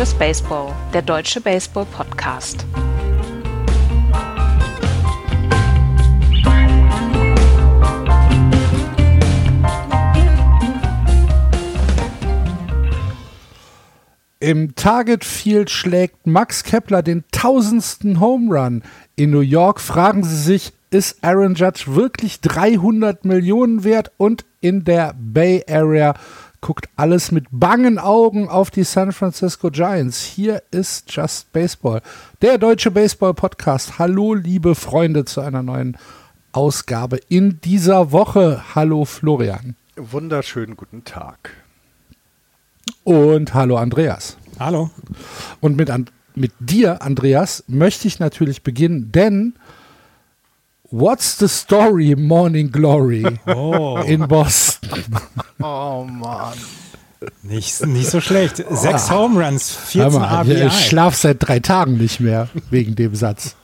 Just Baseball, der deutsche Baseball-Podcast. Im Target Field schlägt Max Kepler den tausendsten Home Run. In New York fragen sie sich, ist Aaron Judge wirklich 300 Millionen wert? Und in der Bay Area guckt alles mit bangen Augen auf die San Francisco Giants. Hier ist Just Baseball, der deutsche Baseball-Podcast. Hallo, liebe Freunde, zu einer neuen Ausgabe in dieser Woche. Hallo, Florian. Wunderschönen guten Tag. Und hallo, Andreas. Hallo. Und mit, mit dir, Andreas, möchte ich natürlich beginnen, denn What's the Story Morning Glory oh. in Boston? Oh Mann. Nicht, nicht so schlecht. Sechs ah. Home Runs, 14 mal, RBI. Ich schlaf seit drei Tagen nicht mehr wegen dem Satz.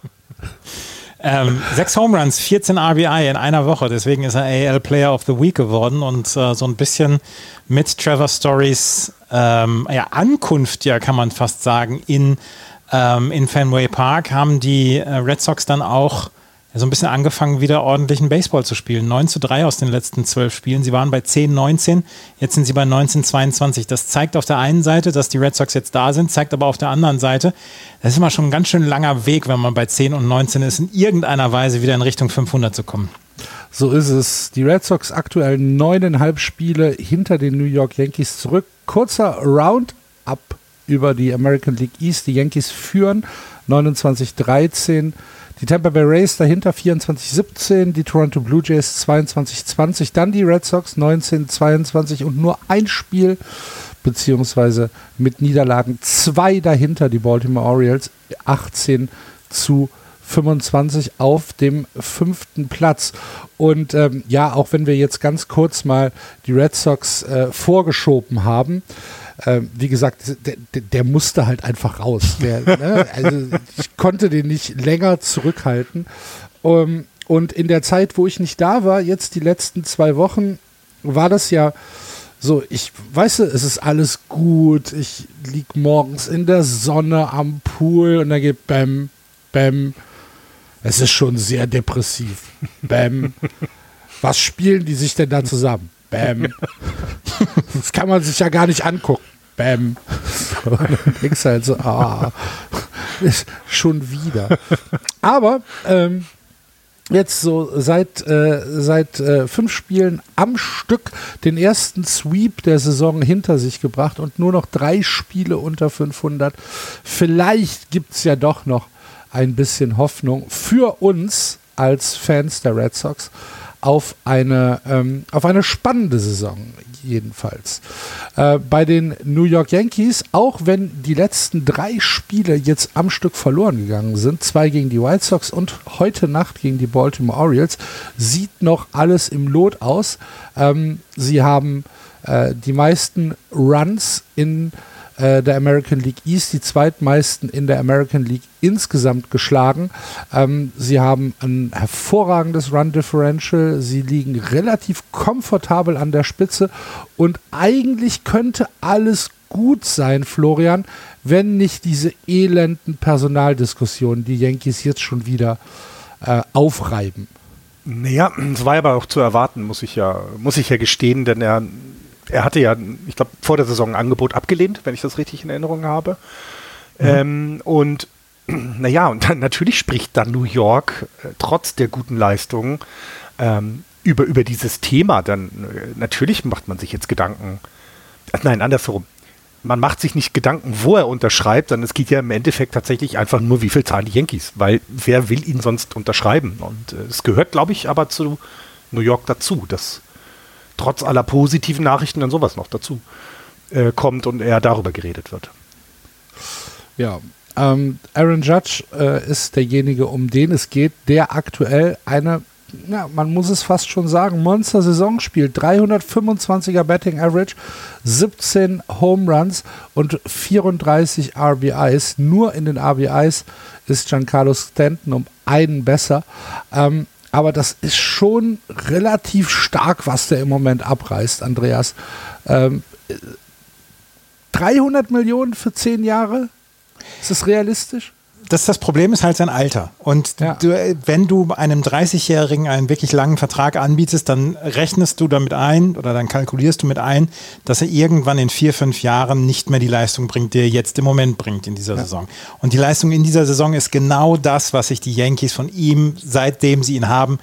Ähm, sechs Home Runs, 14 RBI in einer Woche. Deswegen ist er AL Player of the Week geworden und äh, so ein bisschen mit Trevor Stories ähm, ja, Ankunft, ja, kann man fast sagen, in, ähm, in Fenway Park haben die äh, Red Sox dann auch so ein bisschen angefangen, wieder ordentlichen Baseball zu spielen. 9 zu 3 aus den letzten zwölf Spielen. Sie waren bei 10, 19, jetzt sind sie bei 19, 22. Das zeigt auf der einen Seite, dass die Red Sox jetzt da sind, zeigt aber auf der anderen Seite, das ist immer schon ein ganz schön langer Weg, wenn man bei 10 und 19 ist, in irgendeiner Weise wieder in Richtung 500 zu kommen. So ist es. Die Red Sox aktuell neuneinhalb Spiele hinter den New York Yankees zurück. Kurzer Roundup über die American League East. Die Yankees führen 29-13. Die Tampa Bay Rays dahinter 24-17, die Toronto Blue Jays 22-20, dann die Red Sox 19-22 und nur ein Spiel beziehungsweise mit Niederlagen zwei dahinter, die Baltimore Orioles 18 zu 25 auf dem fünften Platz. Und ähm, ja, auch wenn wir jetzt ganz kurz mal die Red Sox äh, vorgeschoben haben, äh, wie gesagt, der, der, musste halt einfach raus. Der, ne? Also ich konnte den nicht länger zurückhalten. Um, ähm, und in der Zeit, wo ich nicht da war, jetzt die letzten zwei Wochen, war das ja so, ich weiß, es ist alles gut. Ich lieg morgens in der Sonne am Pool und da geht Bäm, Bäm. Es ist schon sehr depressiv. Bäm. Was spielen die sich denn da zusammen? Bäm. Das kann man sich ja gar nicht angucken. Bäm. So, dann denkst du halt so, ah, schon wieder. Aber ähm, jetzt so seit, äh, seit äh, fünf Spielen am Stück den ersten Sweep der Saison hinter sich gebracht und nur noch drei Spiele unter 500. Vielleicht gibt es ja doch noch ein bisschen Hoffnung für uns als Fans der Red Sox auf eine, ähm, auf eine spannende Saison jedenfalls. Äh, bei den New York Yankees, auch wenn die letzten drei Spiele jetzt am Stück verloren gegangen sind, zwei gegen die White Sox und heute Nacht gegen die Baltimore Orioles, sieht noch alles im Lot aus. Ähm, sie haben äh, die meisten Runs in äh, der American League East, die zweitmeisten in der American League insgesamt geschlagen. Ähm, sie haben ein hervorragendes Run Differential, sie liegen relativ komfortabel an der Spitze und eigentlich könnte alles gut sein, Florian, wenn nicht diese elenden Personaldiskussionen die Yankees jetzt schon wieder äh, aufreiben. Naja, es war aber auch zu erwarten, muss ich ja, muss ich ja gestehen, denn er er hatte ja, ich glaube, vor der Saison ein Angebot abgelehnt, wenn ich das richtig in Erinnerung habe. Mhm. Ähm, und naja, und dann natürlich spricht dann New York äh, trotz der guten Leistungen ähm, über, über dieses Thema. Dann äh, natürlich macht man sich jetzt Gedanken. Äh, nein, andersherum. Man macht sich nicht Gedanken, wo er unterschreibt, sondern es geht ja im Endeffekt tatsächlich einfach nur, wie viel zahlen die Yankees, weil wer will ihn sonst unterschreiben? Und äh, es gehört, glaube ich, aber zu New York dazu, dass trotz aller positiven Nachrichten dann sowas noch dazu äh, kommt und eher darüber geredet wird. Ja, ähm, Aaron Judge äh, ist derjenige, um den es geht, der aktuell eine, ja, man muss es fast schon sagen, Monster-Saison spielt. 325er Betting Average, 17 Home Runs und 34 RBIs. Nur in den RBIs ist Giancarlo Stanton um einen besser. Ähm, aber das ist schon relativ stark, was der im Moment abreißt, Andreas. Ähm, 300 Millionen für zehn Jahre? Ist das realistisch? Das, das Problem ist halt sein Alter. Und ja. du, wenn du einem 30-Jährigen einen wirklich langen Vertrag anbietest, dann rechnest du damit ein oder dann kalkulierst du mit ein, dass er irgendwann in vier, fünf Jahren nicht mehr die Leistung bringt, die er jetzt im Moment bringt in dieser ja. Saison. Und die Leistung in dieser Saison ist genau das, was sich die Yankees von ihm, seitdem sie ihn haben,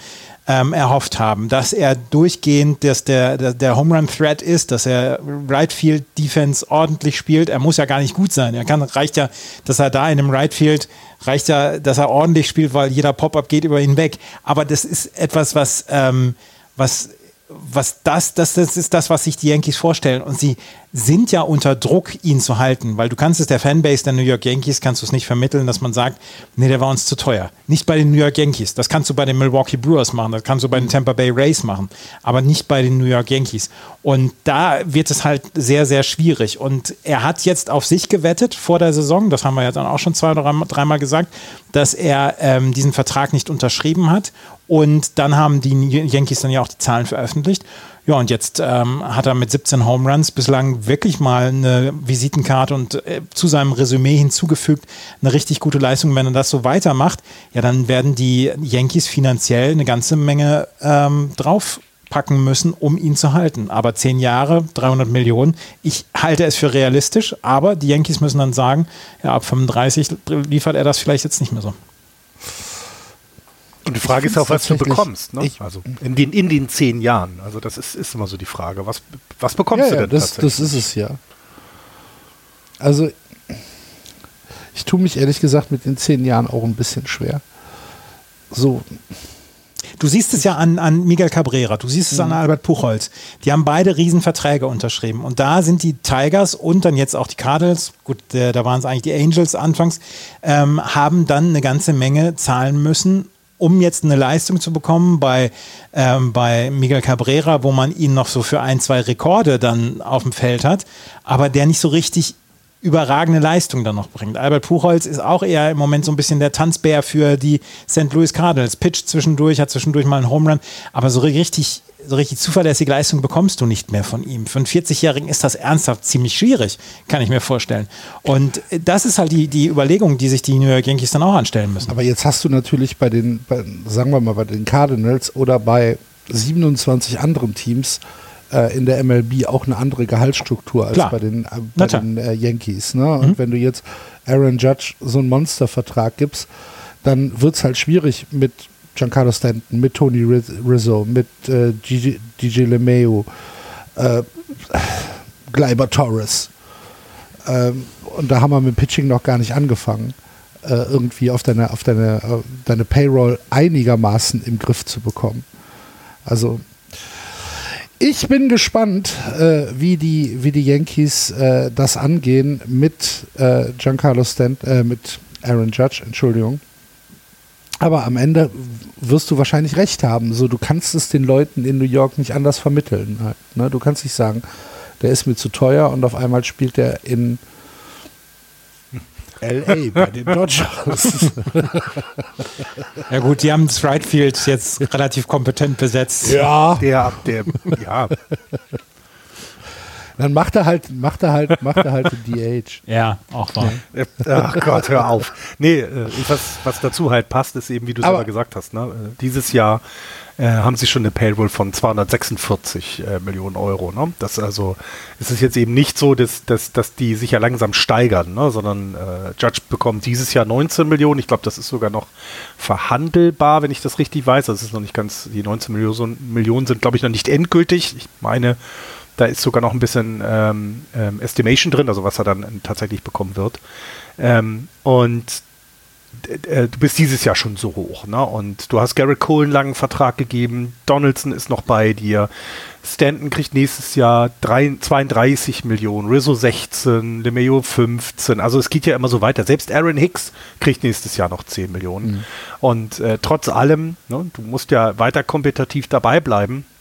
ähm, erhofft haben, dass er durchgehend dass der, der, der Home Run Threat ist, dass er Right Field Defense ordentlich spielt. Er muss ja gar nicht gut sein. Er kann, reicht ja, dass er da in dem Right Field reicht ja, dass er ordentlich spielt, weil jeder Pop-up geht über ihn weg. Aber das ist etwas, was, ähm, was was das, das, das ist das, was sich die Yankees vorstellen. Und sie sind ja unter Druck, ihn zu halten, weil du kannst es der Fanbase der New York Yankees, kannst du es nicht vermitteln, dass man sagt, nee, der war uns zu teuer. Nicht bei den New York Yankees. Das kannst du bei den Milwaukee Brewers machen, das kannst du bei den Tampa Bay Rays machen, aber nicht bei den New York Yankees. Und da wird es halt sehr, sehr schwierig. Und er hat jetzt auf sich gewettet vor der Saison, das haben wir ja dann auch schon zwei oder dreimal gesagt, dass er ähm, diesen Vertrag nicht unterschrieben hat und dann haben die Yankees dann ja auch die Zahlen veröffentlicht. Ja, und jetzt ähm, hat er mit 17 Home Runs bislang wirklich mal eine Visitenkarte und äh, zu seinem Resümee hinzugefügt eine richtig gute Leistung. Wenn er das so weitermacht, ja, dann werden die Yankees finanziell eine ganze Menge ähm, draufpacken müssen, um ihn zu halten. Aber zehn Jahre, 300 Millionen, ich halte es für realistisch, aber die Yankees müssen dann sagen, ja, ab 35 liefert er das vielleicht jetzt nicht mehr so. Und die Frage ist auch, was du bekommst. Ne? also in den, in den zehn Jahren. Also das ist, ist immer so die Frage. Was, was bekommst ja, du denn ja, das, das ist es ja. Also ich tue mich ehrlich gesagt mit den zehn Jahren auch ein bisschen schwer. So. Du siehst es ja an, an Miguel Cabrera, du siehst es mhm. an Albert Puchholz. Die haben beide Riesenverträge unterschrieben. Und da sind die Tigers und dann jetzt auch die Cardinals, gut, da waren es eigentlich die Angels anfangs, ähm, haben dann eine ganze Menge zahlen müssen, um jetzt eine Leistung zu bekommen bei, ähm, bei Miguel Cabrera, wo man ihn noch so für ein, zwei Rekorde dann auf dem Feld hat, aber der nicht so richtig überragende Leistung dann noch bringt. Albert Puchholz ist auch eher im Moment so ein bisschen der Tanzbär für die St. Louis Cardinals. Pitch zwischendurch, hat zwischendurch mal einen Home Run, aber so richtig so richtig zuverlässige Leistung bekommst du nicht mehr von ihm. Für einen 40-Jährigen ist das ernsthaft ziemlich schwierig, kann ich mir vorstellen. Und das ist halt die, die Überlegung, die sich die New York Yankees dann auch anstellen müssen. Aber jetzt hast du natürlich bei den, bei, sagen wir mal, bei den Cardinals oder bei 27 anderen Teams äh, in der MLB auch eine andere Gehaltsstruktur als Klar. bei den, äh, bei den äh, Yankees. Ne? Und mhm. wenn du jetzt Aaron Judge so einen Monstervertrag gibst, dann wird es halt schwierig mit Giancarlo Stanton, mit Tony Rizzo, mit äh, DJ, DJ LeMayo, äh, Gleiber Torres. Ähm, und da haben wir mit Pitching noch gar nicht angefangen, äh, irgendwie auf deine, auf deine, deine Payroll einigermaßen im Griff zu bekommen. Also ich bin gespannt, äh, wie, die, wie die Yankees äh, das angehen mit äh, Giancarlo Stanton, äh, mit Aaron Judge, Entschuldigung. Aber am Ende wirst du wahrscheinlich recht haben. So, du kannst es den Leuten in New York nicht anders vermitteln. Halt, ne? Du kannst nicht sagen, der ist mir zu teuer und auf einmal spielt er in LA bei den Dodgers. ja gut, die haben das Right Field jetzt relativ kompetent besetzt. Ja. Der, der, ja. Dann macht er halt, macht er halt, macht er halt DH. Ja, auch wahr. Ach Gott, hör auf. Nee, äh, was, was dazu halt passt, ist eben, wie du selber gesagt hast, ne? Äh, dieses Jahr äh, haben sie schon eine Payroll von 246 äh, Millionen Euro. Ne? Das also, es ist jetzt eben nicht so, dass, dass, dass die sich ja langsam steigern, ne? sondern äh, Judge bekommt dieses Jahr 19 Millionen. Ich glaube, das ist sogar noch verhandelbar, wenn ich das richtig weiß. Das ist noch nicht ganz, die 19 Millionen, Millionen sind, glaube ich, noch nicht endgültig. Ich meine, da ist sogar noch ein bisschen ähm, ähm, Estimation drin, also was er dann tatsächlich bekommen wird. Ähm, und äh, du bist dieses Jahr schon so hoch, ne? Und du hast Garrett Cole einen langen Vertrag gegeben, Donaldson ist noch bei dir, Stanton kriegt nächstes Jahr drei, 32 Millionen, Rizzo 16, LeMayo 15, also es geht ja immer so weiter. Selbst Aaron Hicks kriegt nächstes Jahr noch 10 Millionen. Mhm. Und äh, trotz allem, ne, du musst ja weiter kompetitiv dabei bleiben Äh,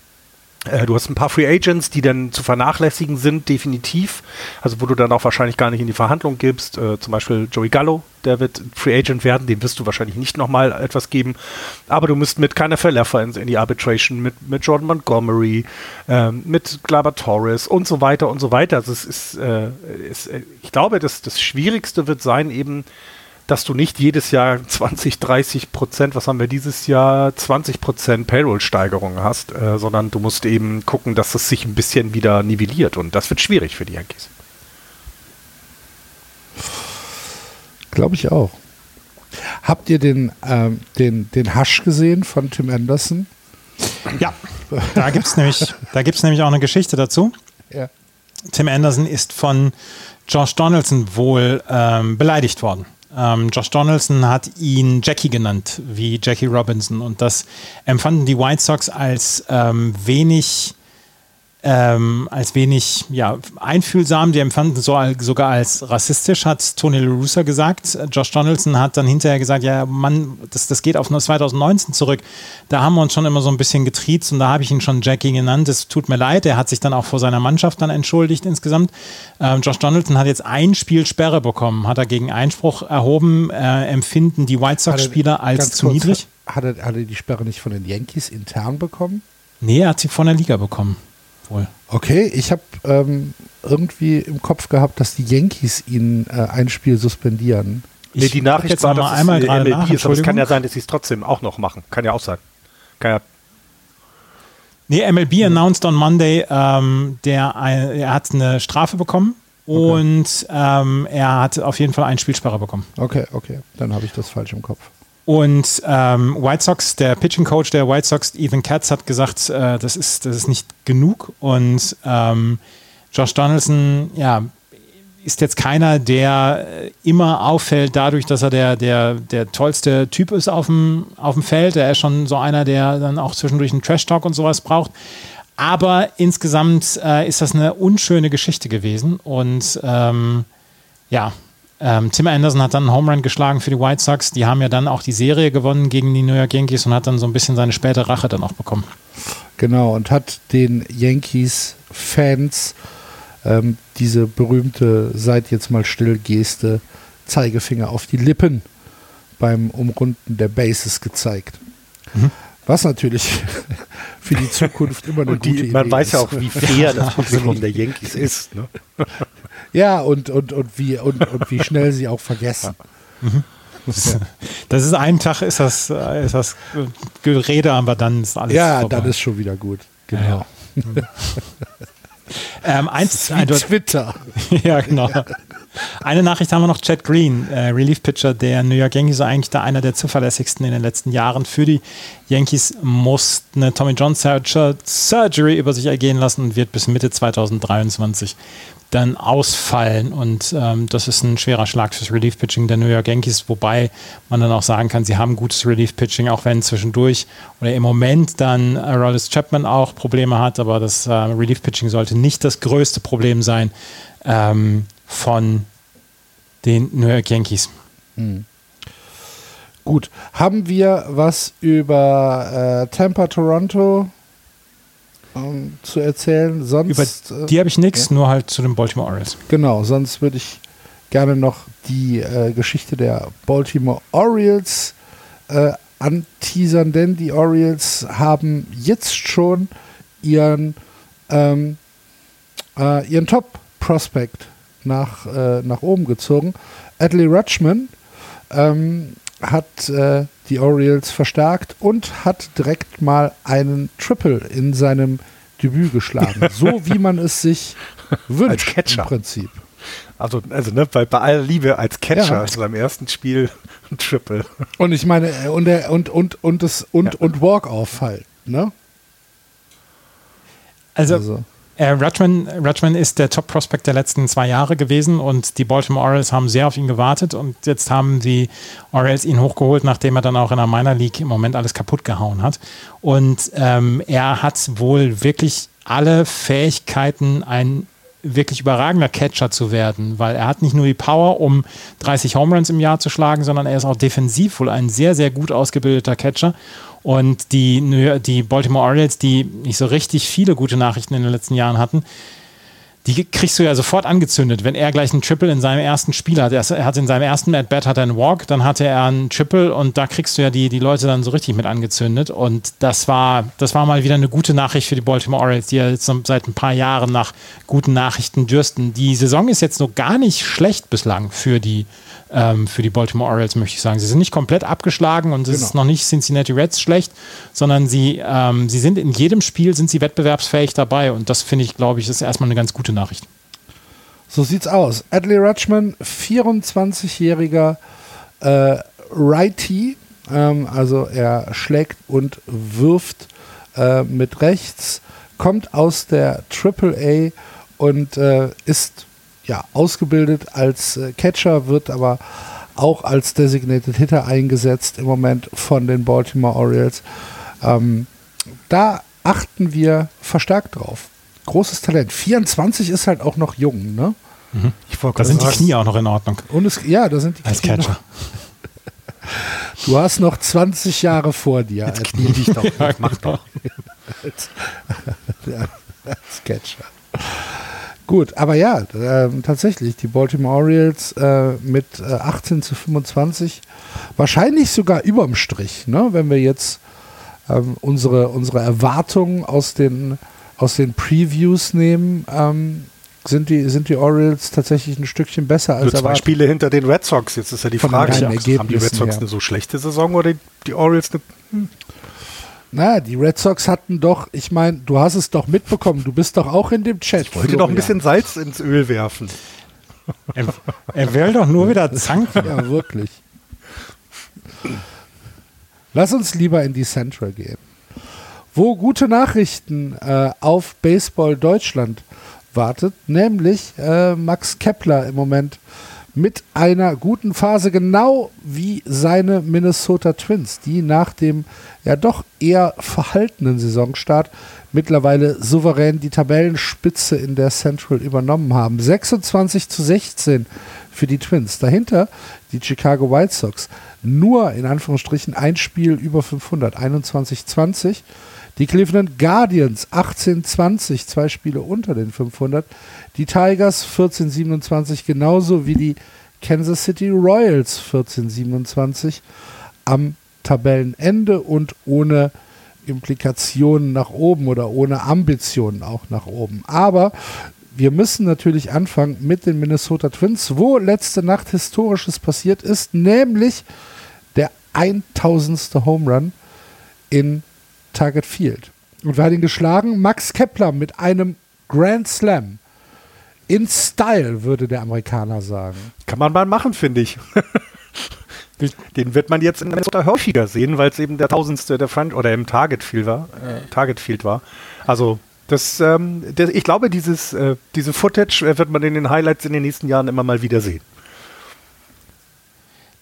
du hast ein paar Free Agents, die dann zu vernachlässigen sind, definitiv. Also wo du dann auch wahrscheinlich gar nicht in die Verhandlung gibst. Äh, zum Beispiel Joey Gallo, der wird Free Agent werden, dem wirst du wahrscheinlich nicht nochmal etwas geben. Aber du musst mit keiner Verleffer in, in, die Arbitration, mit, mit Jordan Montgomery, ähm, mit Glaber Torres und so weiter und so weiter. Also es ist, äh, ist äh, ich glaube, das, das Schwierigste wird sein eben, dass du nicht jedes Jahr 20, 30 Prozent, was haben wir dieses Jahr, 20 Prozent Payroll-Steigerung hast, äh, sondern du musst eben gucken, dass es sich ein bisschen wieder nivelliert und das wird schwierig für die Yankees. Glaube ich auch. Habt ihr den, ähm, den, den Hasch gesehen von Tim Anderson? Ja, da gibt es nämlich, nämlich auch eine Geschichte dazu. Ja. Tim Anderson ist von Josh Donaldson wohl ähm, beleidigt worden. Ähm, Josh Donaldson hat ihn Jackie genannt, wie Jackie Robinson. Und das empfanden die White Sox als ähm, wenig ähm, als wenig ja, einfühlsam. Die empfanden so, sogar als rassistisch, hat Tony La Russa gesagt. Josh Donaldson hat dann hinterher gesagt, ja, Mann, das, das geht auf 2019 zurück. Da haben wir uns schon immer so ein bisschen getriezt und da habe ich ihn schon Jackie genannt. Es tut mir leid. Er hat sich dann auch vor seiner Mannschaft dann entschuldigt insgesamt. Ähm, Josh Donaldson hat jetzt ein Spiel Sperre bekommen, hat er gegen Einspruch erhoben. Äh, empfinden die White Sox-Spieler als zu kurz, niedrig. Hat er, hat er die Sperre nicht von den Yankees intern bekommen? Nee, er hat sie von der Liga bekommen wohl. Okay, ich habe ähm, irgendwie im Kopf gehabt, dass die Yankees ihn äh, ein Spiel suspendieren. Nee, die Nachricht war, dass einmal es MLB nach, ist, aber es kann ja sein, dass sie es trotzdem auch noch machen. Kann ja auch sein. Kann ja Nee, MLB announced on Monday, ähm, der, er hat eine Strafe bekommen und okay. ähm, er hat auf jeden Fall einen Spielsperre bekommen. Okay, okay, dann habe ich das falsch im Kopf. Und ähm, White Sox, der Pitching Coach der White Sox, Ethan Katz, hat gesagt, äh, das, ist, das ist nicht genug. Und ähm, Josh Donaldson, ja, ist jetzt keiner, der äh, immer auffällt dadurch, dass er der, der, der tollste Typ ist auf dem, auf dem Feld. Er ist schon so einer, der dann auch zwischendurch einen Trash-Talk und sowas braucht. Aber insgesamt äh, ist das eine unschöne Geschichte gewesen. Und ähm, ja, ähm, Tim Anderson hat dann einen Home Run geschlagen für die White Sox. Die haben ja dann auch die Serie gewonnen gegen die New York Yankees und hat dann so ein bisschen seine späte Rache dann auch bekommen. Genau, und hat den Yankees-Fans ähm, diese berühmte Seid jetzt mal still Geste, Zeigefinger auf die Lippen beim Umrunden der Bases gezeigt. Mhm. Was natürlich für die Zukunft immer eine und die, gute Idee Man weiß ja auch, wie fair das Publikum der Yankees ist. Ne? Ja, und, und, und, wie, und, und wie schnell sie auch vergessen. Mhm. Das ist ein Tag, ist das, ist das Gerede, aber dann ist alles. Ja, vorbei. dann ist schon wieder gut. Genau. Ja, ja. ähm, eins, wie Twitter. ja, genau. Eine Nachricht haben wir noch: Chad Green, äh, Relief-Pitcher der New York Yankees, eigentlich da einer der zuverlässigsten in den letzten Jahren für die Yankees, muss eine Tommy John Surgery über sich ergehen lassen und wird bis Mitte 2023 dann ausfallen. Und ähm, das ist ein schwerer Schlag fürs Relief-Pitching der New York Yankees, wobei man dann auch sagen kann, sie haben gutes Relief-Pitching, auch wenn zwischendurch oder im Moment dann Aroldis Chapman auch Probleme hat, aber das äh, Relief-Pitching sollte nicht das größte Problem sein ähm, von den New York Yankees. Mhm. Gut, haben wir was über äh, Tampa, Toronto ähm, zu erzählen. Sonst, Über die habe ich nichts, ja. nur halt zu den Baltimore Orioles. Genau, sonst würde ich gerne noch die äh, Geschichte der Baltimore Orioles äh, anteasern, denn die Orioles haben jetzt schon ihren, ähm, äh, ihren Top-Prospect nach, äh, nach oben gezogen. Adley Rutschman ähm, hat äh, die Orioles verstärkt und hat direkt mal einen Triple in seinem Debüt geschlagen. so wie man es sich wünscht als Catcher. im Prinzip. Also, also ne, bei, bei aller Liebe als Catcher, ja. also beim ersten Spiel ein Triple. Und ich meine, äh, und der, und, und, und das und, ja. und Walk-Off halt, ne? Also, also, äh, Rutschman ist der Top-Prospect der letzten zwei Jahre gewesen und die Baltimore Orioles haben sehr auf ihn gewartet und jetzt haben die Orioles ihn hochgeholt, nachdem er dann auch in der Minor League im Moment alles kaputt gehauen hat. Und ähm, er hat wohl wirklich alle Fähigkeiten, ein wirklich überragender Catcher zu werden, weil er hat nicht nur die Power, um 30 Home Runs im Jahr zu schlagen, sondern er ist auch defensiv wohl ein sehr, sehr gut ausgebildeter Catcher. Und die, die Baltimore Orioles, die nicht so richtig viele gute Nachrichten in den letzten Jahren hatten, die kriegst du ja sofort angezündet, wenn er gleich einen Triple in seinem ersten Spiel hat. Er hat in seinem ersten At-Bat hat er einen Walk, dann hatte er einen Triple und da kriegst du ja die, die Leute dann so richtig mit angezündet. Und das war, das war mal wieder eine gute Nachricht für die Baltimore Orioles, die ja jetzt seit ein paar Jahren nach guten Nachrichten dürsten. Die Saison ist jetzt noch gar nicht schlecht bislang für die ähm, für die Baltimore Orioles, möchte ich sagen. Sie sind nicht komplett abgeschlagen und es genau. ist noch nicht Cincinnati Reds schlecht, sondern sie, ähm, sie sind in jedem Spiel sind sie wettbewerbsfähig dabei und das finde ich, glaube ich, ist erstmal eine ganz gute Nachricht. So sieht's aus. Adley Rutschman, 24-jähriger äh, Righty, ähm, also er schlägt und wirft äh, mit rechts, kommt aus der Triple A und äh, ist ja, ausgebildet als äh, Catcher, wird aber auch als Designated Hitter eingesetzt im Moment von den Baltimore Orioles. Ähm, da achten wir verstärkt drauf. Großes Talent. 24 ist halt auch noch jung, ne? Mhm. da sind die Knie auch noch in Ordnung. Und es, ja, da sind die Als Knie Catcher. Du hast noch 20 Jahre vor dir. Jetzt knie dich doch. ja, mach doch. als, als Catcher. Gut, aber ja, äh, tatsächlich, die Baltimore Orioles äh, mit äh, 18 zu 25, wahrscheinlich sogar überm Strich, ne? wenn wir jetzt ähm, unsere, unsere Erwartungen aus den, aus den Previews nehmen, ähm, sind die, sind die Orioles tatsächlich ein Stückchen besser als Nur zwei erwartet. Spiele hinter den Red Sox. Jetzt ist ja die Frage, haben die Red Sox her. eine so schlechte Saison oder die Orioles eine hm. Naja, die Red Sox hatten doch, ich meine, du hast es doch mitbekommen, du bist doch auch in dem Chat. Ich wollte doch ein bisschen Salz ins Öl werfen. Er, er will doch nur wieder zanken. Ja, wirklich. Lass uns lieber in die Central gehen. Wo gute Nachrichten äh, auf Baseball Deutschland wartet, nämlich äh, Max Kepler im Moment mit einer guten Phase, genau wie seine Minnesota Twins, die nach dem ja doch eher verhaltenen Saisonstart mittlerweile souverän die Tabellenspitze in der Central übernommen haben. 26 zu 16 für die Twins. Dahinter die Chicago White Sox. Nur in Anführungsstrichen ein Spiel über 500, 21-20. Die Cleveland Guardians 18-20, zwei Spiele unter den 500. Die Tigers 14-27, genauso wie die Kansas City Royals 14-27 am Tabellenende und ohne Implikationen nach oben oder ohne Ambitionen auch nach oben. Aber wir müssen natürlich anfangen mit den Minnesota Twins, wo letzte Nacht Historisches passiert ist, nämlich der 1000. Home Run in Target Field. Und wer hat ihn geschlagen? Max Kepler mit einem Grand Slam. In Style, würde der Amerikaner sagen. Kann man mal machen, finde ich. Den wird man jetzt in Minnesota häufiger sehen, weil es eben der tausendste der Front oder im Target Field war. Äh, Target Field war. Also das, ähm, der, ich glaube, dieses, äh, diese Footage äh, wird man in den Highlights in den nächsten Jahren immer mal wieder sehen.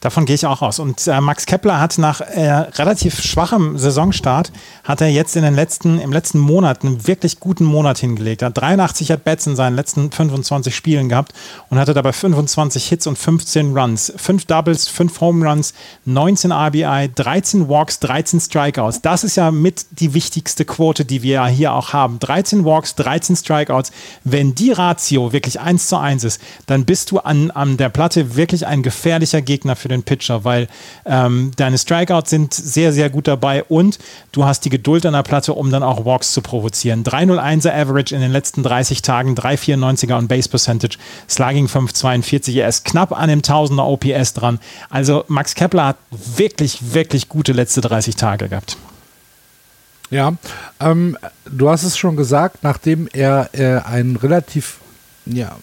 Davon gehe ich auch aus. Und äh, Max Kepler hat nach äh, relativ schwachem Saisonstart, hat er jetzt in den letzten, im letzten Monat einen wirklich guten Monat hingelegt. Er hat 83 At-Bats in seinen letzten 25 Spielen gehabt und hatte dabei 25 Hits und 15 Runs. 5 Doubles, 5 Home Runs, 19 RBI, 13 Walks, 13 Strikeouts. Das ist ja mit die wichtigste Quote, die wir hier auch haben. 13 Walks, 13 Strikeouts. Wenn die Ratio wirklich 1 zu 1 ist, dann bist du an, an der Platte wirklich ein gefährlicher Gegner für den Pitcher, weil ähm, deine Strikeouts sind sehr, sehr gut dabei und du hast die Geduld an der Platte, um dann auch Walks zu provozieren. 301er Average in den letzten 30 Tagen, 394er on Base Percentage, Slugging 542, er ist knapp an dem 1000er OPS dran. Also Max Kepler hat wirklich, wirklich gute letzte 30 Tage gehabt. Ja, ähm, du hast es schon gesagt, nachdem er äh, einen relativ ja,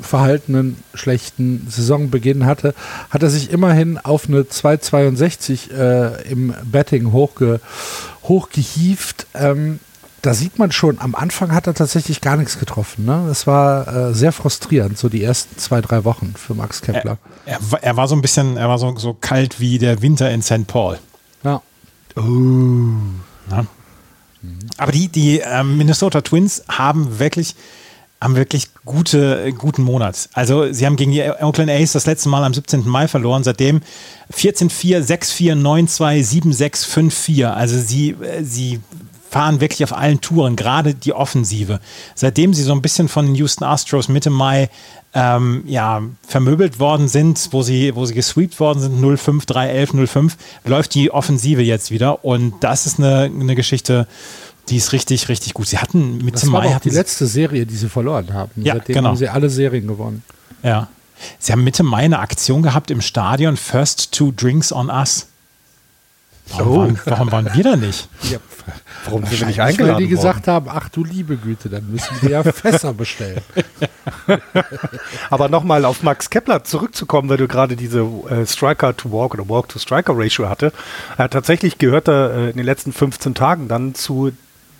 verhaltenen, schlechten Saisonbeginn hatte, hat er sich immerhin auf eine 2,62 äh, im Betting hochge, hochgehieft. Ähm, da sieht man schon, am Anfang hat er tatsächlich gar nichts getroffen. Ne? Es war äh, sehr frustrierend, so die ersten zwei, drei Wochen für Max Kepler. Er, er, er war so ein bisschen, er war so, so kalt wie der Winter in St. Paul. Ja. Oh. Aber die, die äh, Minnesota Twins haben wirklich haben wirklich gute, guten Monat. Also sie haben gegen die Oakland A's das letzte Mal am 17. Mai verloren, seitdem 14-4, 6-4, 9-2, 7-6, 5-4. Also sie, sie fahren wirklich auf allen Touren, gerade die Offensive. Seitdem sie so ein bisschen von den Houston Astros Mitte Mai ähm, ja, vermöbelt worden sind, wo sie, wo sie gesweept worden sind, 0-5, 3-11, 0-5, läuft die Offensive jetzt wieder. Und das ist eine, eine Geschichte, die ist richtig, richtig gut. Sie hatten mit das Mai. Das war die letzte Serie, die sie verloren haben. Ja, Seitdem genau. haben sie alle Serien gewonnen. Ja. Sie haben Mitte Mai eine Aktion gehabt im Stadion First Two Drinks on Us. Warum, oh. waren, warum waren wir da nicht? Ja, warum sind wir nicht eingeladen Weil die gesagt haben, ach du liebe Güte, dann müssen wir ja Fässer bestellen. Aber nochmal auf Max Kepler zurückzukommen, weil du gerade diese äh, Striker-to-Walk oder Walk-to-Striker-Ratio hatte. Er hat tatsächlich gehört er äh, in den letzten 15 Tagen dann zu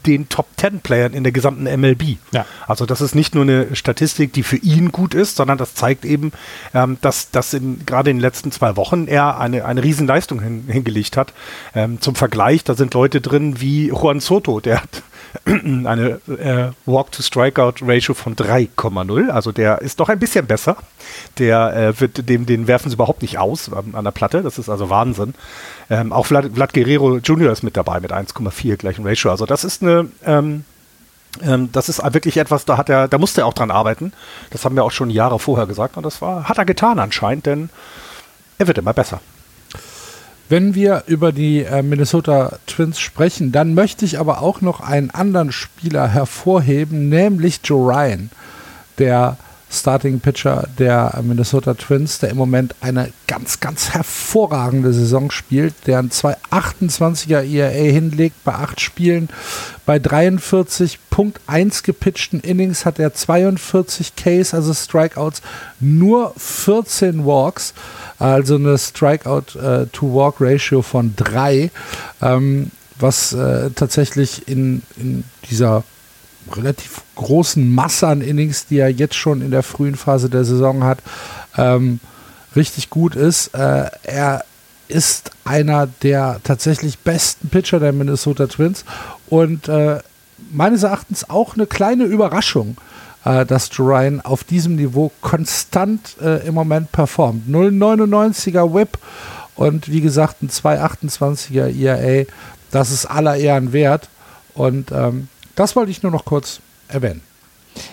den Top 10 Playern in der gesamten MLB. Ja. Also das ist nicht nur eine Statistik, die für ihn gut ist, sondern das zeigt eben, ähm, dass, dass in, gerade in den letzten zwei Wochen er eine, eine Riesenleistung hin, hingelegt hat. Ähm, zum Vergleich, da sind Leute drin wie Juan Soto, der hat eine äh, Walk-to-Strikeout-Ratio von 3,0. Also der ist doch ein bisschen besser. Der äh, wird, dem, den werfen sie überhaupt nicht aus ähm, an der Platte. Das ist also Wahnsinn. Ähm, auch Vlad, Vlad, Guerrero Jr. ist mit dabei mit 1,4 gleichen Ratio. Also das ist eine ähm, ähm, das ist wirklich etwas, da hat er, da musste er auch dran arbeiten. Das haben wir auch schon Jahre vorher gesagt und das war, hat er getan anscheinend, denn er wird immer besser. Wenn wir über die äh, Minnesota Twins sprechen, dann möchte ich aber auch noch einen anderen Spieler hervorheben, nämlich Joe Ryan, der Starting Pitcher der Minnesota Twins, der im Moment eine ganz, ganz hervorragende Saison spielt, der ein 228er ERA hinlegt bei acht Spielen. Bei 43.1 gepitchten Innings hat er 42 Ks, also Strikeouts, nur 14 Walks, also eine Strikeout-to-Walk-Ratio von 3, ähm, was äh, tatsächlich in, in dieser relativ großen Masse an Innings, die er jetzt schon in der frühen Phase der Saison hat, ähm, richtig gut ist. Äh, er ist einer der tatsächlich besten Pitcher der Minnesota Twins und äh, meines Erachtens auch eine kleine Überraschung, äh, dass Ryan auf diesem Niveau konstant äh, im Moment performt. 0,99er Whip und wie gesagt ein 2,28er ERA. Das ist aller Ehren wert und ähm, das wollte ich nur noch kurz erwähnen.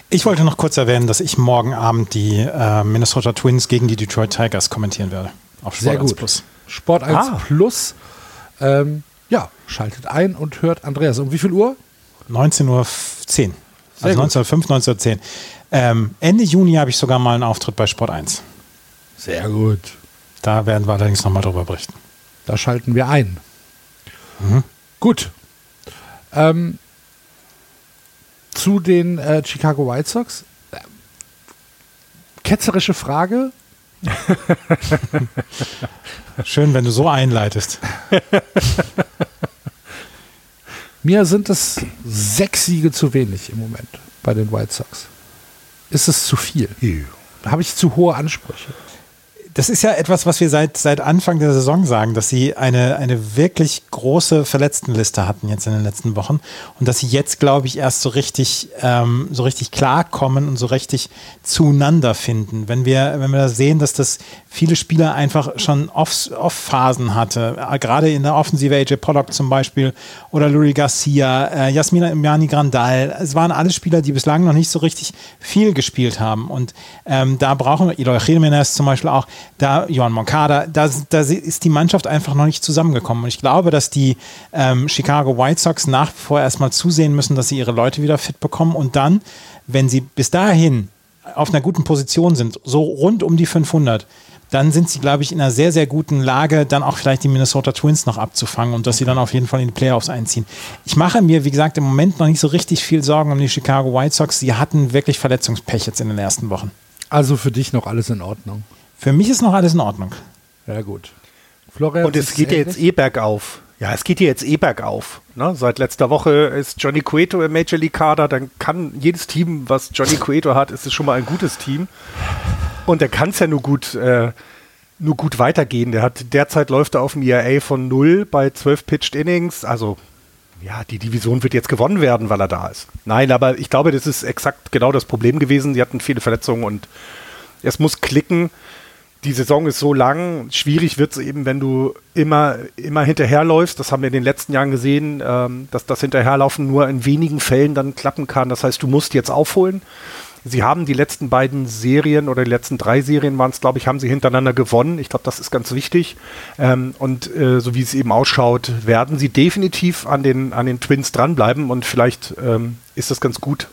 Ich wollte noch kurz erwähnen, dass ich morgen Abend die äh, Minnesota Twins gegen die Detroit Tigers kommentieren werde. Auf Sport Sehr 1 gut. Plus. Sport 1 ah. Plus. Ähm, ja, schaltet ein und hört Andreas. Um wie viel Uhr? 19.10 Uhr. Also 19.05 19.10 ähm, Ende Juni habe ich sogar mal einen Auftritt bei Sport 1. Sehr gut. Da werden wir allerdings nochmal drüber berichten. Da schalten wir ein. Mhm. Gut. Ähm, zu den äh, Chicago White Sox. Ketzerische Frage. Schön, wenn du so einleitest. Mir sind es sechs Siege zu wenig im Moment bei den White Sox. Ist es zu viel? Habe ich zu hohe Ansprüche? Das ist ja etwas, was wir seit, seit Anfang der Saison sagen, dass sie eine, eine wirklich große Verletztenliste hatten jetzt in den letzten Wochen und dass sie jetzt, glaube ich, erst so richtig, ähm, so richtig klarkommen und so richtig zueinander finden. Wenn wir, wenn wir sehen, dass das viele Spieler einfach schon Off-Phasen Off hatte, äh, gerade in der Offensive AJ Pollock zum Beispiel oder Lurie Garcia, äh, Jasmina Imani Grandal, es waren alle Spieler, die bislang noch nicht so richtig viel gespielt haben und ähm, da brauchen wir, Eloy Jimenez zum Beispiel auch, da Johan Moncada, da, da ist die Mannschaft einfach noch nicht zusammengekommen. Und ich glaube, dass die ähm, Chicago White Sox nach wie vor erstmal zusehen müssen, dass sie ihre Leute wieder fit bekommen und dann, wenn sie bis dahin auf einer guten Position sind, so rund um die 500, dann sind sie, glaube ich, in einer sehr, sehr guten Lage, dann auch vielleicht die Minnesota Twins noch abzufangen und dass sie dann auf jeden Fall in die Playoffs einziehen. Ich mache mir, wie gesagt, im Moment noch nicht so richtig viel Sorgen um die Chicago White Sox. Sie hatten wirklich Verletzungspech jetzt in den ersten Wochen. Also für dich noch alles in Ordnung. Für mich ist noch alles in Ordnung. Ja, gut. Florian, Und es geht ja jetzt eh bergauf. Ja, es geht hier jetzt eh bergauf. Ne? Seit letzter Woche ist Johnny Cueto im Major League Kader. Dann kann jedes Team, was Johnny Cueto hat, ist es schon mal ein gutes Team. Und er kann es ja nur gut, äh, nur gut weitergehen. Der hat derzeit läuft er auf dem ERA von 0 bei 12 Pitched Innings. Also ja, die Division wird jetzt gewonnen werden, weil er da ist. Nein, aber ich glaube, das ist exakt genau das Problem gewesen. Sie hatten viele Verletzungen und es muss klicken. Die Saison ist so lang, schwierig wird es eben, wenn du immer, immer hinterherläufst. Das haben wir in den letzten Jahren gesehen, ähm, dass das Hinterherlaufen nur in wenigen Fällen dann klappen kann. Das heißt, du musst jetzt aufholen. Sie haben die letzten beiden Serien oder die letzten drei Serien waren es, glaube ich, haben sie hintereinander gewonnen. Ich glaube, das ist ganz wichtig. Ähm, und äh, so wie es eben ausschaut, werden sie definitiv an den, an den Twins dranbleiben und vielleicht ähm, ist das ganz gut,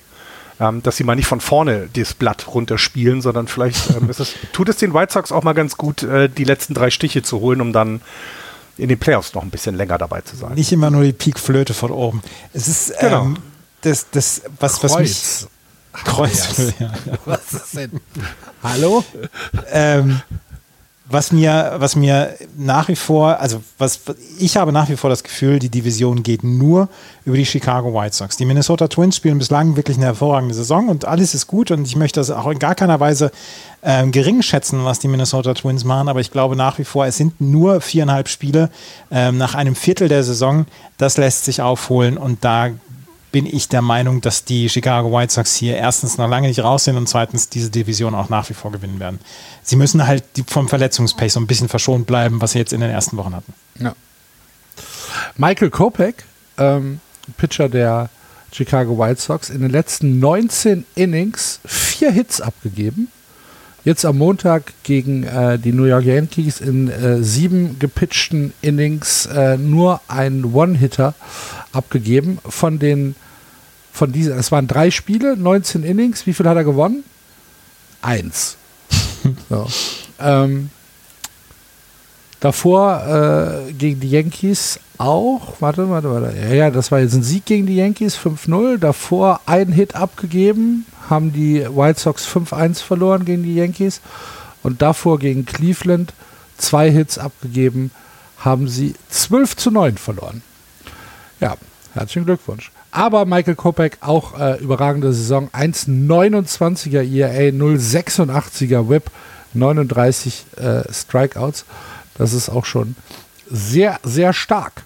ähm, dass sie mal nicht von vorne das Blatt runterspielen, sondern vielleicht ähm, es, tut es den White Sox auch mal ganz gut, äh, die letzten drei Stiche zu holen, um dann in den Playoffs noch ein bisschen länger dabei zu sein. Nicht immer nur die Peak-Flöte von oben. Es ist genau. ähm, das, das, was, was mich Kreuz. Ja, ja. Was ist denn? Hallo? Ähm, was mir, was mir nach wie vor, also was ich habe nach wie vor das Gefühl, die Division geht nur über die Chicago White Sox. Die Minnesota Twins spielen bislang wirklich eine hervorragende Saison und alles ist gut und ich möchte das auch in gar keiner Weise ähm, gering schätzen, was die Minnesota Twins machen, aber ich glaube nach wie vor, es sind nur viereinhalb Spiele ähm, nach einem Viertel der Saison. Das lässt sich aufholen und da bin ich der Meinung, dass die Chicago White Sox hier erstens noch lange nicht raus sind und zweitens diese Division auch nach wie vor gewinnen werden. Sie müssen halt vom Verletzungspace so ein bisschen verschont bleiben, was sie jetzt in den ersten Wochen hatten. Ja. Michael Kopek, ähm, Pitcher der Chicago White Sox, in den letzten 19 Innings vier Hits abgegeben. Jetzt am Montag gegen äh, die New York Yankees in äh, sieben gepitchten Innings äh, nur ein One-Hitter abgegeben. Von den, von diesen, es waren drei Spiele, 19 Innings. Wie viel hat er gewonnen? Eins. so. ähm, davor äh, gegen die Yankees auch, warte, warte, warte. Ja, ja, das war jetzt ein Sieg gegen die Yankees, 5-0. Davor ein Hit abgegeben, haben die White Sox 5-1 verloren gegen die Yankees. Und davor gegen Cleveland zwei Hits abgegeben, haben sie 12 zu 9 verloren. Ja, herzlichen Glückwunsch. Aber Michael Kopek auch äh, überragende Saison. 1,29er ERA, 0,86er Whip, 39 äh, Strikeouts. Das ist auch schon sehr, sehr stark.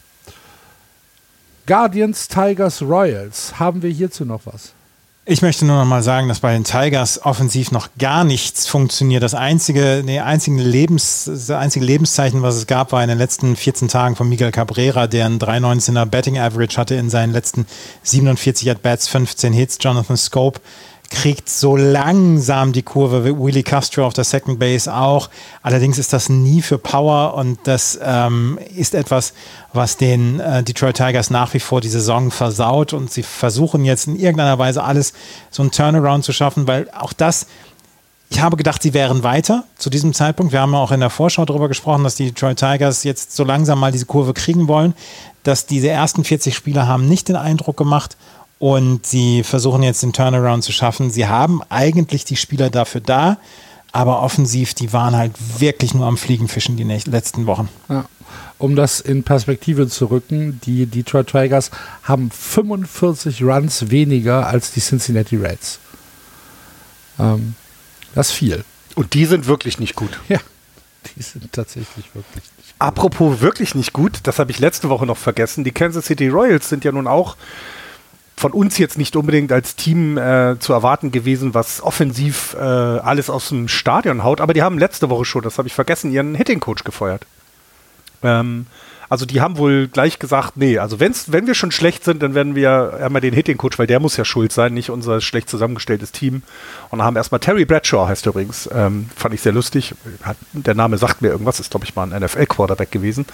Guardians, Tigers, Royals. Haben wir hierzu noch was? Ich möchte nur noch mal sagen, dass bei den Tigers offensiv noch gar nichts funktioniert. Das einzige, nee, einzige, Lebens, das einzige Lebenszeichen, was es gab, war in den letzten 14 Tagen von Miguel Cabrera, der einen 3,19er Betting Average hatte in seinen letzten 47 At-Bats, 15 Hits. Jonathan Scope kriegt so langsam die Kurve, Willie Castro auf der Second Base auch. Allerdings ist das nie für Power und das ähm, ist etwas, was den äh, Detroit Tigers nach wie vor die Saison versaut und sie versuchen jetzt in irgendeiner Weise alles so einen Turnaround zu schaffen, weil auch das ich habe gedacht, sie wären weiter zu diesem Zeitpunkt. Wir haben auch in der Vorschau darüber gesprochen, dass die Detroit Tigers jetzt so langsam mal diese Kurve kriegen wollen. Dass diese ersten 40 Spieler haben nicht den Eindruck gemacht und sie versuchen jetzt den Turnaround zu schaffen. Sie haben eigentlich die Spieler dafür da, aber offensiv, die waren halt wirklich nur am Fliegenfischen die letzten Wochen. Ja. Um das in Perspektive zu rücken, die Detroit Tigers haben 45 Runs weniger als die Cincinnati Reds. Ähm, das ist viel. Und die sind wirklich nicht gut. Ja, die sind tatsächlich wirklich nicht gut. Apropos wirklich nicht gut, das habe ich letzte Woche noch vergessen. Die Kansas City Royals sind ja nun auch von uns jetzt nicht unbedingt als Team äh, zu erwarten gewesen, was offensiv äh, alles aus dem Stadion haut. Aber die haben letzte Woche schon, das habe ich vergessen, ihren Hitting-Coach gefeuert. Ähm, also die haben wohl gleich gesagt, nee, also wenn's, wenn wir schon schlecht sind, dann werden wir einmal den Hitting-Coach, weil der muss ja schuld sein, nicht unser schlecht zusammengestelltes Team. Und haben erstmal Terry Bradshaw, heißt er übrigens, ähm, fand ich sehr lustig. Hat, der Name sagt mir irgendwas, ist glaube ich mal ein NFL-Quarterback gewesen,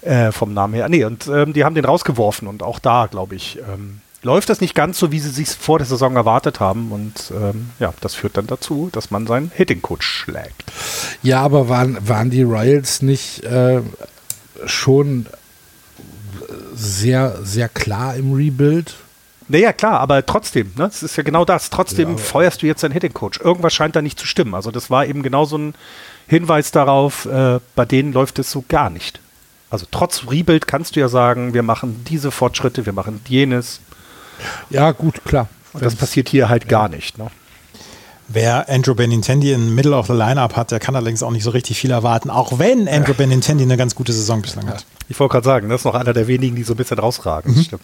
äh, vom Namen her. Nee, und ähm, die haben den rausgeworfen und auch da, glaube ich, ähm, läuft das nicht ganz so, wie sie sich vor der Saison erwartet haben. Und ähm, ja, das führt dann dazu, dass man seinen Hitting-Coach schlägt. Ja, aber waren, waren die Royals nicht äh, schon sehr, sehr klar im Rebuild? Naja, klar, aber trotzdem, ne? Es ist ja genau das. Trotzdem ja, feuerst du jetzt deinen Hitting-Coach. Irgendwas scheint da nicht zu stimmen. Also, das war eben genau so ein Hinweis darauf, äh, bei denen läuft es so gar nicht. Also, trotz Rebuild kannst du ja sagen, wir machen diese Fortschritte, wir machen jenes. Ja, gut, klar. Und das passiert hier halt ja. gar nicht. Ne? Wer Andrew Benintendi in Middle of the Lineup hat, der kann allerdings auch nicht so richtig viel erwarten, auch wenn Andrew ja. Benintendi eine ganz gute Saison bislang hat. Ich wollte gerade sagen, das ist noch einer der wenigen, die so ein bisschen rausragen. Mhm. Das stimmt.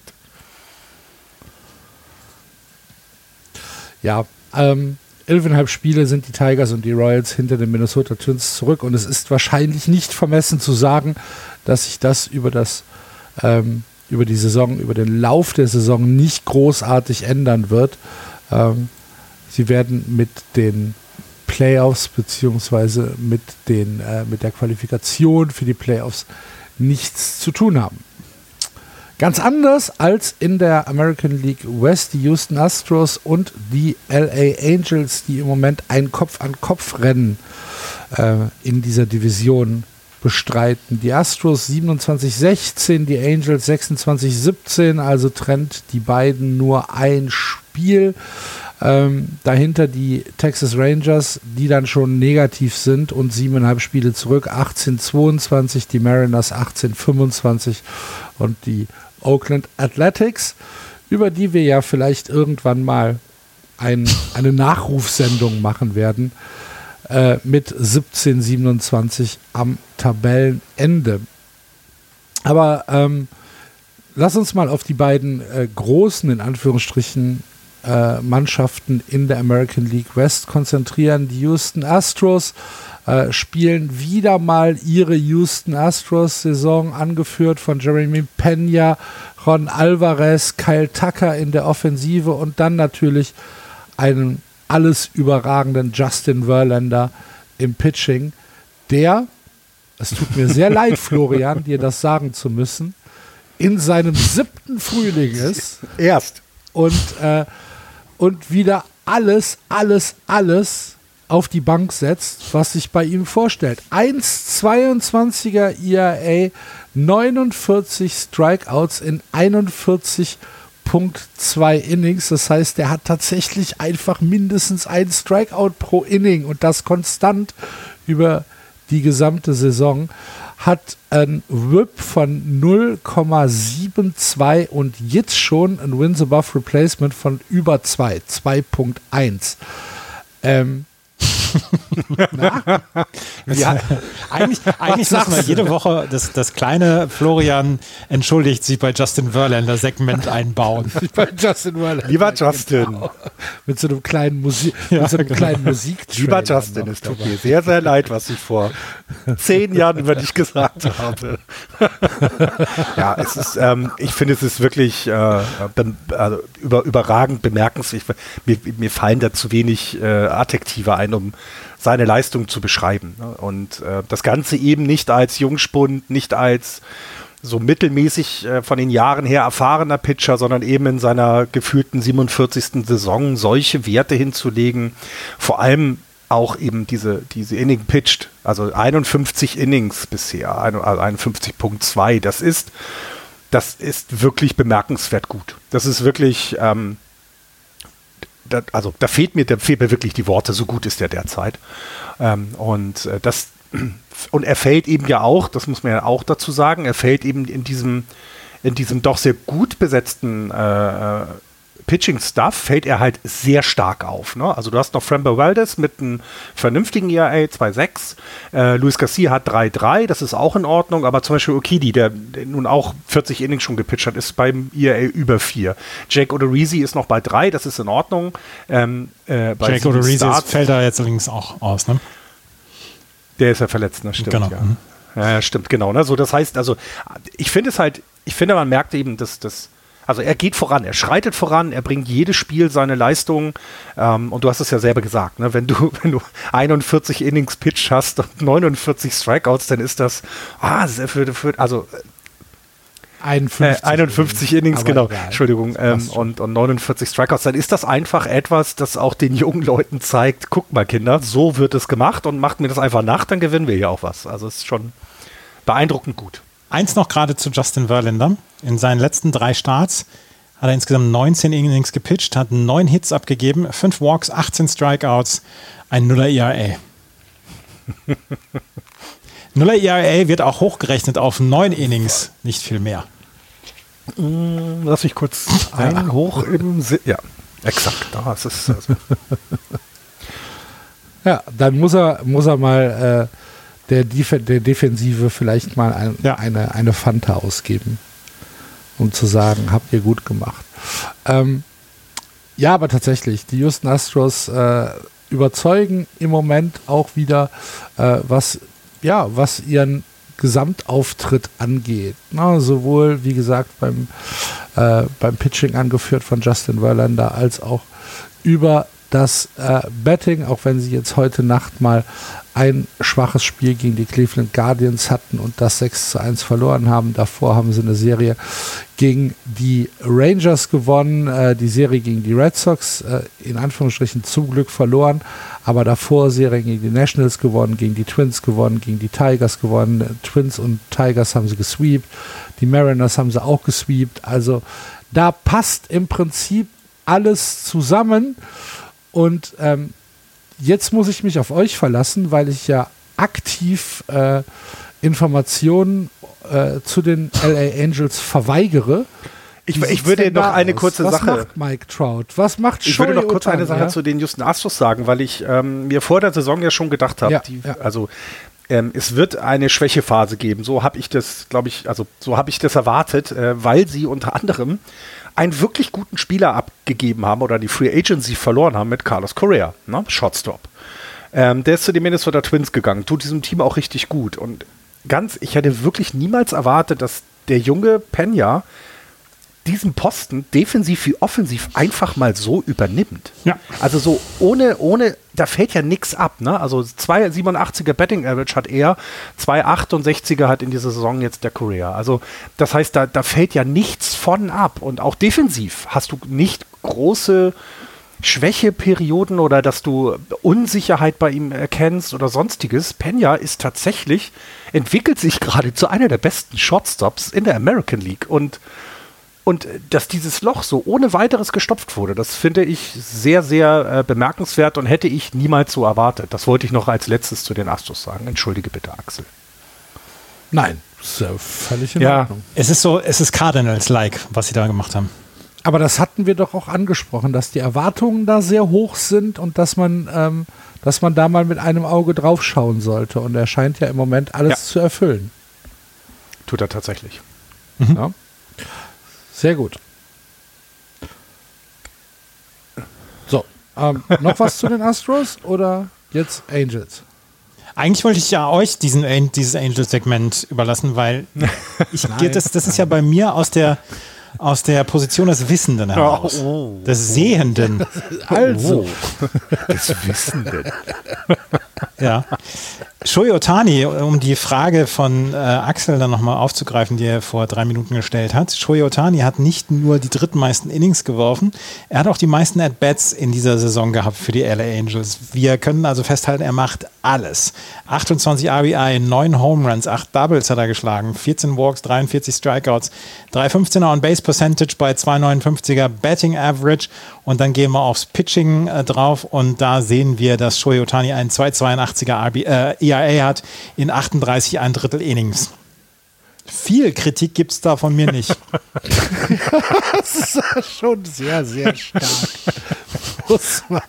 Ja, ähm, 11,5 Spiele sind die Tigers und die Royals hinter den Minnesota Twins zurück und es ist wahrscheinlich nicht vermessen zu sagen, dass sich das über das ähm, über die Saison, über den Lauf der Saison nicht großartig ändern wird. Ähm, sie werden mit den Playoffs beziehungsweise mit, äh, mit der Qualifikation für die Playoffs nichts zu tun haben. Ganz anders als in der American League West, die Houston Astros und die LA Angels, die im Moment ein Kopf-an-Kopf-Rennen äh, in dieser Division bestreiten. Die Astros 27-16, die Angels 26-17, also trennt die beiden nur ein Spiel. Ähm, dahinter die Texas Rangers, die dann schon negativ sind und siebeneinhalb Spiele zurück, 18-22, die Mariners 18-25 und die Oakland Athletics, über die wir ja vielleicht irgendwann mal ein, eine Nachrufsendung machen werden, äh, mit 17,27 am Tabellenende. Aber ähm, lass uns mal auf die beiden äh, großen, in Anführungsstrichen, äh, Mannschaften in der American League West konzentrieren. Die Houston Astros äh, spielen wieder mal ihre Houston Astros-Saison, angeführt von Jeremy Pena, Ron Alvarez, Kyle Tucker in der Offensive und dann natürlich einen alles überragenden Justin Verlander im Pitching, der, es tut mir sehr leid, Florian, dir das sagen zu müssen, in seinem siebten Frühling ist. Erst. Und, äh, und wieder alles, alles, alles auf die Bank setzt, was sich bei ihm vorstellt. 1,22er ERA, 49 Strikeouts in 41.2 Innings. Das heißt, er hat tatsächlich einfach mindestens ein Strikeout pro Inning und das konstant über die gesamte Saison. Hat ein WHIP von 0,72 und jetzt schon ein Wins Above Replacement von über 2, 2.1. Ähm, ja, eigentlich eigentlich muss man jede Woche das, das kleine Florian entschuldigt sich bei Justin Verlander Segment einbauen. bei Justin Verlander. Lieber Justin. Genau. Mit so einem kleinen Musik, ja, mit so einem genau. kleinen Musik. Lieber Justin, es tut mir sehr, sehr leid, was ich vor zehn Jahren über dich gesagt habe. ja, es ist, ähm, ich finde, es ist wirklich äh, also über, überragend bemerkenswert. Mir, mir fallen da zu wenig äh, Adjektive ein, um seine Leistung zu beschreiben. Ne? Und äh, das Ganze eben nicht als Jungspund, nicht als so mittelmäßig äh, von den Jahren her erfahrener Pitcher, sondern eben in seiner gefühlten 47. Saison solche Werte hinzulegen, vor allem auch eben diese, diese Inning pitched, also 51 Innings bisher, also 51.2, das ist, das ist wirklich bemerkenswert gut. Das ist wirklich, ähm, da, also da fehlt mir, da fehlt mir wirklich die Worte, so gut ist er derzeit. Ähm, und äh, das und er fällt eben ja auch, das muss man ja auch dazu sagen, er fällt eben in diesem, in diesem doch sehr gut besetzten äh, äh Pitching-Stuff fällt er halt sehr stark auf. Ne? Also du hast noch Framber Valdez mit einem vernünftigen ERA 2,6. Äh, Luis Garcia hat 3,3, das ist auch in Ordnung, aber zum Beispiel Okidi, der, der, nun auch 40 Innings schon gepitcht hat, ist beim ERA über 4. Jake Odorizzi ist noch bei 3, das ist in Ordnung. Ähm, äh, Jake Odorizzi fällt da jetzt allerdings auch aus, ne? Der ist ja verletzt, ne? Stimmt, genau. ja. Mhm. Ja, stimmt, genau. Ne? So, das heißt, also, ich finde es halt, ich finde, man merkt eben, dass das also er geht voran, er schreitet voran, er bringt jedes Spiel seine Leistung. Ähm, und du hast es ja selber gesagt, ne? wenn, du, wenn du 41 Innings Pitch hast und 49 Strikeouts, dann ist das, ah, für, für, also 51, äh, 51 Innings, genau, egal. Entschuldigung, ähm, und, und 49 Strikeouts, dann ist das einfach etwas, das auch den jungen Leuten zeigt, guck mal Kinder, so wird es gemacht und macht mir das einfach nach, dann gewinnen wir ja auch was. Also es ist schon beeindruckend gut. Eins noch gerade zu Justin Verlander. In seinen letzten drei Starts hat er insgesamt 19 Innings gepitcht, hat neun Hits abgegeben, fünf Walks, 18 Strikeouts, ein Nuller ERA. Nuller ERA wird auch hochgerechnet auf neun Innings, nicht viel mehr. Mm, lass mich kurz ein ja. hoch im Si Ja, exakt. Da ist es. Also. ja, dann muss er, muss er mal äh, der, Def der Defensive vielleicht mal ein, ja. eine, eine Fanta ausgeben, um zu sagen, habt ihr gut gemacht. Ähm, Ja, aber tatsächlich, die Houston Astros äh, überzeugen im Moment auch wieder, äh, was, ja, was ihren Gesamtauftritt angeht. Na, sowohl, wie gesagt, beim, äh, beim Pitching angeführt von Justin Verlander, als auch über das äh, Betting, auch wenn sie jetzt heute Nacht mal ein schwaches Spiel gegen die Cleveland Guardians hatten und das 6 zu 1 verloren haben. Davor haben sie eine Serie gegen die Rangers gewonnen, äh, die Serie gegen die Red Sox äh, in Anführungsstrichen zum Glück verloren, aber davor Serie gegen die Nationals gewonnen, gegen die Twins gewonnen, gegen die Tigers gewonnen. Twins und Tigers haben sie gesweept, die Mariners haben sie auch gesweept. Also da passt im Prinzip alles zusammen und ähm, jetzt muss ich mich auf euch verlassen, weil ich ja aktiv äh, Informationen äh, zu den LA Angels verweigere. Ich, ich würde noch eine kurze Was Sache. Was macht Mike Trout? Was macht Ich würde noch Shohei kurz eine Ohtani, Sache ja? zu den Houston Astros sagen, weil ich ähm, mir vor der Saison ja schon gedacht habe, Ja, ja. also ähm, es wird eine Schwächephase geben. So habe ich das, glaube ich, also so habe ich das erwartet, äh, weil sie unter anderem einen wirklich guten Spieler abgegeben haben oder die Free Agency verloren haben mit Carlos Correa, ne? Shotstop. Ähm, der ist zu den Minnesota Twins gegangen, tut diesem Team auch richtig gut. Und ganz, ich hätte wirklich niemals erwartet, dass der junge Pena diesen Posten defensiv wie offensiv einfach mal so übernimmt. Ja. Also so ohne, ohne, da fällt ja nichts ab, ne? Also 2,87er Betting Average hat er, 2,68er hat in dieser Saison jetzt der Korea. Also das heißt, da, da fällt ja nichts von ab. Und auch defensiv hast du nicht große Schwächeperioden oder dass du Unsicherheit bei ihm erkennst oder sonstiges. Pena ist tatsächlich, entwickelt sich gerade zu einer der besten Shotstops in der American League. Und und äh, dass dieses Loch so ohne weiteres gestopft wurde, das finde ich sehr, sehr äh, bemerkenswert und hätte ich niemals so erwartet. Das wollte ich noch als letztes zu den Astros sagen. Entschuldige bitte, Axel. Nein, ist ja völlig in Ja. Ordnung. Es ist so, es ist Cardinals-like, was sie da gemacht haben. Aber das hatten wir doch auch angesprochen, dass die Erwartungen da sehr hoch sind und dass man, ähm, dass man da mal mit einem Auge drauf schauen sollte. Und er scheint ja im Moment alles Ja. zu erfüllen. Tut er tatsächlich. Ja. Sehr gut. So, ähm, noch was zu den Astros oder jetzt Angels? Eigentlich wollte ich ja euch diesen, dieses Angel-Segment überlassen, weil ich, das, das ist ja bei mir aus der, aus der Position des Wissenden heraus. oh. Des Sehenden. Also, Das Wissenden. Ja. Shohei Otani, um die Frage von äh, Axel dann nochmal aufzugreifen, die er vor drei Minuten gestellt hat. Shohei Otani hat nicht nur die drittmeisten Innings geworfen, er hat auch die meisten At-Bats in dieser Saison gehabt für die LA Angels. Wir können also festhalten, er macht alles. 28 RBI, 9 Home Runs, 8 Doubles hat er geschlagen, 14 Walks, 43 Strikeouts, 315er On-Base Percentage bei 259er Batting Average und dann gehen wir aufs Pitching äh, drauf und da sehen wir, dass Shohei Otani einen 282er RB, äh, ERA hat in 38 ein Drittel Innings. Viel Kritik gibt es da von mir nicht. das ist ja schon sehr, sehr stark. Muss man,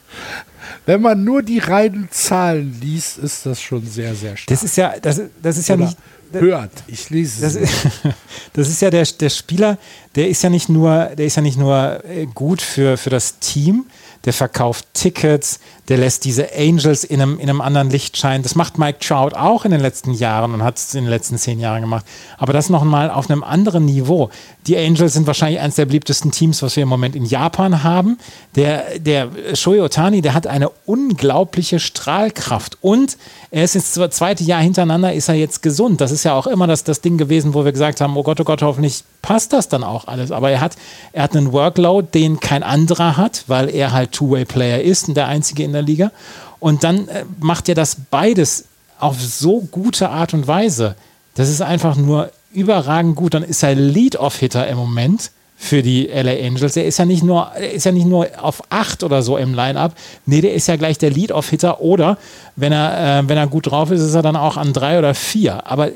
wenn man nur die reinen Zahlen liest, ist das schon sehr, sehr stark. Das ist ja, das, das ist ja Oder nicht. hört. Ich lese Das es. das ist ja der, der Spieler, der ist ja nicht nur, der ist ja nicht nur äh, gut für, für das Team, der verkauft Tickets, der lässt diese Angels in einem, in einem anderen Licht scheinen. Das macht Mike Trout auch in den letzten Jahren und hat es in den letzten zehn Jahren gemacht. Aber das noch mal auf einem anderen Niveau. Die Angels sind wahrscheinlich eines der beliebtesten Teams, was wir im Moment in Japan haben. Der, der Shohei Otani, der hat eine unglaubliche Strahlkraft und er ist jetzt das zweite Jahr hintereinander, ist er jetzt gesund. Das ist ja auch immer das, das Ding gewesen, wo wir gesagt haben, oh Gott, oh Gott, hoffentlich passt das dann auch alles. Aber er hat, er hat einen Workload, den kein anderer hat, weil er halt Two-Way-Player ist und der einzige in der Liga. Und dann äh, macht er das beides auf so gute Art und Weise. Das ist einfach nur überragend gut. Dann ist er Lead-Off-Hitter im Moment für die LA Angels. Der ist ja nicht nur, der ist ja nicht nur auf 8 oder so im Line-Up. Nee, der ist ja gleich der Lead-Off-Hitter. Oder wenn er, äh, wenn er gut drauf ist, ist er dann auch an 3 oder 4. Aber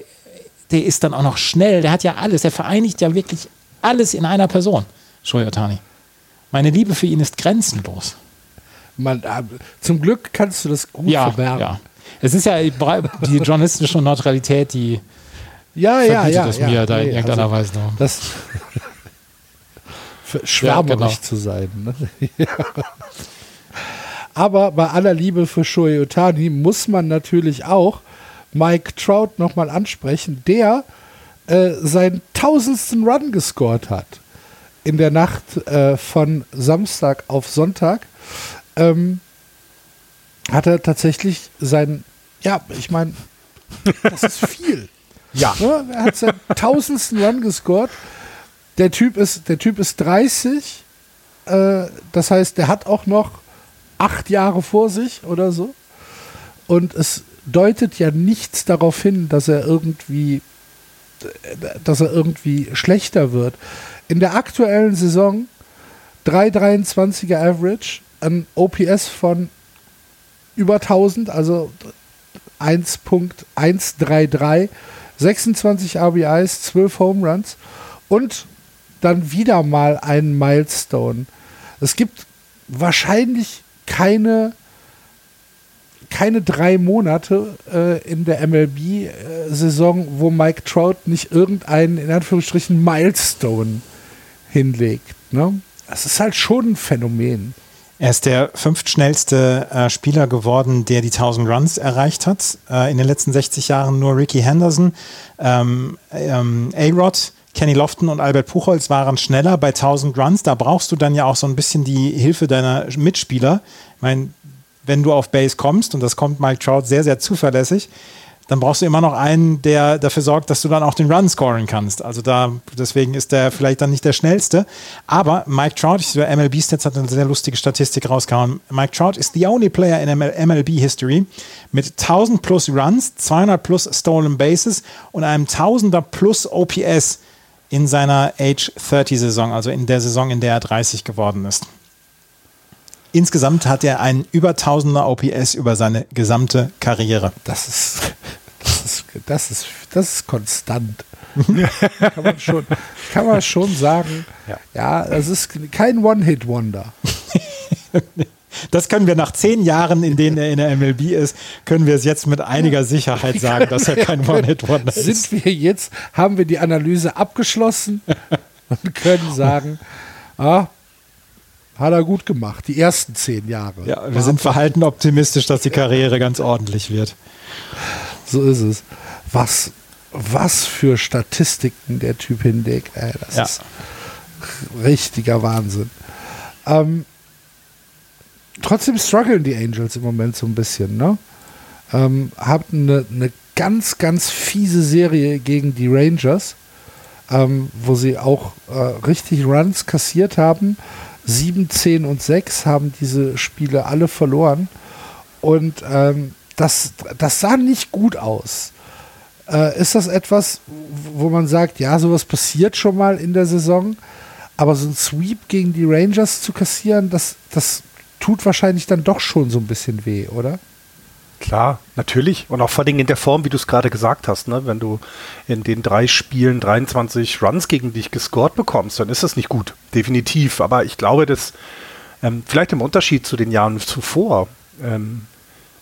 der ist dann auch noch schnell. Der hat ja alles. Der vereinigt ja wirklich alles in einer Person. Shohei Otani. Meine Liebe für ihn ist grenzenlos. Man, äh, zum Glück kannst du das gut Ja, verbergen. ja. Es ist ja die journalistische Neutralität, die ja, ja. ja, es ja, mir da in nee, irgendeiner also Weise noch. Das schwärmerig ja, genau. zu sein. Ne? ja. Aber bei aller Liebe für Shohei Otani muss man natürlich auch Mike Trout nochmal ansprechen, der äh, seinen tausendsten Run gescored hat in der Nacht äh, von Samstag auf Sonntag. Ähm, hat er tatsächlich seinen, ja, ich meine, das ist viel. ja. Ne? Er hat seinen tausendsten Run gescored. Der Typ ist, der Typ ist 30. Äh, das heißt, der hat auch noch acht Jahre vor sich oder so. Und es deutet ja nichts darauf hin, dass er irgendwie, dass er irgendwie schlechter wird. In der aktuellen Saison 3,23er Average, ein OPS von über 1000, also 1.133, 26 RBIs, 12 Home Runs und dann wieder mal einen Milestone. Es gibt wahrscheinlich keine, keine drei Monate äh, in der MLB-Saison, wo Mike Trout nicht irgendeinen, in Anführungsstrichen, Milestone hinlegt. Ne? Das ist halt schon ein Phänomen. Er ist der fünftschnellste äh, Spieler geworden, der die 1000 Runs erreicht hat. Äh, in den letzten 60 Jahren nur Ricky Henderson, ähm, ähm, A-Rod, Kenny Lofton und Albert Puchholz waren schneller bei 1000 Runs. Da brauchst du dann ja auch so ein bisschen die Hilfe deiner Mitspieler. Ich meine, wenn du auf Base kommst, und das kommt Mike Trout sehr, sehr zuverlässig, dann brauchst du immer noch einen, der dafür sorgt, dass du dann auch den Run scoren kannst. Also da, deswegen ist der vielleicht dann nicht der schnellste. Aber Mike Trout, ich sehe, MLB Stats hat eine sehr lustige Statistik rausgehauen. Mike Trout ist the only player in MLB History mit 1000 plus Runs, 200 plus Stolen Bases und einem 1000er plus OPS in seiner Age 30 Saison, also in der Saison, in der er 30 geworden ist. Insgesamt hat er einen über 1000er OPS über seine gesamte Karriere. Das ist, das ist, das ist, das ist konstant. kann, man schon, kann man schon sagen. Ja, ja es ist kein One-Hit-Wonder. Das können wir nach zehn Jahren, in denen er in der MLB ist, können wir es jetzt mit einiger Sicherheit sagen, dass er kein One-Hit-Wonder ist. Sind wir jetzt, haben wir die Analyse abgeschlossen und können sagen, ah, hat er gut gemacht, die ersten zehn Jahre. Ja, wir sind verhalten optimistisch, dass die Karriere ganz ordentlich wird. So ist es. Was, was für Statistiken der Typ hinlegt, ey, das ja. ist richtiger Wahnsinn. Ähm, trotzdem strugglen die Angels im Moment so ein bisschen, ne? Ähm, hatten eine, eine ganz, ganz fiese Serie gegen die Rangers, ähm, wo sie auch äh, richtig Runs kassiert haben. 7, 10 und 6 haben diese Spiele alle verloren. Und ähm, das, das sah nicht gut aus. Äh, ist das etwas, wo man sagt, ja, sowas passiert schon mal in der Saison, aber so ein Sweep gegen die Rangers zu kassieren, das, das tut wahrscheinlich dann doch schon so ein bisschen weh, oder? Klar, natürlich. Und auch vor allem in der Form, wie du es gerade gesagt hast. Ne? Wenn du in den drei Spielen 23 Runs gegen dich gescored bekommst, dann ist das nicht gut. Definitiv. Aber ich glaube, dass ähm, vielleicht im Unterschied zu den Jahren zuvor ähm,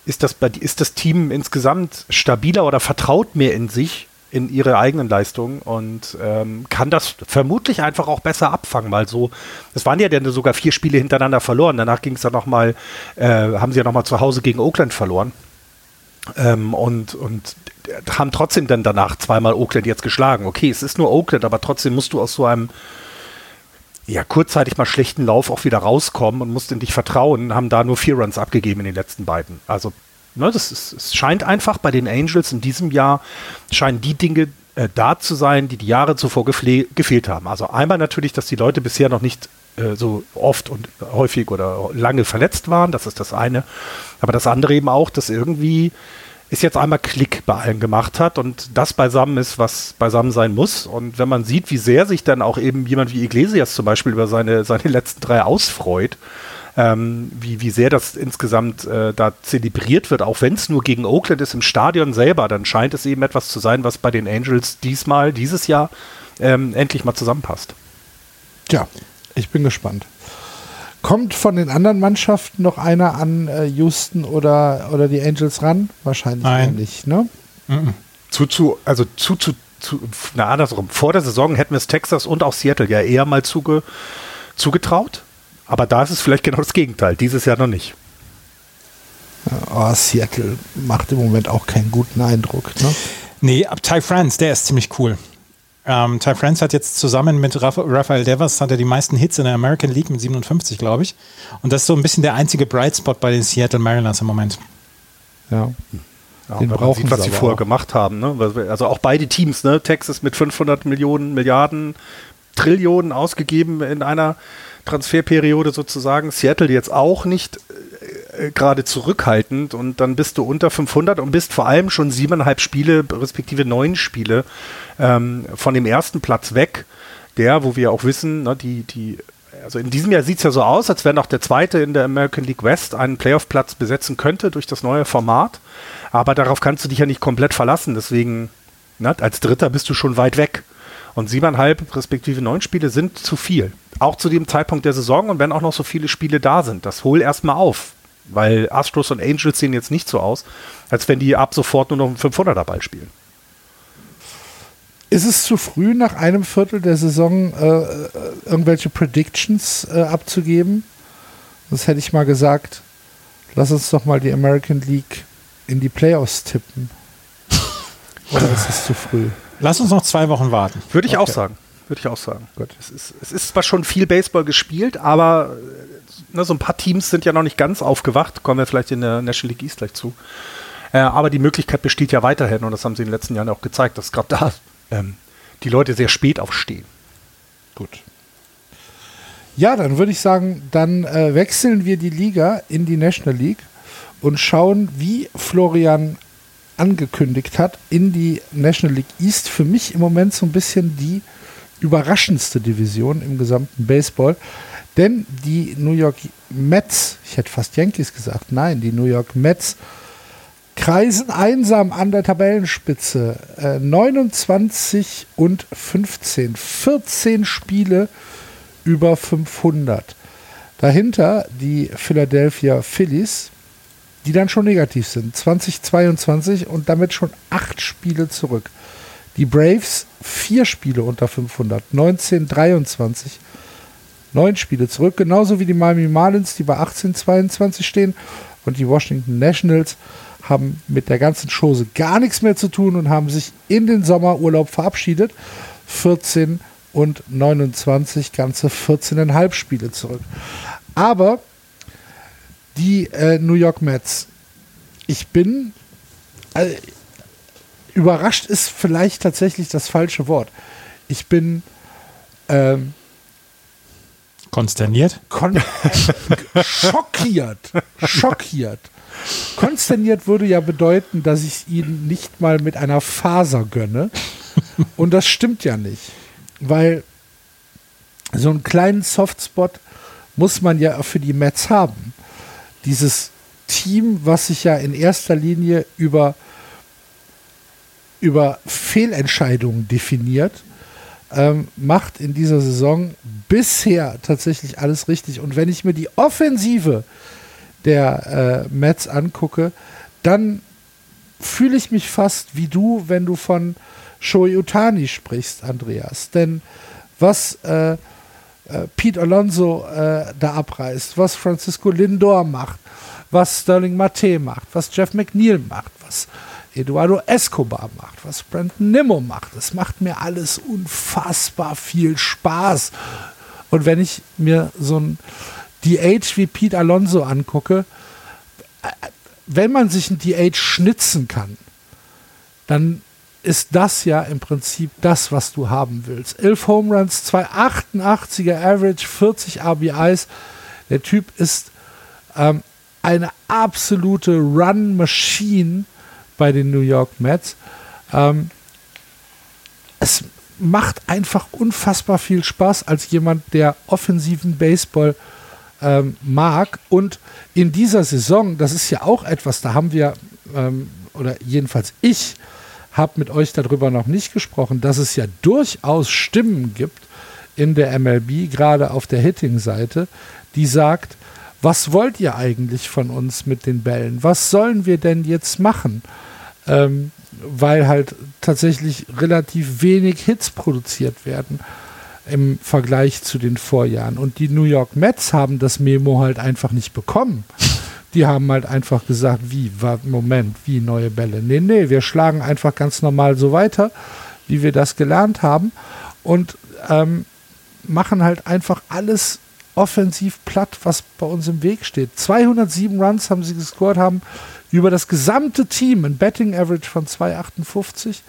ist, das ist das Team insgesamt stabiler oder vertraut mehr in sich in ihre eigenen Leistungen und ähm, kann das vermutlich einfach auch besser abfangen, weil so, es waren ja dann sogar vier Spiele hintereinander verloren. Danach ging es dann nochmal, äh, haben sie ja nochmal zu Hause gegen Oakland verloren. Ähm, und, und haben trotzdem dann danach zweimal Oakland jetzt geschlagen. Okay, es ist nur Oakland, aber trotzdem musst du aus so einem ja, kurzzeitig mal schlechten Lauf auch wieder rauskommen und musst in dich vertrauen, haben da nur vier Runs abgegeben in den letzten beiden. Also Ne, das ist, es scheint einfach bei den Angels in diesem Jahr, scheinen die Dinge äh, da zu sein, die die Jahre zuvor gefehlt haben. Also einmal natürlich, dass die Leute bisher noch nicht äh, so oft und häufig oder lange verletzt waren, das ist das eine. Aber das andere eben auch, dass irgendwie es jetzt einmal Klick bei allen gemacht hat und das beisammen ist, was beisammen sein muss. Und wenn man sieht, wie sehr sich dann auch eben jemand wie Iglesias zum Beispiel über seine, seine letzten drei ausfreut, ähm, wie, wie sehr das insgesamt äh, da zelebriert wird, auch wenn es nur gegen Oakland ist im Stadion selber, dann scheint es eben etwas zu sein, was bei den Angels diesmal, dieses Jahr ähm, endlich mal zusammenpasst. Tja, ich bin gespannt. Kommt von den anderen Mannschaften noch einer an äh, Houston oder, oder die Angels ran? Wahrscheinlich Nein. nicht, ne? Mhm. Zu, zu, also zu, zu, zu, na andersrum. Vor der Saison hätten wir es Texas und auch Seattle ja eher mal zuge, zugetraut. Aber da ist es vielleicht genau das Gegenteil. Dieses Jahr noch nicht. Oh, Seattle macht im Moment auch keinen guten Eindruck. Ne? Nee, ab Ty France, der ist ziemlich cool. Ähm, Ty France hat jetzt zusammen mit Rafa Rafael Devers hat er die meisten Hits in der American League mit 57, glaube ich. Und das ist so ein bisschen der einzige Bright Spot bei den Seattle Mariners im Moment. Ja. Ja, Den brauchen sieht, was sie vorher auch. gemacht haben. Ne? Also auch beide Teams, ne? Texas mit 500 Millionen, Milliarden, Trillionen ausgegeben in einer Transferperiode sozusagen. Seattle jetzt auch nicht äh, gerade zurückhaltend und dann bist du unter 500 und bist vor allem schon siebeneinhalb Spiele, respektive neun Spiele ähm, von dem ersten Platz weg. Der, wo wir auch wissen, ne, die, die, also in diesem Jahr sieht es ja so aus, als wenn auch der zweite in der American League West einen Playoff-Platz besetzen könnte durch das neue Format. Aber darauf kannst du dich ja nicht komplett verlassen. Deswegen, ne, als Dritter bist du schon weit weg. Und siebeneinhalb respektive neun Spiele sind zu viel. Auch zu dem Zeitpunkt der Saison und wenn auch noch so viele Spiele da sind. Das hol erstmal auf. Weil Astros und Angels sehen jetzt nicht so aus, als wenn die ab sofort nur noch einen 500er Ball spielen. Ist es zu früh, nach einem Viertel der Saison äh, äh, irgendwelche Predictions äh, abzugeben? Das hätte ich mal gesagt. Lass uns doch mal die American League in die Playoffs tippen. Oder ist es zu früh? Lass uns noch zwei Wochen warten. Würde ich okay. auch sagen. Würde ich auch sagen. Gut. Es ist, es ist zwar schon viel Baseball gespielt, aber ne, so ein paar Teams sind ja noch nicht ganz aufgewacht. Kommen wir vielleicht in der National League East gleich zu. Äh, aber die Möglichkeit besteht ja weiterhin und das haben sie in den letzten Jahren auch gezeigt, dass gerade da ähm, die Leute sehr spät aufstehen. Gut. Ja, dann würde ich sagen, dann äh, wechseln wir die Liga in die National League und schauen, wie Florian angekündigt hat, in die National League East. Für mich im Moment so ein bisschen die überraschendste Division im gesamten Baseball. Denn die New York Mets, ich hätte fast Yankees gesagt, nein, die New York Mets kreisen einsam an der Tabellenspitze. Äh, 29 und 15. 14 Spiele über 500. Dahinter die Philadelphia Phillies die dann schon negativ sind. 2022 und damit schon acht Spiele zurück. Die Braves vier Spiele unter 500, 1923, neun Spiele zurück, genauso wie die Miami Marlins, die bei 1822 stehen und die Washington Nationals haben mit der ganzen Chose gar nichts mehr zu tun und haben sich in den Sommerurlaub verabschiedet. 14 und 29, ganze 14,5 Spiele zurück. Aber die äh, New York Mets. Ich bin äh, überrascht ist vielleicht tatsächlich das falsche Wort. Ich bin ähm, konsterniert. Kon schockiert. Schockiert. Konsterniert würde ja bedeuten, dass ich ihn nicht mal mit einer Faser gönne. Und das stimmt ja nicht. Weil so einen kleinen Softspot muss man ja für die Mets haben dieses Team, was sich ja in erster Linie über, über Fehlentscheidungen definiert, ähm, macht in dieser Saison bisher tatsächlich alles richtig. Und wenn ich mir die Offensive der äh, Mets angucke, dann fühle ich mich fast wie du, wenn du von Shoei Utani sprichst, Andreas. Denn was äh, äh, Pete Alonso äh, da abreißt, was Francisco Lindor macht, was Sterling Mate macht, was Jeff McNeil macht, was Eduardo Escobar macht, was Brandon Nimmo macht. Es macht mir alles unfassbar viel Spaß. Und wenn ich mir so ein DH wie Pete Alonso angucke, wenn man sich ein DH schnitzen kann, dann ist das ja im Prinzip das, was du haben willst. 11 Home Runs, 288er Average, 40 RBIs. Der Typ ist ähm, eine absolute Run-Machine bei den New York Mets. Ähm, es macht einfach unfassbar viel Spaß als jemand, der offensiven Baseball ähm, mag. Und in dieser Saison, das ist ja auch etwas, da haben wir, ähm, oder jedenfalls ich, habe mit euch darüber noch nicht gesprochen, dass es ja durchaus Stimmen gibt in der MLB, gerade auf der Hitting-Seite, die sagt, was wollt ihr eigentlich von uns mit den Bällen? Was sollen wir denn jetzt machen? Ähm, weil halt tatsächlich relativ wenig Hits produziert werden. im Vergleich zu den Vorjahren. Und die New York Mets haben das Memo halt einfach nicht bekommen. Die haben halt einfach gesagt, wie, Moment, wie neue Bälle. Nee, nee, wir schlagen einfach ganz normal so weiter, wie wir das gelernt haben. Und ähm, machen halt einfach alles offensiv platt, was bei uns im Weg steht. 207 Runs haben sie gescored, haben über das gesamte Team ein Betting Average von 2,58,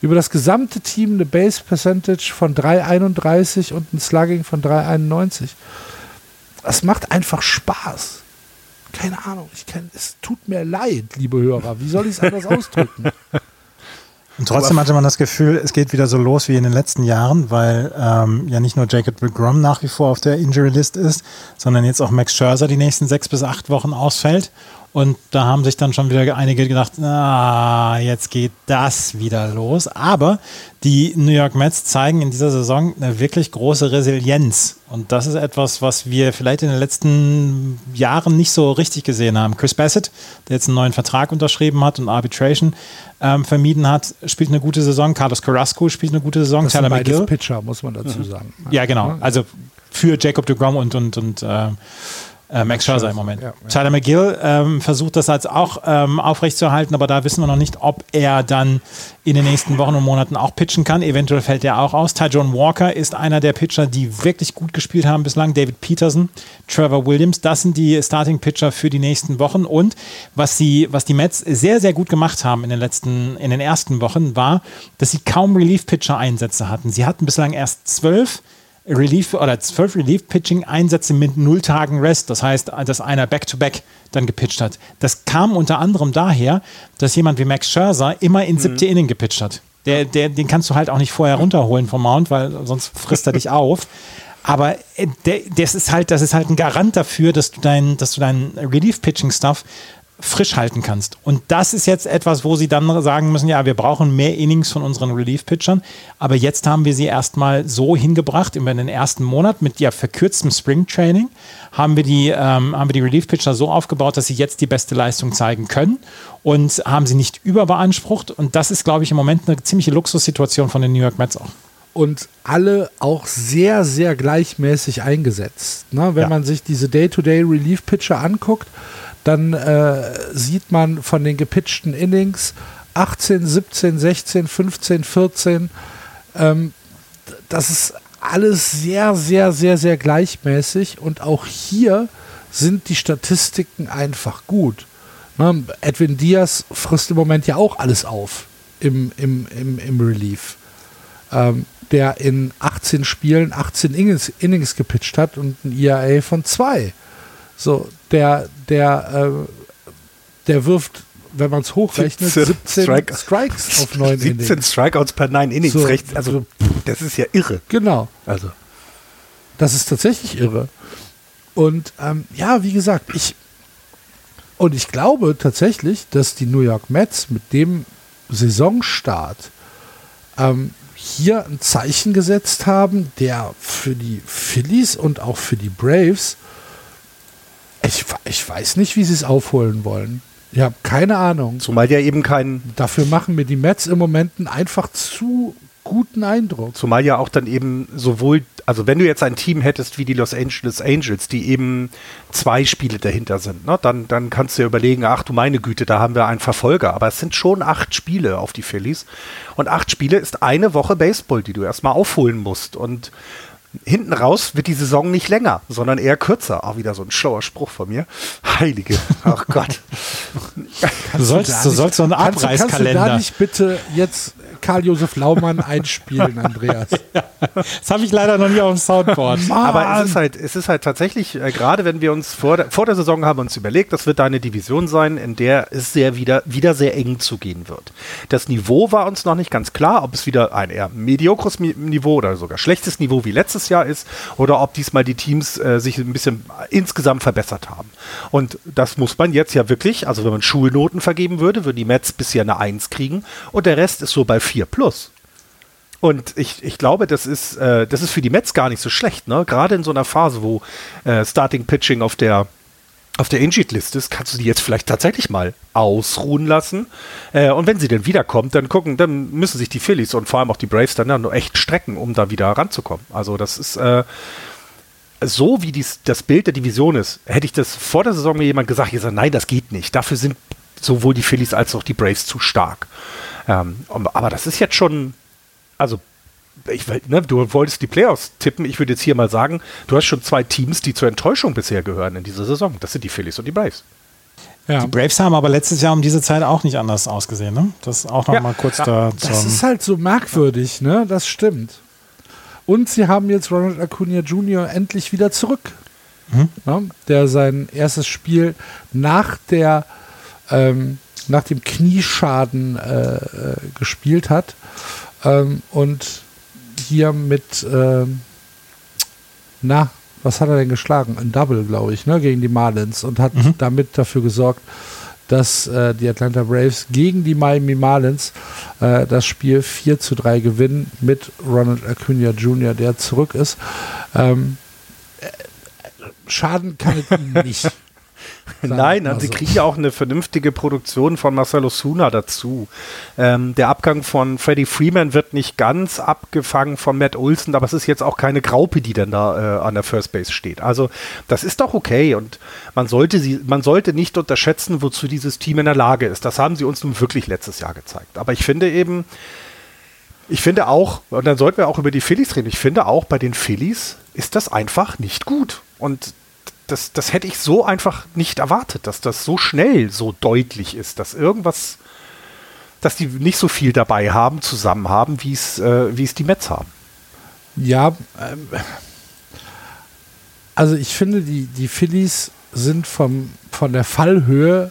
über das gesamte Team eine Base Percentage von 3,31 und ein Slugging von 3,91. Das macht einfach Spaß. Keine Ahnung, ich kann, es tut mir leid, liebe Hörer. Wie soll ich es anders ausdrücken? Und trotzdem hatte man das Gefühl, es geht wieder so los wie in den letzten Jahren, weil ähm, ja nicht nur Jacob DeGrom nach wie vor auf der Injury List ist, sondern jetzt auch Max Scherzer die nächsten sechs bis acht Wochen ausfällt. Und da haben sich dann schon wieder einige gedacht, ah, jetzt geht das wieder los. Aber die New York Mets zeigen in dieser Saison eine wirklich große Resilienz. Und das ist etwas, was wir vielleicht in den letzten Jahren nicht so richtig gesehen haben. Chris Bassett, der jetzt einen neuen Vertrag unterschrieben hat und Arbitration ähm, vermieden hat, spielt eine gute Saison. Carlos Carrasco spielt eine gute Saison. Das sind beides McGill. Pitcher, muss man dazu sagen. Ja, genau. Also für Jacob de Grom und, und, und äh, äh, Max Scherzer im Moment. Ja, ja. Tyler McGill ähm, versucht das als auch ähm, aufrechtzuerhalten, aber da wissen wir noch nicht, ob er dann in den nächsten Wochen und Monaten auch pitchen kann. Eventuell fällt er auch aus. Ty John Walker ist einer der Pitcher, die wirklich gut gespielt haben bislang. David Peterson, Trevor Williams, das sind die Starting Pitcher für die nächsten Wochen. Und was sie, was die Mets sehr, sehr gut gemacht haben in den letzten, in den ersten Wochen, war, dass sie kaum Relief-Pitcher-Einsätze hatten. Sie hatten bislang erst zwölf Relief oder zwölf Relief-Pitching-Einsätze mit null Tagen Rest. Das heißt, dass einer Back-to-Back -back dann gepitcht hat. Das kam unter anderem daher, dass jemand wie Max Scherzer immer in siebte mhm. Inning gepitcht hat. Der, der, den kannst du halt auch nicht vorher runterholen vom Mount, weil sonst frisst er dich auf. Aber äh, das ist halt, das ist halt ein Garant dafür, dass du dein, dass du deinen Relief-Pitching-Stuff frisch halten kannst. Und das ist jetzt etwas, wo sie dann sagen müssen, ja, wir brauchen mehr Innings von unseren Relief-Pitchern. Aber jetzt haben wir sie erstmal so hingebracht, über den ersten Monat mit ja verkürztem Spring-Training, haben wir die, ähm, haben wir die Relief-Pitcher so aufgebaut, dass sie jetzt die beste Leistung zeigen können und haben sie nicht überbeansprucht. Und das ist, glaube ich, im Moment eine ziemliche Luxussituation von den New York Mets auch und alle auch sehr, sehr gleichmäßig eingesetzt. Ne? Wenn ja. man sich diese Day-to-Day-Relief-Pitcher anguckt, dann äh, sieht man von den gepitchten Innings 18, 17, 16, 15, 14. Ähm, das ist alles sehr, sehr, sehr, sehr gleichmäßig und auch hier sind die Statistiken einfach gut. Ne? Edwin Diaz frisst im Moment ja auch alles auf im, im, im, im Relief. Ähm, der in 18 Spielen 18 Innings, Innings gepitcht hat und ein ERA von 2. So, der, der, äh, der wirft, wenn man es hochrechnet, 17, 17 Strike Strikes auf 9 17 Innings. 17 Strikeouts per 9 Innings. So, recht, also, das ist ja irre. Genau. Also. Das ist tatsächlich irre. Und ähm, ja, wie gesagt, ich und ich glaube tatsächlich, dass die New York Mets mit dem Saisonstart ähm, hier ein Zeichen gesetzt haben, der für die Phillies und auch für die Braves ich, ich weiß nicht, wie sie es aufholen wollen. Ich habe keine Ahnung. Zumal ja eben kein. Dafür machen mir die Mets im Moment einen einfach zu guten Eindruck. Zumal ja auch dann eben sowohl, also wenn du jetzt ein Team hättest wie die Los Angeles Angels, die eben zwei Spiele dahinter sind, ne, dann, dann kannst du ja überlegen, ach du meine Güte, da haben wir einen Verfolger. Aber es sind schon acht Spiele auf die Phillies. Und acht Spiele ist eine Woche Baseball, die du erstmal aufholen musst. Und hinten raus wird die Saison nicht länger, sondern eher kürzer. Auch wieder so ein schlauer Spruch von mir. Heilige, ach Gott. du sollst, du, sollst so einen Abreißkalender. Kannst, kannst du da nicht bitte jetzt Karl-Josef Laumann einspielen, Andreas. ja, das habe ich leider noch nie auf dem Soundboard. Aber es ist halt, es ist halt tatsächlich, äh, gerade wenn wir uns vor der, vor der Saison haben uns überlegt, das wird eine Division sein, in der es sehr wieder, wieder sehr eng zugehen wird. Das Niveau war uns noch nicht ganz klar, ob es wieder ein eher mediokres Niveau oder sogar schlechtes Niveau wie letztes Jahr ist oder ob diesmal die Teams äh, sich ein bisschen insgesamt verbessert haben. Und das muss man jetzt ja wirklich, also wenn man Schulnoten vergeben würde, würden die Mets bisher eine 1 kriegen und der Rest ist so bei 4 plus. Und ich, ich glaube, das ist, äh, das ist für die Mets gar nicht so schlecht, ne? Gerade in so einer Phase, wo äh, Starting Pitching auf der auf der Injured-Liste ist, kannst du die jetzt vielleicht tatsächlich mal ausruhen lassen. Äh, und wenn sie dann wiederkommt, dann gucken, dann müssen sich die Phillies und vor allem auch die Braves dann, dann echt strecken, um da wieder ranzukommen. Also das ist äh, so, wie dies, das Bild der Division ist. Hätte ich das vor der Saison mir jemand gesagt, ich gesagt, nein, das geht nicht. Dafür sind sowohl die Phillies als auch die Braves zu stark. Ähm, aber das ist jetzt schon, also ich, ne, du wolltest die Playoffs tippen. Ich würde jetzt hier mal sagen, du hast schon zwei Teams, die zur Enttäuschung bisher gehören in dieser Saison. Das sind die Phillies und die Braves. Ja. Die Braves haben aber letztes Jahr um diese Zeit auch nicht anders ausgesehen. Ne? Das auch noch ja, mal kurz da. Das ist halt so merkwürdig, ne? Das stimmt. Und sie haben jetzt Ronald Acuna Jr. endlich wieder zurück, mhm. ne? der sein erstes Spiel nach der ähm, nach dem Knieschaden äh, äh gespielt hat ähm, und hier mit, äh, na, was hat er denn geschlagen? Ein Double, glaube ich, ne, gegen die Marlins und hat mhm. damit dafür gesorgt, dass äh, die Atlanta Braves gegen die Miami Marlins äh, das Spiel 4 zu 3 gewinnen mit Ronald Acuna Jr., der zurück ist. Ähm, äh, Schaden kann es ihm nicht. Nein, also. sie kriegen ja auch eine vernünftige Produktion von Marcelo Suna dazu. Ähm, der Abgang von Freddie Freeman wird nicht ganz abgefangen von Matt Olson, aber es ist jetzt auch keine Graupe, die dann da äh, an der First Base steht. Also das ist doch okay und man sollte sie, man sollte nicht unterschätzen, wozu dieses Team in der Lage ist. Das haben sie uns nun wirklich letztes Jahr gezeigt. Aber ich finde eben, ich finde auch, und dann sollten wir auch über die Phillies reden, ich finde auch bei den Phillies ist das einfach nicht gut. Und das, das hätte ich so einfach nicht erwartet, dass das so schnell so deutlich ist, dass irgendwas, dass die nicht so viel dabei haben, zusammen haben, wie es, äh, es die Mets haben. Ja, ähm, also ich finde, die, die Phillies sind vom, von der Fallhöhe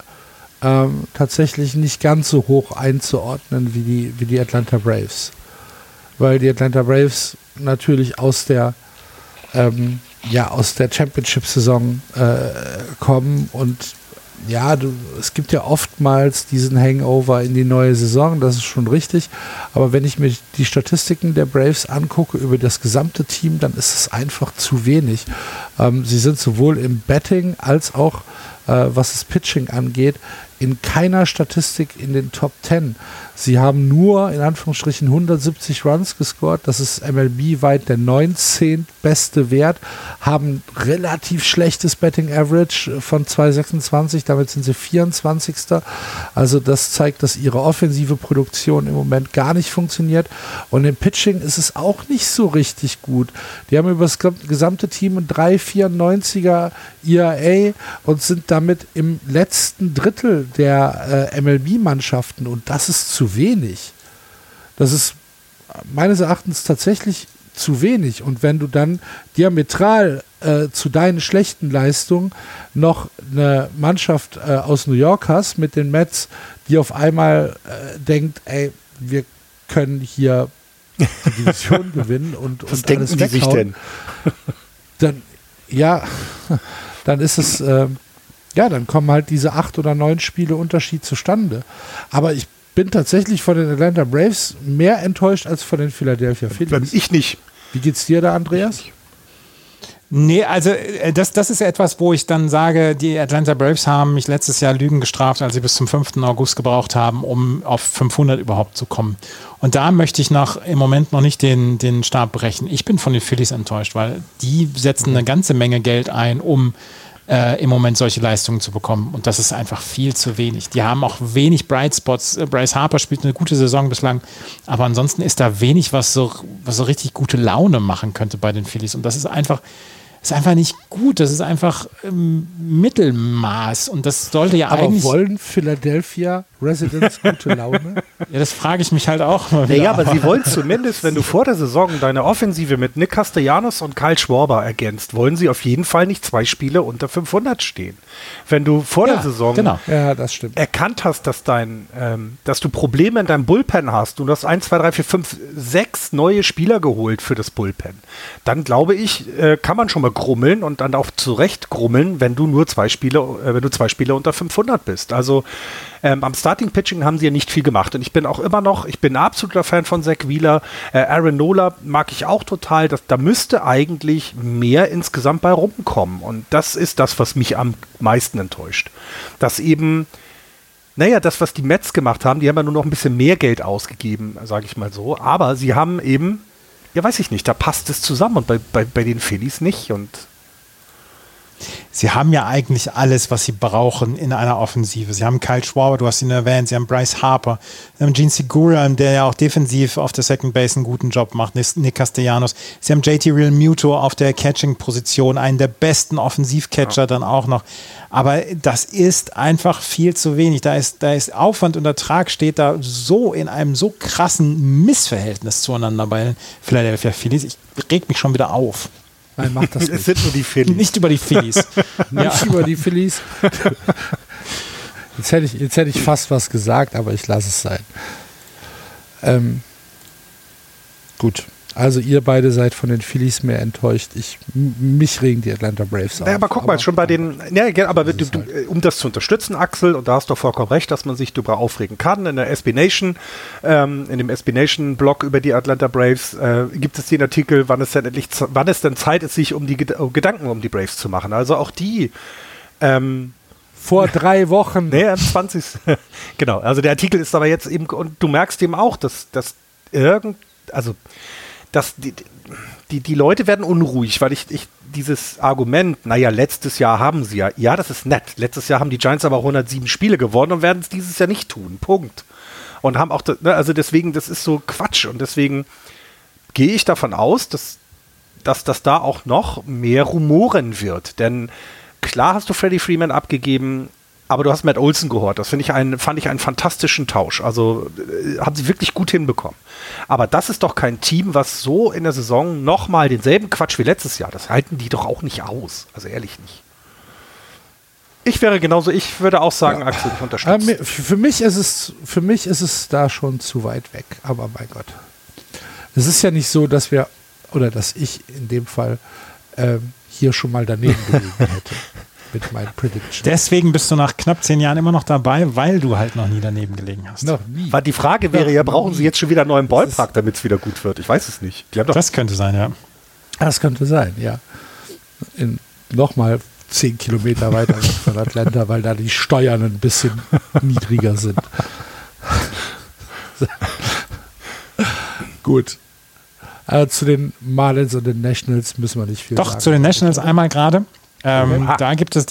ähm, tatsächlich nicht ganz so hoch einzuordnen wie die, wie die Atlanta Braves. Weil die Atlanta Braves natürlich aus der ähm, ja aus der Championship-Saison äh, kommen und ja, du, es gibt ja oftmals diesen Hangover in die neue Saison, das ist schon richtig. Aber wenn ich mir die Statistiken der Braves angucke über das gesamte Team, dann ist es einfach zu wenig. Ähm, sie sind sowohl im Betting als auch, äh, was das Pitching angeht, in keiner Statistik in den Top 10. Sie haben nur in Anführungsstrichen 170 Runs gescored. Das ist MLB weit der 19. beste Wert. Haben relativ schlechtes Betting Average von 226. Damit sind sie 24. Also das zeigt, dass ihre offensive Produktion im Moment gar nicht funktioniert. Und im Pitching ist es auch nicht so richtig gut. Die haben über das gesamte Team ein 3,94er ERA und sind damit im letzten Drittel der äh, MLB-Mannschaften. Und das ist zu wenig. Das ist meines Erachtens tatsächlich zu wenig. Und wenn du dann diametral äh, zu deinen schlechten Leistungen noch eine Mannschaft äh, aus New York hast mit den Mets, die auf einmal äh, denkt, ey, wir können hier die Division gewinnen und, Was und denken alles die sich denn? dann, ja, dann ist es, äh, ja, dann kommen halt diese acht oder neun Spiele Unterschied zustande. Aber ich bin tatsächlich von den Atlanta Braves mehr enttäuscht als von den Philadelphia Phillies. Ich nicht. Wie geht's dir da, Andreas? Nee, also äh, das, das ist etwas, wo ich dann sage, die Atlanta Braves haben mich letztes Jahr Lügen gestraft, als sie bis zum 5. August gebraucht haben, um auf 500 überhaupt zu kommen. Und da möchte ich noch im Moment noch nicht den, den Stab brechen. Ich bin von den Phillies enttäuscht, weil die setzen eine ganze Menge Geld ein, um äh, im Moment solche Leistungen zu bekommen. Und das ist einfach viel zu wenig. Die haben auch wenig Bright Spots. Äh, Bryce Harper spielt eine gute Saison bislang, aber ansonsten ist da wenig, was so, was so richtig gute Laune machen könnte bei den Phillies. Und das ist einfach, ist einfach nicht gut. Das ist einfach ähm, Mittelmaß. Und das sollte ja Aber eigentlich. wollen Philadelphia Residents gute Laune? ja, das frage ich mich halt auch mal wieder. Naja, aber sie wollen zumindest, wenn du vor der Saison deine Offensive mit Nick Castellanos und Kyle Schwarber ergänzt, wollen sie auf jeden Fall nicht zwei Spiele unter 500 stehen. Wenn du vor ja, der Saison genau. ja, erkannt hast, dass, dein, ähm, dass du Probleme in deinem Bullpen hast, du hast 1, 2, 3, 4, 5, 6 neue Spieler geholt für das Bullpen, dann glaube ich, äh, kann man schon mal grummeln und dann auch zurechtgrummeln, wenn du nur zwei Spiele, äh, wenn du zwei Spiele unter 500 bist. Also ähm, am Starting Pitching haben sie ja nicht viel gemacht und ich bin auch immer noch, ich bin ein absoluter Fan von Zach Wheeler. Äh, Aaron Nola mag ich auch total. Das, da müsste eigentlich mehr insgesamt bei rumkommen und das ist das, was mich am meisten enttäuscht. Dass eben naja, das, was die Mets gemacht haben, die haben ja nur noch ein bisschen mehr Geld ausgegeben, sage ich mal so. Aber sie haben eben, ja, weiß ich nicht, da passt es zusammen und bei, bei, bei den Phillies nicht. Und sie haben ja eigentlich alles, was sie brauchen in einer Offensive. Sie haben Kyle Schwarber, du hast ihn erwähnt, sie haben Bryce Harper, sie haben Gene Segura, der ja auch defensiv auf der Second Base einen guten Job macht, Nick Castellanos. Sie haben JT Real Muto auf der Catching-Position, einen der besten Offensivcatcher ja. dann auch noch. Aber das ist einfach viel zu wenig. Da ist, da ist Aufwand und Ertrag steht da so in einem so krassen Missverhältnis zueinander bei Philadelphia Phillies. Ich reg mich schon wieder auf. Nein, mach das nicht. Es sind nur die Phillies. Nicht über die Phillies. nicht über die Phillies. Jetzt hätte, ich, jetzt hätte ich fast was gesagt, aber ich lasse es sein. Ähm, gut. Also ihr beide seid von den Phillies mehr enttäuscht. Ich, mich regen die Atlanta Braves auf. Naja, aber guck aber, mal, schon bei den, ja, aber du, du, halt. um das zu unterstützen, Axel, und da hast du vollkommen recht, dass man sich darüber aufregen kann, in der SB Nation, ähm, in dem SB Nation Blog über die Atlanta Braves, äh, gibt es den Artikel, wann es denn endlich, wann es denn Zeit ist, sich um die uh, Gedanken um die Braves zu machen. Also auch die, ähm, vor drei Wochen. Nee, am 20. genau. Also der Artikel ist aber jetzt eben, und du merkst eben auch, dass, dass irgend, also dass die, die, die Leute werden unruhig, weil ich, ich dieses Argument, naja, letztes Jahr haben sie ja, ja, das ist nett. Letztes Jahr haben die Giants aber 107 Spiele gewonnen und werden es dieses Jahr nicht tun. Punkt. Und haben auch, ne, also deswegen, das ist so Quatsch. Und deswegen gehe ich davon aus, dass, dass das da auch noch mehr rumoren wird. Denn klar hast du Freddie Freeman abgegeben, aber du hast Matt Olson gehört. Das finde ich ein, fand ich einen fantastischen Tausch. Also äh, haben sie wirklich gut hinbekommen. Aber das ist doch kein Team, was so in der Saison nochmal denselben Quatsch wie letztes Jahr. Das halten die doch auch nicht aus. Also ehrlich nicht. Ich wäre genauso, ich würde auch sagen, ja. Axel, ich unterstütze. Äh, für mich ist es, für mich ist es da schon zu weit weg. Aber mein Gott. Es ist ja nicht so, dass wir, oder dass ich in dem Fall ähm, hier schon mal daneben gelegen hätte mit meinen Predictions. Deswegen bist du nach knapp zehn Jahren immer noch dabei, weil du halt noch nie daneben gelegen hast. Noch nie. Weil die Frage wäre ja, brauchen sie jetzt schon wieder einen neuen Ballpark, damit es wieder gut wird? Ich weiß es nicht. das könnte sein, ja. Das könnte sein, ja. In nochmal zehn Kilometer weiter von Atlanta, weil da die Steuern ein bisschen niedriger sind. Gut. Also zu den Marlins und den Nationals müssen wir nicht viel Doch, sagen. Doch, zu den Nationals einmal gerade. Ähm, da, gibt es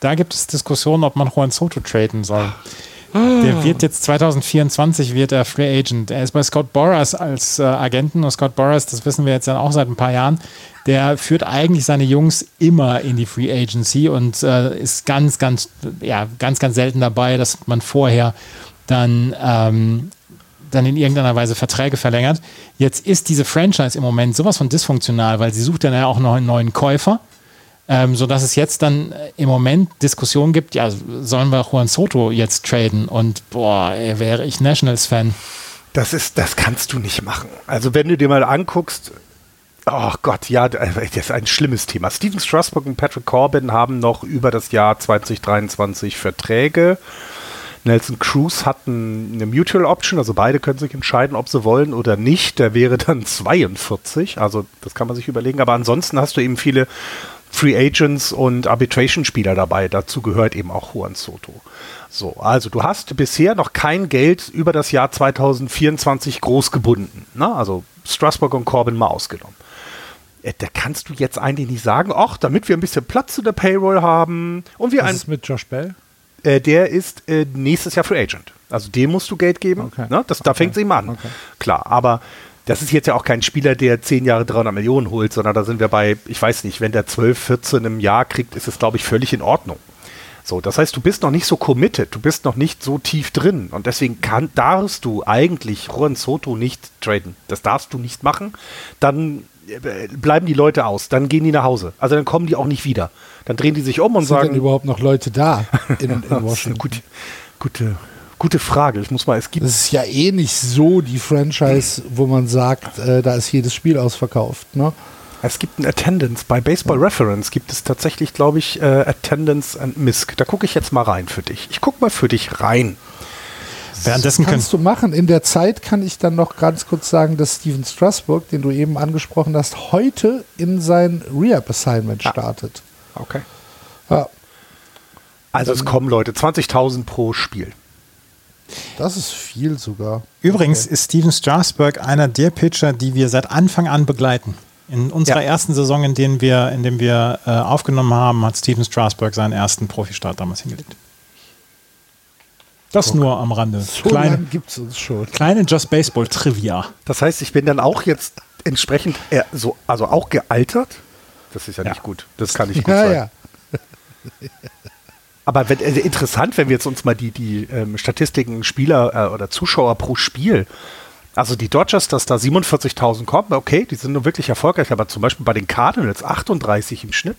da gibt es Diskussionen, ob man Juan Soto traden soll. Der wird jetzt 2024 wird er Free Agent. Er ist bei Scott Boras als äh, Agenten und Scott Boras, das wissen wir jetzt dann auch seit ein paar Jahren, der führt eigentlich seine Jungs immer in die Free Agency und äh, ist ganz, ganz, ja, ganz, ganz selten dabei, dass man vorher dann ähm, dann in irgendeiner Weise Verträge verlängert. Jetzt ist diese Franchise im Moment sowas von dysfunktional, weil sie sucht dann ja auch noch einen neuen Käufer ähm, sodass es jetzt dann äh, im Moment Diskussionen gibt, ja, sollen wir Juan Soto jetzt traden? Und boah, ey, wäre ich Nationals-Fan. Das ist, das kannst du nicht machen. Also wenn du dir mal anguckst, oh Gott, ja, das ist ein schlimmes Thema. Steven Strasburg und Patrick Corbin haben noch über das Jahr 2023 Verträge. Nelson Cruz hat eine Mutual Option, also beide können sich entscheiden, ob sie wollen oder nicht. Der wäre dann 42, also das kann man sich überlegen. Aber ansonsten hast du eben viele Free Agents und Arbitration-Spieler dabei. Dazu gehört eben auch Juan Soto. So, also du hast bisher noch kein Geld über das Jahr 2024 groß gebunden. Ne? Also Strasbourg und Corbin mal ausgenommen. Äh, da kannst du jetzt eigentlich nicht sagen, ach, damit wir ein bisschen Platz in der Payroll haben und wir Was ist mit Josh Bell? Äh, der ist äh, nächstes Jahr Free Agent. Also dem musst du Geld geben. Okay. Ne? Das, da okay. fängt es ihm an. Okay. Klar, aber das ist jetzt ja auch kein Spieler, der zehn Jahre 300 Millionen holt, sondern da sind wir bei, ich weiß nicht, wenn der 12, 14 im Jahr kriegt, ist es, glaube ich, völlig in Ordnung. So, das heißt, du bist noch nicht so committed, du bist noch nicht so tief drin und deswegen kann, darfst du eigentlich Juan Soto nicht traden. Das darfst du nicht machen. Dann äh, bleiben die Leute aus, dann gehen die nach Hause. Also dann kommen die auch nicht wieder. Dann drehen die sich um und Sind sagen. Sind denn überhaupt noch Leute da in, in Washington? Gute, gute, Gute Frage. Ich muss mal, es gibt. Das ist ja eh nicht so die Franchise, wo man sagt, äh, da ist jedes Spiel ausverkauft, ne? Es gibt ein Attendance. Bei Baseball Reference gibt es tatsächlich, glaube ich, äh, Attendance and Misc. Da gucke ich jetzt mal rein für dich. Ich gucke mal für dich rein. Währenddessen kannst du machen. In der Zeit kann ich dann noch ganz kurz sagen, dass Steven Strasburg, den du eben angesprochen hast, heute in sein Rehab-Assignment Ah. startet. Okay. Ja, Also es kommen Leute, 20.000 pro Spiel. Das ist viel sogar. Übrigens ist Steven Strasberg einer der Pitcher, die wir seit Anfang an begleiten. In unserer Ja. ersten Saison, in denen wir, in dem wir äh, aufgenommen haben, hat Steven Strasberg seinen ersten Profistart damals hingelegt. Das nur am Rande. So kleine, lange gibt es uns schon. kleine Just Baseball Trivia. Das heißt, ich bin dann auch jetzt entsprechend eher so, also auch gealtert. Das ist ja, Ja. nicht gut. Das kann nicht gut Ja, sein. ja. Aber wenn, äh, interessant, wenn wir jetzt uns mal die, die ähm, Statistiken Spieler äh, oder Zuschauer pro Spiel, also die Dodgers, dass da 47.000 kommen, okay, die sind nun wirklich erfolgreich, aber zum Beispiel bei den Cardinals 38 im Schnitt.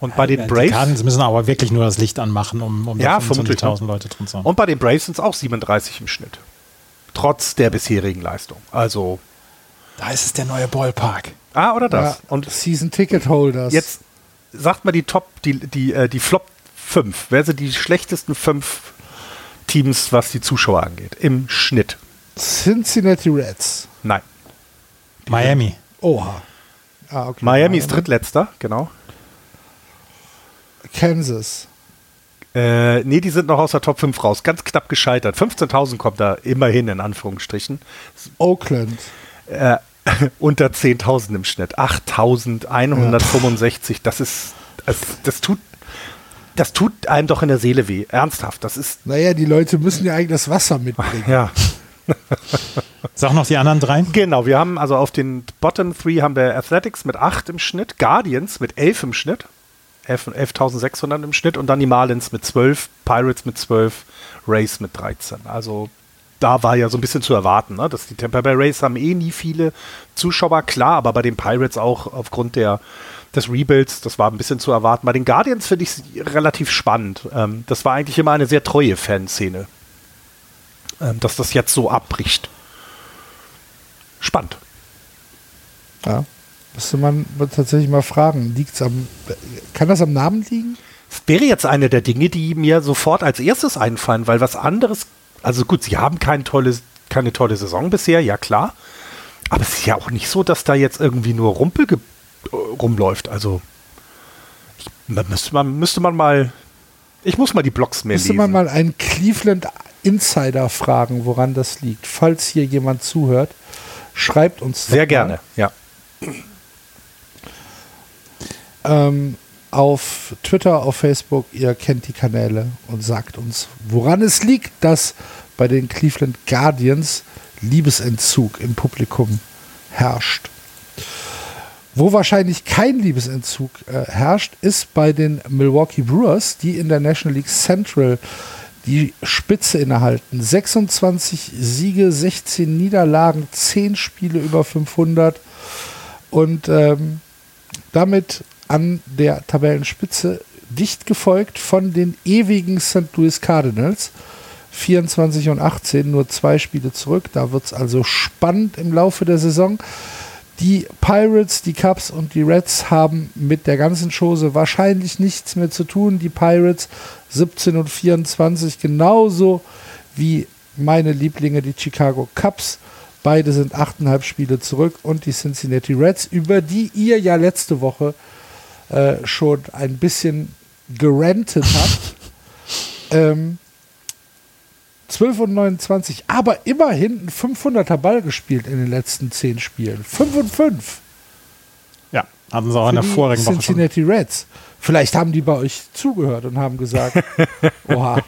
Und bei den Die Braves Cardinals müssen aber wirklich nur das Licht anmachen, um, um Ja, da vermutlich, 25.000 ne? Leute drin zu haben. und bei den Braves sind es auch 37 im Schnitt. Trotz der bisherigen Leistung. Also, da ist es der neue Ballpark. ah, oder das. ja. Und Season Ticket Holders. Jetzt sagt mal die Top, die, die, äh, die Flop 5. Wer sind die schlechtesten fünf Teams, was die Zuschauer angeht? Im Schnitt. Cincinnati Reds. Nein. Miami. Oha. Ah, okay. Miami ist drittletzter, genau. Kansas. Äh, nee, die sind noch aus der Top 5 raus. Ganz knapp gescheitert. 15.000 kommt da immerhin in Anführungsstrichen. Oakland. Äh, unter 10.000 im Schnitt. 8.165. Das ist, das, das tut, das tut einem doch in der Seele weh. Ernsthaft. Das ist, Naja, die Leute müssen ja eigentlich das Wasser mitbringen. ja. Sag noch die anderen drei. Genau, wir haben also auf den Bottom 3 haben wir Athletics mit 8 im Schnitt, Guardians mit 11 im Schnitt, 11 11.600 im Schnitt und dann die Marlins mit 12, Pirates mit 12, Rays mit 13. Also da war ja so ein bisschen zu erwarten, ne? dass die Tampa Bay Rays haben eh nie viele Zuschauer, klar, aber bei den Pirates auch aufgrund der, des Rebuilds, das war ein bisschen zu erwarten. Bei den Guardians finde ich es relativ spannend. Ähm, das war eigentlich immer eine sehr treue Fanszene, ähm, dass das jetzt so abbricht. Spannend. Ja. Müsste man tatsächlich mal fragen. Liegt's am, kann das am Namen liegen? Das wäre jetzt eine der Dinge, die mir sofort als erstes einfallen, weil was anderes, also gut, sie haben kein tolles, keine tolle Saison bisher, ja klar. Aber es ist ja auch nicht so, dass da jetzt irgendwie nur Rumpel ge- rumläuft. Also ich, man müsste, man, müsste man mal, ich muss mal die Blogs mehr Müsste lesen. man mal einen Cleveland Insider fragen, woran das liegt. Falls hier jemand zuhört, schreibt uns. Sehr gerne, ja. ähm, auf Twitter, auf Facebook, ihr kennt die Kanäle und sagt uns, woran es liegt, dass bei den Cleveland Guardians Liebesentzug im Publikum herrscht. Wo wahrscheinlich kein Liebesentzug äh, herrscht, ist bei den Milwaukee Brewers, die in der National League Central die Spitze innehalten. 26 Siege, 16 Niederlagen, 10 Spiele über 500 und ähm, damit an der Tabellenspitze, dicht gefolgt von den ewigen St. Louis Cardinals. 24 und 18, nur zwei Spiele zurück. Da wird es also spannend im Laufe der Saison. Die Pirates, die Cubs und die Reds haben mit der ganzen Chose wahrscheinlich nichts mehr zu tun. Die Pirates 17 und 24, genauso wie meine Lieblinge, die Chicago Cubs. Beide sind achteinhalb Spiele zurück und die Cincinnati Reds, über die ihr ja letzte Woche äh, schon ein bisschen gerantet habt. ähm, 12 und 29, aber immerhin ein 500er Ball gespielt in den letzten 10 Spielen. 5 und 5 Ja, hatten sie auch in der vorigen Woche schon. Cincinnati Reds. Vielleicht haben die bei euch zugehört und haben gesagt, oha,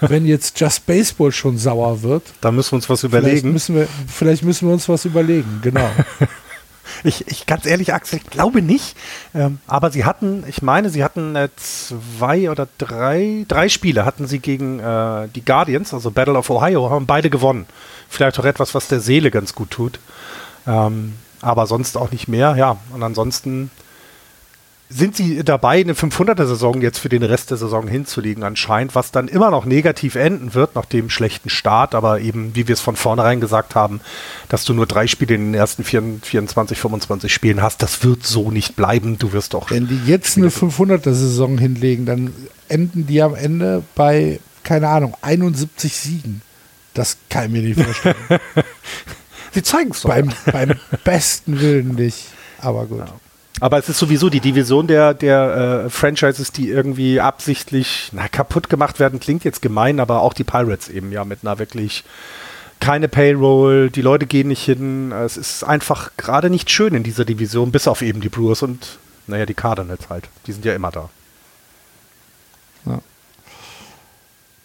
wenn jetzt Just Baseball schon sauer wird, Da müssen wir uns was vielleicht überlegen. müssen, wir, vielleicht müssen wir uns was überlegen. Genau. Ich, ich ganz ehrlich, Axel, ich glaube nicht. Ähm, aber sie hatten, ich meine, sie hatten äh, zwei oder drei, drei Spiele hatten sie gegen äh, die Guardians, also Battle of Ohio, haben beide gewonnen. Vielleicht auch etwas, was der Seele ganz gut tut. Ähm, aber sonst auch nicht mehr, ja. Und ansonsten sind sie dabei, eine 500er-Saison jetzt für den Rest der Saison hinzulegen anscheinend, was dann immer noch negativ enden wird nach dem schlechten Start, aber eben, wie wir es von vornherein gesagt haben, dass du nur drei Spiele in den ersten 24, 25 Spielen hast, das wird so nicht bleiben. Du wirst doch. Wenn die jetzt eine 500er-Saison hinlegen, dann enden die am Ende bei, keine Ahnung, 71 Siegen. Das kann ich mir nicht vorstellen. sie zeigen es doch. Beim, beim besten Willen nicht. Aber gut. Ja. Aber es ist sowieso die Division der, der äh, Franchises, die irgendwie absichtlich na, kaputt gemacht werden, klingt jetzt gemein, aber auch die Pirates eben ja mit einer wirklich keine Payroll, die Leute gehen nicht hin. Es ist einfach gerade nicht schön in dieser Division, bis auf eben die Brewers und naja, die Cardinals halt. Die sind ja immer da. Ja.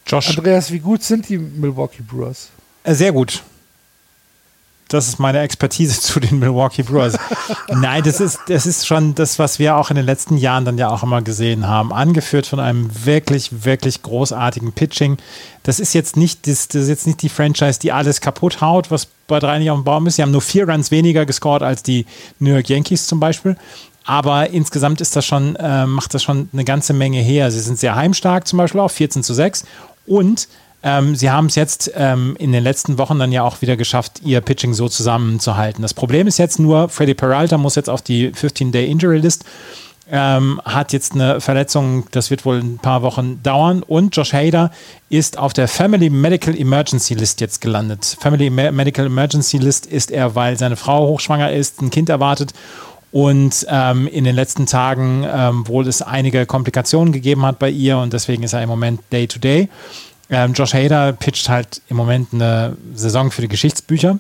Josh. Andreas, wie gut sind die Milwaukee Brewers? Äh, sehr gut. Das ist meine Expertise zu den Milwaukee Brewers. Nein, das ist, das ist schon das, was wir auch in den letzten Jahren dann ja auch immer gesehen haben. Angeführt von einem wirklich, wirklich großartigen Pitching. Das ist jetzt nicht, das, das ist jetzt nicht die Franchise, die alles kaputt haut, was bei drei nicht auf dem Baum ist. Sie haben nur vier Runs weniger gescored als die New York Yankees zum Beispiel. Aber insgesamt ist das schon, äh, macht das schon eine ganze Menge her. Sie sind sehr heimstark, zum Beispiel auch 14 zu 6. Und ähm, sie haben es jetzt ähm, in den letzten Wochen dann ja auch wieder geschafft, ihr Pitching so zusammenzuhalten. Das Problem ist jetzt nur, Freddy Peralta muss jetzt auf die 15-Day-Injury-List. Ähm, hat jetzt eine Verletzung, das wird wohl ein paar Wochen dauern. Und Josh Hader ist auf der Family Medical Emergency List jetzt gelandet. Family Medical Emergency List ist er, weil seine Frau hochschwanger ist, ein Kind erwartet und ähm, in den letzten Tagen ähm, wohl es einige Komplikationen gegeben hat bei ihr und deswegen ist er im Moment Day-to-Day. -Day. Ähm, Josh Hader pitcht halt im Moment eine Saison für die Geschichtsbücher.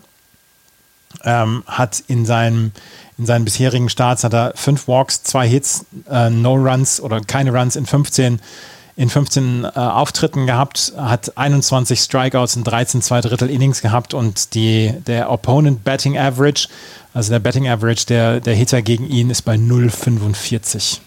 Ähm, hat in seinem in seinen bisherigen Starts hat er fünf Walks, zwei Hits, äh, no Runs oder keine Runs in 15 in 15 äh, Auftritten gehabt, hat 21 Strikeouts in 13 zwei Drittel Innings gehabt und die, der Opponent Batting Average, also der Batting Average der, der Hitter gegen ihn ist bei 0,45.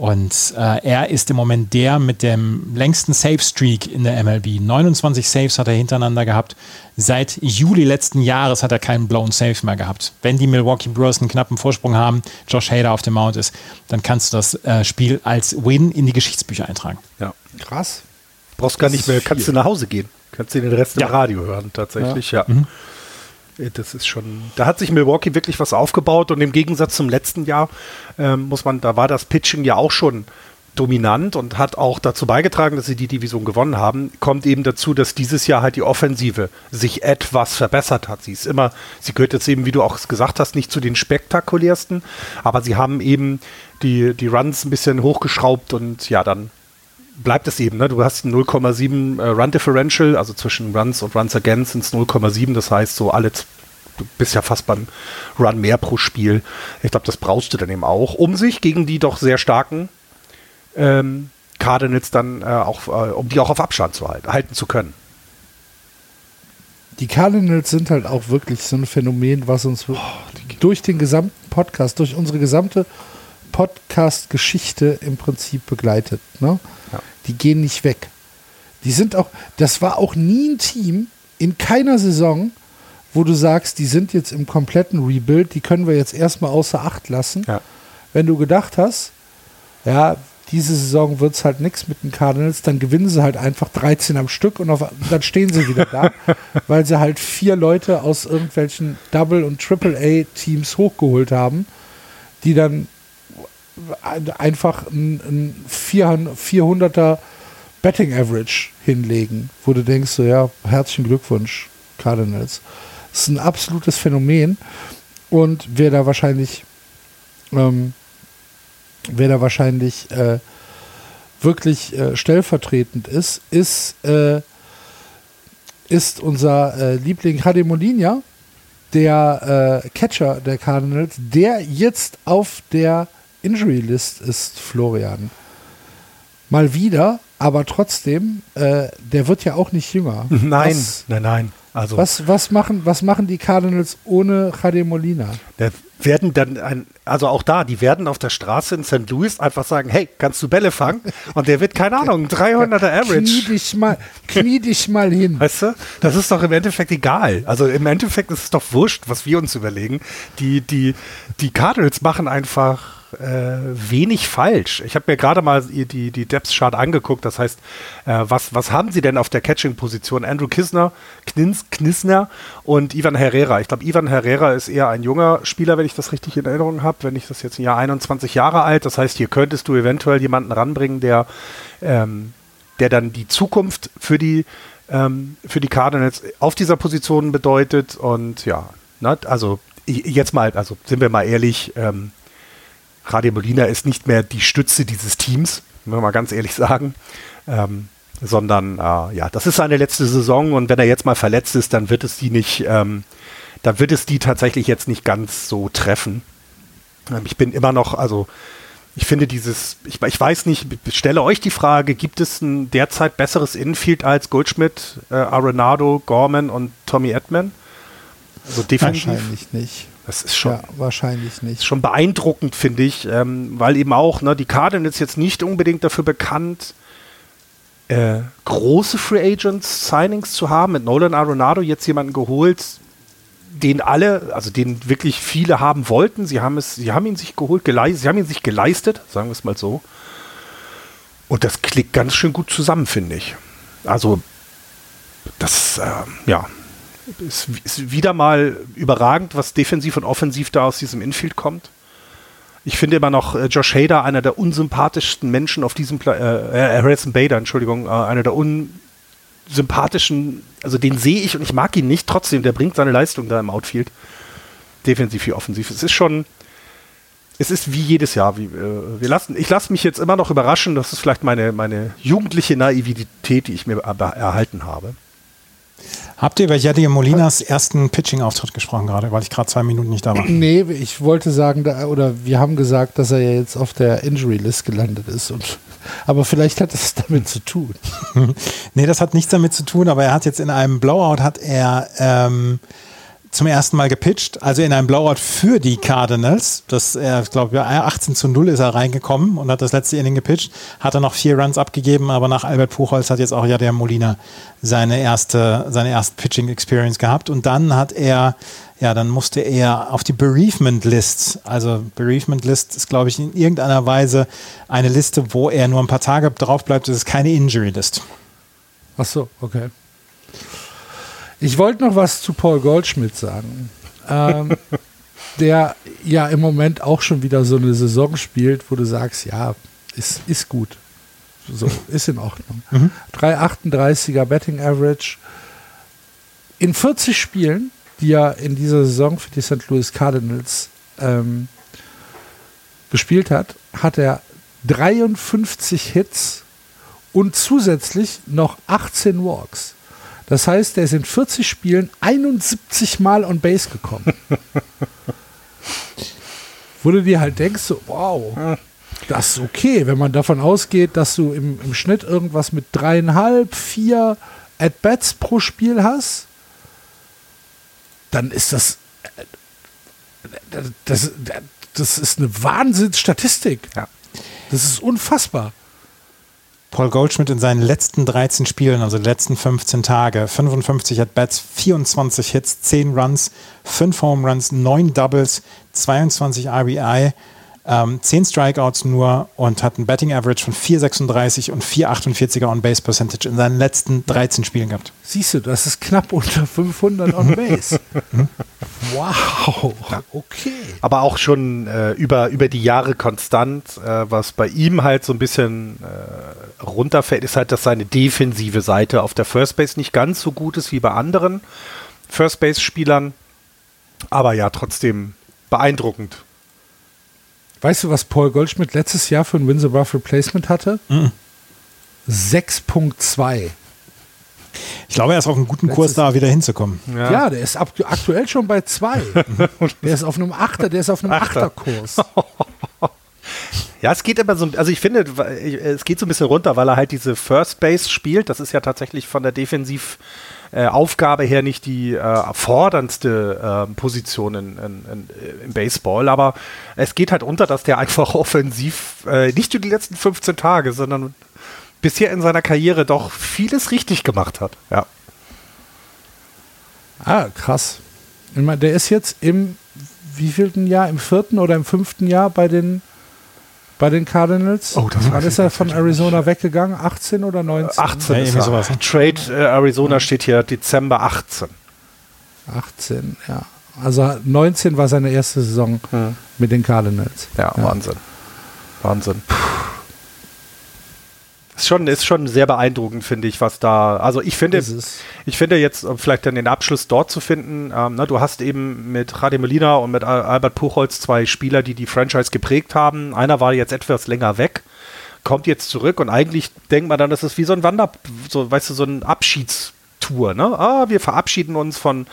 Und äh, er ist im Moment der mit dem längsten Save-Streak in der MLB. 29 Saves hat er hintereinander gehabt. Seit Juli letzten Jahres hat er keinen blown Save mehr gehabt. Wenn die Milwaukee Brewers einen knappen Vorsprung haben, Josh Hader auf dem Mount ist, dann kannst du das äh, Spiel als Win in die Geschichtsbücher eintragen. Ja, krass. Brauchst gar nicht mehr, kannst du nach Hause gehen. Kannst du den Rest ja. im Radio hören, tatsächlich, ja. ja. Mhm. Das ist schon, da hat sich Milwaukee wirklich was aufgebaut und im Gegensatz zum letzten Jahr ähm, muss man, da war das Pitching ja auch schon dominant und hat auch dazu beigetragen, dass sie die Division gewonnen haben. Kommt eben dazu, dass dieses Jahr halt die Offensive sich etwas verbessert hat. Sie ist immer, sie gehört jetzt eben, wie du auch gesagt hast, nicht zu den spektakulärsten, aber sie haben eben die, die Runs ein bisschen hochgeschraubt und ja, dann bleibt es eben. Ne? Du hast ein 0,7 äh, Run Differential, also zwischen Runs und Runs Against sind es 0,7. Das heißt, so alle, du bist ja fast beim Run mehr pro Spiel. Ich glaube, das brauchst du dann eben auch, um sich gegen die doch sehr starken ähm, Cardinals dann äh, auch, äh, um die auch auf Abstand zu halten, halten zu können. Die Cardinals sind halt auch wirklich so ein Phänomen, was uns oh, durch den gesamten Podcast, durch unsere gesamte Podcast-Geschichte im Prinzip begleitet. Ne? Ja. Die gehen nicht weg. Die sind auch, das war auch nie ein Team in keiner Saison, wo du sagst, die sind jetzt im kompletten Rebuild, die können wir jetzt erstmal außer Acht lassen. Ja. Wenn du gedacht hast, ja, diese Saison wird es halt nichts mit den Cardinals, dann gewinnen sie halt einfach 13 am Stück und auf, dann stehen sie wieder da, weil sie halt vier Leute aus irgendwelchen Double- und Triple-A-Teams hochgeholt haben, die dann einfach ein, ein 400er Betting Average hinlegen, wo du denkst, so ja, herzlichen Glückwunsch, Cardinals. Das ist ein absolutes Phänomen und wer da wahrscheinlich, ähm, wer da wahrscheinlich äh, wirklich äh, stellvertretend ist, ist, äh, ist unser äh, Liebling Hadi Molina, der äh, Catcher der Cardinals, der jetzt auf der Injury List ist Florian. Mal wieder, aber trotzdem, äh, der wird ja auch nicht jünger. Nein, was, nein, nein. Also was, was, machen, was machen die Cardinals ohne Jade Molina? Der werden dann, ein, also auch da, die werden auf der Straße in St. Louis einfach sagen, hey, kannst du Bälle fangen? Und der wird, keine Ahnung, 300er Average. Knie dich mal, knie dich mal hin. Weißt du, das ist doch im Endeffekt egal. Also im Endeffekt ist es doch wurscht, was wir uns überlegen. Die, die, die Cardinals machen einfach äh, wenig falsch. Ich habe mir gerade mal die, die Depth-Chart angeguckt. Das heißt, äh, was, was haben sie denn auf der Catching-Position? Andrew Kisner, Knins, Knisner und Ivan Herrera. Ich glaube, Ivan Herrera ist eher ein junger Spieler, wenn ich das richtig in Erinnerung habe. Wenn ich das jetzt im Jahr 21 Jahre alt. Das heißt, hier könntest du eventuell jemanden ranbringen, der, ähm, der dann die Zukunft für die, ähm, für die Cardinals auf dieser Position bedeutet. Und ja, ne, also jetzt mal, also sind wir mal ehrlich, ähm, Radio Molina ist nicht mehr die Stütze dieses Teams, muss man mal ganz ehrlich sagen. Ähm, sondern äh, ja, das ist seine letzte Saison und wenn er jetzt mal verletzt ist, dann wird es die nicht, ähm, dann wird es die tatsächlich jetzt nicht ganz so treffen. Ähm, ich bin immer noch, also ich finde dieses, ich, ich weiß nicht, ich stelle euch die Frage, gibt es ein derzeit besseres Infield als Goldschmidt, äh, Arenado, Gorman und Tommy Edman? Also definitiv. Wahrscheinlich nicht. Das ist schon, ja, wahrscheinlich nicht. schon beeindruckend, finde ich, ähm, weil eben auch ne, die Cardinals jetzt nicht unbedingt dafür bekannt, äh, große Free Agents Signings zu haben. Mit Nolan Arenado jetzt jemanden geholt, den alle, also den wirklich viele haben wollten. Sie haben es, sie haben ihn sich geholt, geleistet, sie haben ihn sich geleistet, sagen wir es mal so. Und das klickt ganz schön gut zusammen, finde ich. Also das, äh, ja, ist, ist wieder mal überragend, was defensiv und offensiv da aus diesem Infield kommt. Ich finde immer noch äh, Josh Hader einer der unsympathischsten Menschen auf diesem Pla äh, äh, Harrison Bader, Entschuldigung, äh, einer der unsympathischen, also den sehe ich und ich mag ihn nicht, trotzdem, der bringt seine Leistung da im Outfield. Defensiv wie offensiv. Es ist schon, es ist wie jedes Jahr. Wie, äh, wir lassen, ich lasse mich jetzt immer noch überraschen, das ist vielleicht meine, meine jugendliche Naivität, die ich mir erhalten habe. Habt ihr über Yadier Molinas ersten Pitching-Auftritt gesprochen gerade, weil ich gerade zwei Minuten nicht da war? Nee, ich wollte sagen, da, oder wir haben gesagt, dass er ja jetzt auf der Injury-List gelandet ist. Und, aber vielleicht hat das damit zu tun. nee, das hat nichts damit zu tun, aber er hat jetzt in einem Blowout hat er ähm, zum ersten Mal gepitcht, also in einem Blowout für die Cardinals. Das, er, glaube 18 zu 0 ist er reingekommen und hat das letzte Inning gepitcht. Hat er noch vier Runs abgegeben, aber nach Albert Puchholz hat jetzt auch ja der Molina seine erste, seine erste Pitching Experience gehabt. Und dann hat er, ja, dann musste er auf die Bereavement List. Also Bereavement List ist, glaube ich, in irgendeiner Weise eine Liste, wo er nur ein paar Tage drauf bleibt. Das ist keine Injury List. Ach so, okay. Ich wollte noch was zu Paul Goldschmidt sagen. Ähm, der ja im Moment auch schon wieder so eine Saison spielt, wo du sagst, ja, ist, ist gut. So, ist in Ordnung. Mhm. 3,38er Betting Average. In 40 Spielen, die er in dieser Saison für die St. Louis Cardinals ähm, gespielt hat, hat er 53 Hits und zusätzlich noch 18 Walks. Das heißt, der ist in 40 Spielen 71 Mal on Base gekommen. Wo du dir halt denkst, so, wow, das ist okay, wenn man davon ausgeht, dass du im, im Schnitt irgendwas mit dreieinhalb, vier At-Bats pro Spiel hast, dann ist das, das, das ist eine Wahnsinnsstatistik. Ja. Das ist unfassbar. Paul Goldschmidt in seinen letzten 13 Spielen, also letzten 15 Tage, 55 At-Bats, 24 Hits, 10 Runs, 5 Home Runs, 9 Doubles, 22 RBI, ähm, 10 Strikeouts nur und hat ein Betting Average von 4,36 und 4,48er On-Base Percentage in seinen letzten 13 Spielen gehabt. Siehst du, das ist knapp unter 500 On-Base. wow, okay. Aber auch schon äh, über, über die Jahre konstant, äh, was bei ihm halt so ein bisschen äh, runterfällt, ist halt, dass seine defensive Seite auf der First Base nicht ganz so gut ist wie bei anderen First Base-Spielern. Aber ja, trotzdem beeindruckend, Weißt du, was Paul Goldschmidt letztes Jahr für ein Wins Above Replacement hatte? Mhm. 6.2. Ich glaube, er ist auf einem guten Kurs, da wieder hinzukommen. Ja, ja der ist aktuell schon bei 2. der ist auf einem Achter, der ist auf einem Achterkurs. Ja, es geht immer so, also ich finde, es geht so ein bisschen runter, weil er halt diese First Base spielt. Das ist ja tatsächlich von der Defensiv- äh, her nicht die äh, forderndste äh, Position in, in, in, im Baseball, aber es geht halt unter, dass der einfach offensiv äh, nicht nur die letzten 15 Tage, sondern bisher in seiner Karriere doch vieles richtig gemacht hat. Ja. Ah, krass. Ich meine, der ist jetzt im wievielten Jahr? Im vierten oder im fünften Jahr bei den bei den Cardinals? Oh, das Wann ist er von Arizona weggegangen? 18 oder 19? 18 Ja, ist irgendwie er. sowas? Trade äh, Arizona steht hier Dezember 18. 18, ja. Also 19 war seine erste Saison Hm. mit den Cardinals. Ja, Wahnsinn. Wahnsinn. Ist schon, ist schon sehr beeindruckend, finde ich, was da. Also ich finde, ich finde jetzt, um vielleicht dann den Abschluss dort zu finden, ähm, ne, du hast eben mit Jade Molina und mit Al- Albert Puchholz zwei Spieler, die die Franchise geprägt haben. Einer war jetzt etwas länger weg, kommt jetzt zurück und eigentlich denkt man dann, das ist wie so ein Wander, so, weißt du, so ein Abschiedstour, ne? Ah, wir verabschieden uns von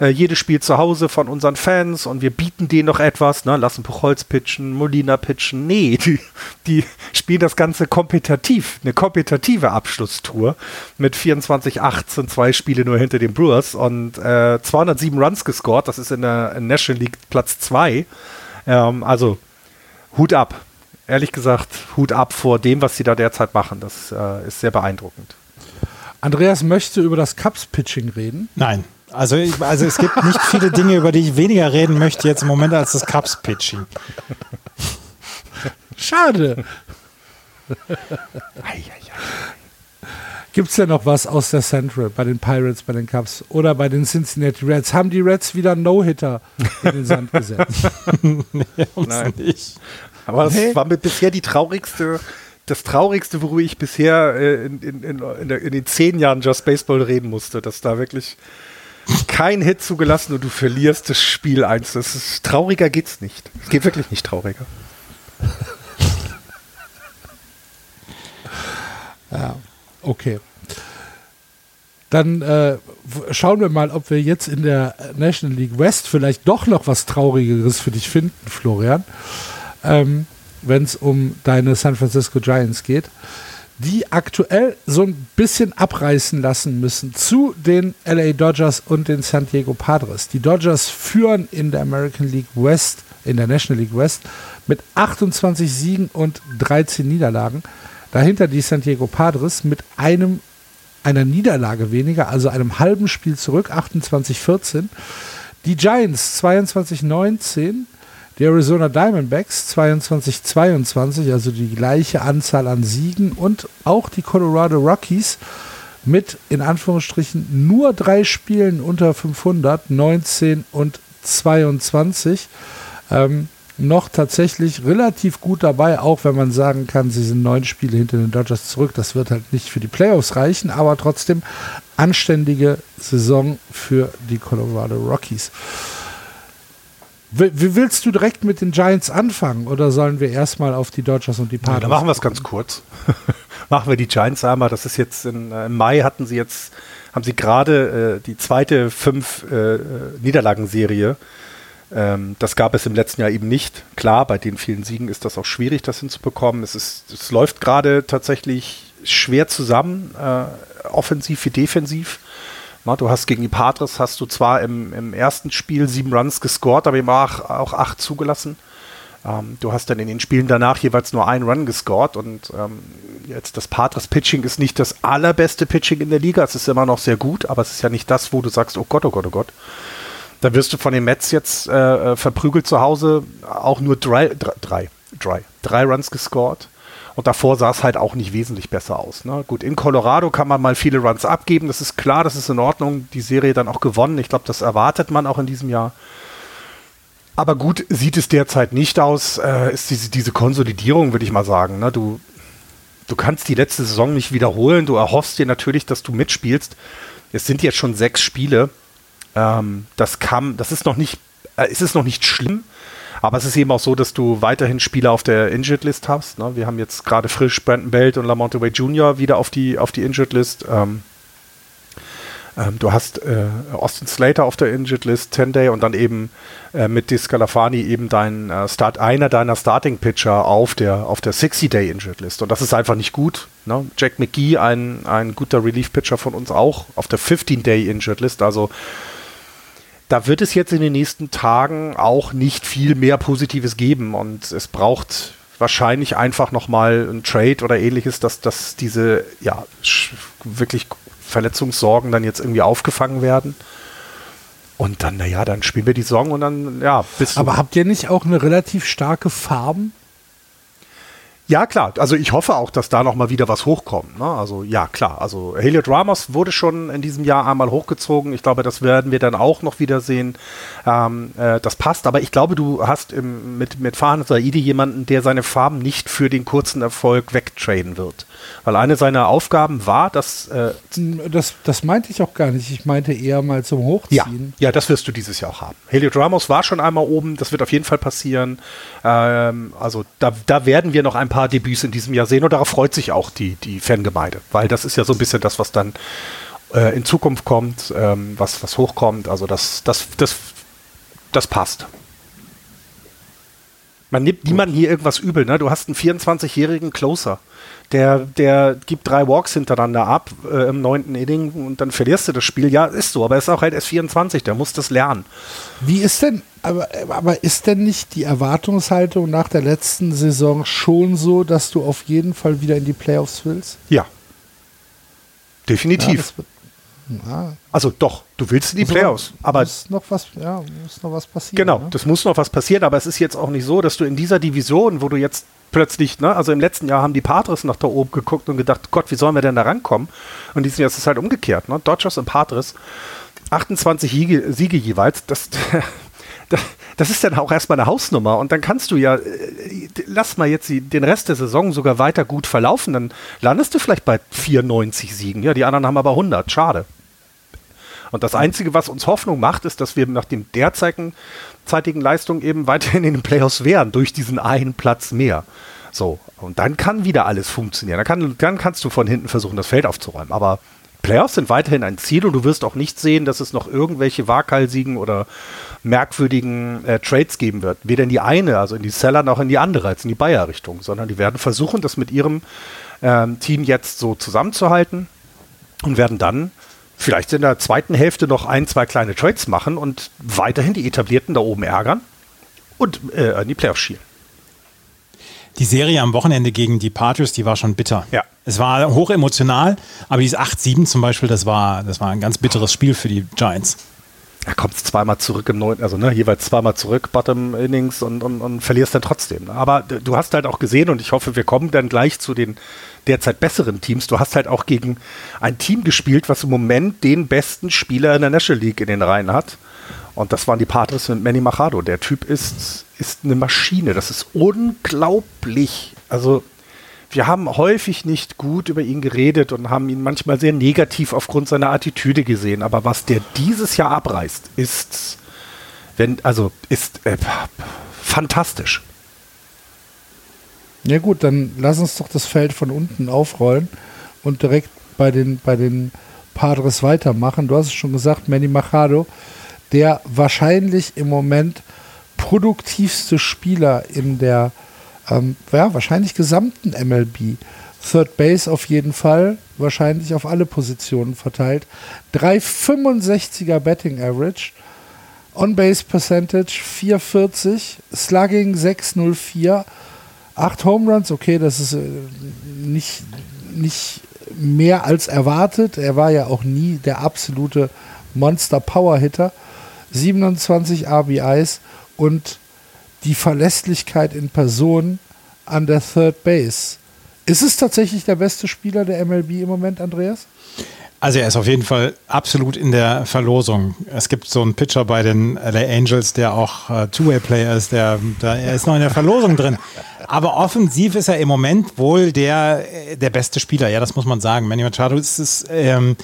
äh, jedes Spiel zu Hause von unseren Fans und wir bieten denen noch etwas, ne? Lassen Puchholz pitchen, Molina pitchen. Nee, die, die spielen das Ganze kompetitiv, eine kompetitive Abschlusstour mit 24-18, zwei Spiele nur hinter den Brewers und äh, 207 Runs gescored, das ist in der National League Platz 2. Ähm, also Hut ab. Ehrlich gesagt, Hut ab vor dem, was sie da derzeit machen. Das äh, ist sehr beeindruckend. Andreas möchte über das Cubs-Pitching reden. Nein. Also, ich, also es gibt nicht viele Dinge, über die ich weniger reden möchte jetzt im Moment als das Cups-Pitching. Schade. Gibt es denn noch was aus der Central bei den Pirates, bei den Cubs oder bei den Cincinnati Reds? Haben die Reds wieder einen No-Hitter in den Sand gesetzt? Nein. Nicht. Aber das Nee. war mit bisher die traurigste, das traurigste, worüber ich bisher äh, in, in, in, in, den zehn Jahren Just Baseball reden musste, dass da wirklich kein Hit zugelassen und du verlierst das Spiel eins. Das ist trauriger geht's nicht. Es geht wirklich nicht trauriger. Okay. Dann äh, schauen wir mal, ob wir jetzt in der National League West vielleicht doch noch was Traurigeres für dich finden, Florian. Ähm, Wenn es um deine San Francisco Giants geht, die aktuell so ein bisschen abreißen lassen müssen zu den LA Dodgers und den San Diego Padres. Die Dodgers führen in der American League West, in der National League West mit 28 Siegen und 13 Niederlagen. Dahinter die San Diego Padres mit einem einer Niederlage weniger, also einem halben Spiel zurück, 28-14. Die Giants 22-19, die Arizona Diamondbacks 22-22, also die gleiche Anzahl an Siegen und auch die Colorado Rockies mit in Anführungsstrichen nur drei Spielen unter 500, 19 und 22. Ähm, noch tatsächlich relativ gut dabei, auch wenn man sagen kann, sie sind neun Spiele hinter den Dodgers zurück. Das wird halt nicht für die Playoffs reichen, aber trotzdem anständige Saison für die Colorado Rockies. Wie, willst du direkt mit den Giants anfangen oder sollen wir erstmal auf die Dodgers und die Ja, Padres? dann machen wir es ganz kurz. machen wir die Giants einmal. Das ist jetzt in, äh, im Mai hatten sie jetzt, haben sie gerade äh, die zweite fünf äh, äh, Niederlagenserie. Ähm, das gab es im letzten Jahr eben nicht. Klar, bei den vielen Siegen ist das auch schwierig, das hinzubekommen. Es, ist, es läuft gerade tatsächlich schwer zusammen, äh, offensiv wie defensiv. Du hast gegen die Padres hast du zwar im, im ersten Spiel sieben Runs gescored, aber eben auch, auch acht zugelassen. Ähm, du hast dann in den Spielen danach jeweils nur einen Run gescored und ähm, jetzt das Padres Pitching ist nicht das allerbeste Pitching in der Liga. Es ist immer noch sehr gut, aber es ist ja nicht das, wo du sagst, oh Gott, oh Gott, oh Gott. Da wirst du von den Mets jetzt äh, verprügelt zu Hause auch nur drei, drei, drei, drei Runs gescored. Und davor sah es halt auch nicht wesentlich besser aus. Ne? Gut, in Colorado kann man mal viele Runs abgeben. Das ist klar, das ist in Ordnung. Die Serie dann auch gewonnen. Ich glaube, das erwartet man auch in diesem Jahr. Aber gut sieht es derzeit nicht aus. Äh, ist diese, diese Konsolidierung, würde ich mal sagen. Ne? Du, du kannst die letzte Saison nicht wiederholen. Du erhoffst dir natürlich, dass du mitspielst. Es sind jetzt schon sechs Spiele. Ähm, das kam, das ist noch nicht, äh, es ist noch nicht schlimm. Aber es ist eben auch so, dass du weiterhin Spieler auf der Injured List hast. Ne? Wir haben jetzt gerade frisch Brandon Belt und Lamonte Wade Jr. wieder auf die, auf die Injured List. Ähm, ähm, du hast äh, Austin Slater auf der Injured List, 10 Day und dann eben äh, mit Discalafani eben dein äh, Start, einer deiner Starting Pitcher auf der, auf der 60 Day Injured List. Und das ist einfach nicht gut. Ne? Jack McGee, ein, ein guter Relief Pitcher von uns auch auf der 15 Day Injured List. Also da wird es jetzt in den nächsten Tagen auch nicht viel mehr Positives geben und es braucht wahrscheinlich einfach nochmal ein Trade oder ähnliches, dass, dass diese ja, wirklich Verletzungssorgen dann jetzt irgendwie aufgefangen werden. Und dann, naja, dann spielen wir die Saison und dann, ja, bis Aber habt ihr nicht auch eine relativ starke Farben? Ja, klar. Also ich hoffe auch, dass da noch mal wieder was hochkommt. Ne? Also ja, klar. Also Heliot Ramos wurde schon in diesem Jahr einmal hochgezogen. Ich glaube, das werden wir dann auch noch wieder sehen. Ähm, äh, das passt. Aber ich glaube, du hast im, mit, mit Farhan Saidi jemanden, der seine Farben nicht für den kurzen Erfolg wegtraden wird. Weil eine seiner Aufgaben war, dass... Äh, das, das meinte ich auch gar nicht. Ich meinte eher mal zum Hochziehen. Ja, ja das wirst du dieses Jahr auch haben. Heliot Ramos war schon einmal oben. Das wird auf jeden Fall passieren. Ähm, also da, da werden wir noch ein paar Debüts in diesem Jahr sehen und darauf freut sich auch die, die Fangemeinde, weil das ist ja so ein bisschen das, was dann äh, in Zukunft kommt, ähm, was, was hochkommt. Also das, das, das, das passt. Man nimmt niemandem hier irgendwas übel, ne? Du hast einen 24-jährigen Closer. Der, der gibt drei Walks hintereinander ab äh, im neunten Inning und dann verlierst du das Spiel. Ja, ist so, aber er ist auch halt erst 24, der muss das lernen. Wie ist denn, aber, aber ist denn nicht die Erwartungshaltung nach der letzten Saison schon so, dass du auf jeden Fall wieder in die Playoffs willst? Ja. Definitiv. Ja, ja. Also doch, du willst in die Playoffs, aber muss noch was, ja, muss noch was passieren. Genau, ne? das muss noch was passieren, aber es ist jetzt auch nicht so, dass du in dieser Division, wo du jetzt plötzlich, ne, also im letzten Jahr haben die Padres nach da oben geguckt und gedacht, Gott, wie sollen wir denn da rankommen? Und dieses Jahr ist es halt umgekehrt, ne? Dodgers und Padres, 28 Siege, Siege jeweils, das, das ist dann auch erstmal eine Hausnummer und dann kannst du ja, äh, lass mal jetzt den Rest der Saison sogar weiter gut verlaufen, dann landest du vielleicht bei 94 Siegen. Ja, die anderen haben aber 100. Schade. Und das Einzige, was uns Hoffnung macht, ist, dass wir nach den derzeitigen zeitigen Leistung eben weiterhin in den Playoffs wären, durch diesen einen Platz mehr. So, und dann kann wieder alles funktionieren. Dann, kann, dann kannst du von hinten versuchen, das Feld aufzuräumen. Aber Playoffs sind weiterhin ein Ziel und du wirst auch nicht sehen, dass es noch irgendwelche waghalsigen oder merkwürdigen äh, Trades geben wird. Weder in die eine, also in die Seller, noch in die andere, als in die Bayer-Richtung, sondern die werden versuchen, das mit ihrem ähm, Team jetzt so zusammenzuhalten und werden dann vielleicht in der zweiten Hälfte noch ein, zwei kleine Trades machen und weiterhin die Etablierten da oben ärgern und äh, in die Playoffs schielen. Die Serie am Wochenende gegen die Patriots, die war schon bitter. Ja. Es war hoch emotional, aber dieses 8-7 zum Beispiel, das war, das war ein ganz bitteres Spiel für die Giants. Er kommt zweimal zurück im neunten, also ne, jeweils zweimal zurück, Bottom Innings und, und, und verlierst dann trotzdem. Ne? Aber du hast halt auch gesehen und ich hoffe, wir kommen dann gleich zu den derzeit besseren Teams. Du hast halt auch gegen ein Team gespielt, was im Moment den besten Spieler in der National League in den Reihen hat. Und das waren die Padres mit Manny Machado. Der Typ ist, ist eine Maschine. Das ist unglaublich. Also, wir haben häufig nicht gut über ihn geredet und haben ihn manchmal sehr negativ aufgrund seiner Attitüde gesehen. Aber was der dieses Jahr abreißt, ist, wenn, also, ist äh, fantastisch. Ja gut, dann lass uns doch das Feld von unten aufrollen und direkt bei den, bei den Padres weitermachen. Du hast es schon gesagt, Manny Machado, der wahrscheinlich im Moment produktivste Spieler in der ähm, ja, wahrscheinlich gesamten MLB. Third Base auf jeden Fall, wahrscheinlich auf alle Positionen verteilt. 3,65er Betting Average, On-Base Percentage 440, Slugging 604 Acht Home Runs, okay, das ist äh, nicht, nicht mehr als erwartet. Er war ja auch nie der absolute Monster-Power-Hitter. 27 RBIs und die Verlässlichkeit in Person an der Third Base. Ist es tatsächlich der beste Spieler der MLB im Moment, Andreas? Also er ist auf jeden Fall absolut in der Verlosung. Es gibt so einen Pitcher bei den LA Angels, der auch äh, Two-Way-Player ist, der, der er ist noch in der Verlosung drin. Aber offensiv ist er im Moment wohl der, der beste Spieler. Ja, das muss man sagen. Manny Machado ist es. Ähm,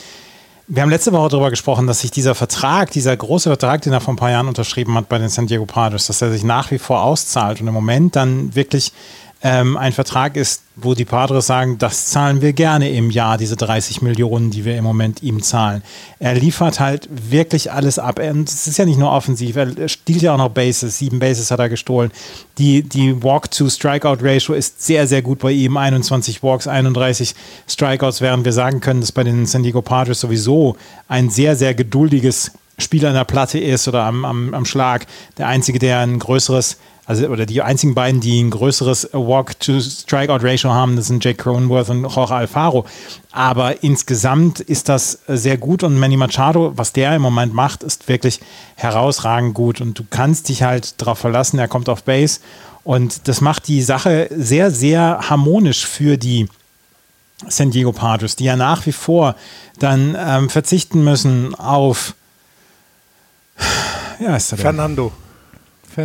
wir haben letzte Woche darüber gesprochen, dass sich dieser Vertrag, dieser große Vertrag, den er vor ein paar Jahren unterschrieben hat bei den San Diego Padres, dass er sich nach wie vor auszahlt und im Moment dann wirklich ähm, ein Vertrag ist, wo die Padres sagen, das zahlen wir gerne im Jahr, diese 30 Millionen, die wir im Moment ihm zahlen. Er liefert halt wirklich alles ab. Und es ist ja nicht nur offensiv, er stiehlt ja auch noch Bases. Sieben Bases hat er gestohlen. Die, die Walk-to-Strikeout-Ratio ist sehr, sehr gut bei ihm. 21 Walks, 31 Strikeouts, während wir sagen können, dass bei den San Diego Padres sowieso ein sehr, sehr geduldiges Spieler an der Platte ist oder am, am, am Schlag. Der Einzige, der ein größeres also oder die einzigen beiden, die ein größeres Walk-to-Strikeout-Ratio haben, das sind Jake Cronenworth und Jorge Alfaro. Aber insgesamt ist das sehr gut und Manny Machado, was der im Moment macht, ist wirklich herausragend gut und du kannst dich halt darauf verlassen, er kommt auf Base und das macht die Sache sehr, sehr harmonisch für die San Diego Padres, die ja nach wie vor dann ähm, verzichten müssen auf ja, ist Fernando.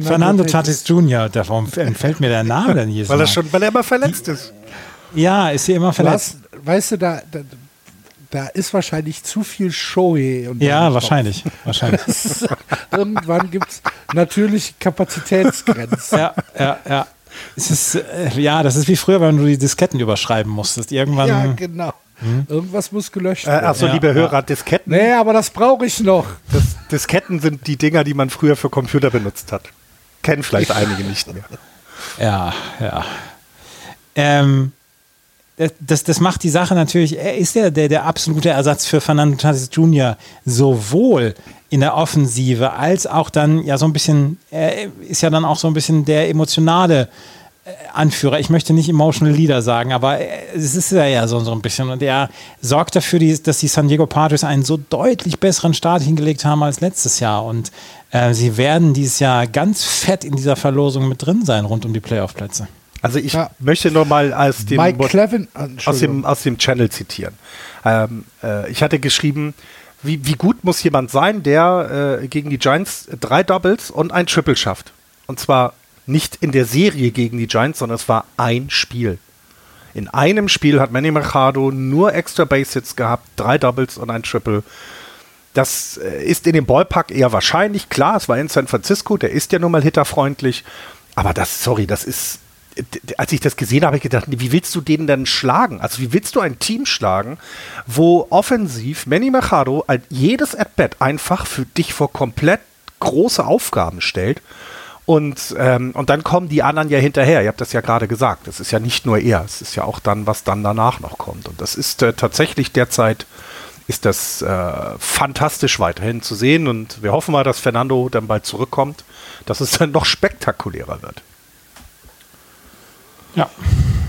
Fernando, Fernando Tatis Jr., davon entfällt mir der Name dann jedes weil er schon, Weil er immer verletzt ist. Ja, ist hier immer verletzt. Was, weißt du, da, da, da, ist wahrscheinlich zu viel Show. Ja, wahrscheinlich. wahrscheinlich. irgendwann gibt es natürlich Kapazitätsgrenzen. Ja, ja, ja. Es ist, äh, ja, das ist wie früher, wenn du die Disketten überschreiben musstest. Irgendwann. Ja, genau. Hm? Irgendwas muss gelöscht werden. Äh, Achso, ja, liebe Hörer, ja. Disketten. Nee, aber das brauche ich noch. Das, Disketten sind die Dinger, die man früher für Computer benutzt hat. Kennen vielleicht einige nicht mehr. Ja, ja. Ähm, das, das macht die Sache natürlich, er ist ja der, der absolute Ersatz für Fernando Tatis Jr. sowohl in der Offensive als auch dann ja so ein bisschen, er ist ja dann auch so ein bisschen der emotionale äh, Anführer. Ich möchte nicht Emotional Leader sagen, aber es ist ja, ja so, so ein bisschen. Und er sorgt dafür, dass die San Diego Padres einen so deutlich besseren Start hingelegt haben als letztes Jahr. Und äh, sie werden dieses Jahr ganz fett in dieser Verlosung mit drin sein, rund um die Playoff-Plätze. Also ich ja. möchte nur mal aus dem, Clevin, aus dem, aus dem Channel zitieren. Ähm, äh, ich hatte geschrieben, wie, wie gut muss jemand sein, der äh, gegen die Giants drei Doubles und ein Triple schafft. Und zwar nicht in der Serie gegen die Giants, sondern es war ein Spiel. In einem Spiel hat Manny Machado nur extra Base Hits gehabt, drei Doubles und ein Triple. Das äh, ist in dem Ballpark eher wahrscheinlich. Klar, es war in San Francisco, der ist ja nun mal hitterfreundlich. Aber das, sorry, das ist als ich das gesehen habe, habe ich gedacht, wie willst du den denn schlagen? Also wie willst du ein Team schlagen, wo offensiv Manny Machado jedes At-Bat einfach für dich vor komplett große Aufgaben stellt und, ähm, und dann kommen die anderen ja hinterher. Ihr habt das ja gerade gesagt. Es ist ja nicht nur er, es ist ja auch dann, was dann danach noch kommt. Und das ist äh, tatsächlich derzeit ist das äh, fantastisch weiterhin zu sehen. Und wir hoffen mal, dass Fernando dann bald zurückkommt, dass es dann noch spektakulärer wird. Ja.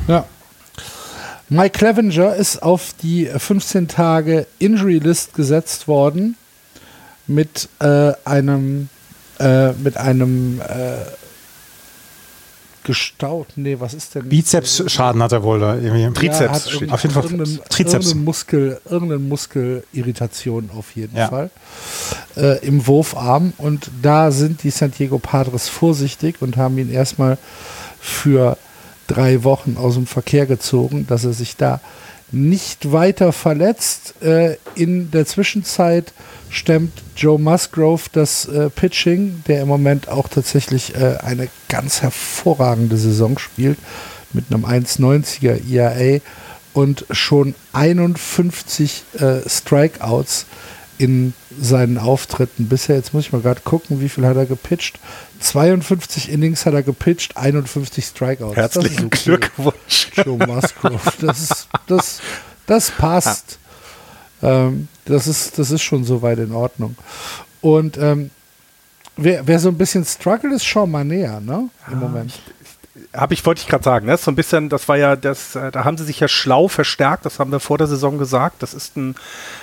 Ja. Mike Clevenger ist auf die 15 Tage Injury List gesetzt worden mit äh, einem äh, mit einem äh, gestaut. Nee, was ist denn? Bizeps-Schaden hat er wohl da irgendwie. Trizeps. Ja, auf jeden Fall. Irgendein, Trizeps. Irgendeine, Muskel, irgendeine Muskelirritation auf jeden ja. Fall. Äh, Im Wurfarm. Und da sind die San Diego Padres vorsichtig und haben ihn erstmal für drei Wochen aus dem Verkehr gezogen, dass er sich da nicht weiter verletzt. Äh, in der Zwischenzeit stemmt Joe Musgrove das äh, Pitching, der im Moment auch tatsächlich äh, eine ganz hervorragende Saison spielt mit einem 1,90er ERA und schon 51 äh, Strikeouts in seinen Auftritten bisher. Jetzt muss ich mal gerade gucken, wie viel hat er gepitcht. 52 Innings hat er gepitcht, 51 Strikeouts. Herzlichen okay. Glückwunsch. Joe Musgrove. Das, ist, das, das passt. Ja. Ähm, das, ist, das ist schon soweit in Ordnung. Und ähm, wer, wer so ein bisschen struggle ist, Sean Manea, ne? Im ah, Moment habe ich, wollte ich gerade sagen, ne? so ein bisschen, das war ja, das, äh, da haben sie sich ja schlau verstärkt, das haben wir vor der Saison gesagt. Das ist ein,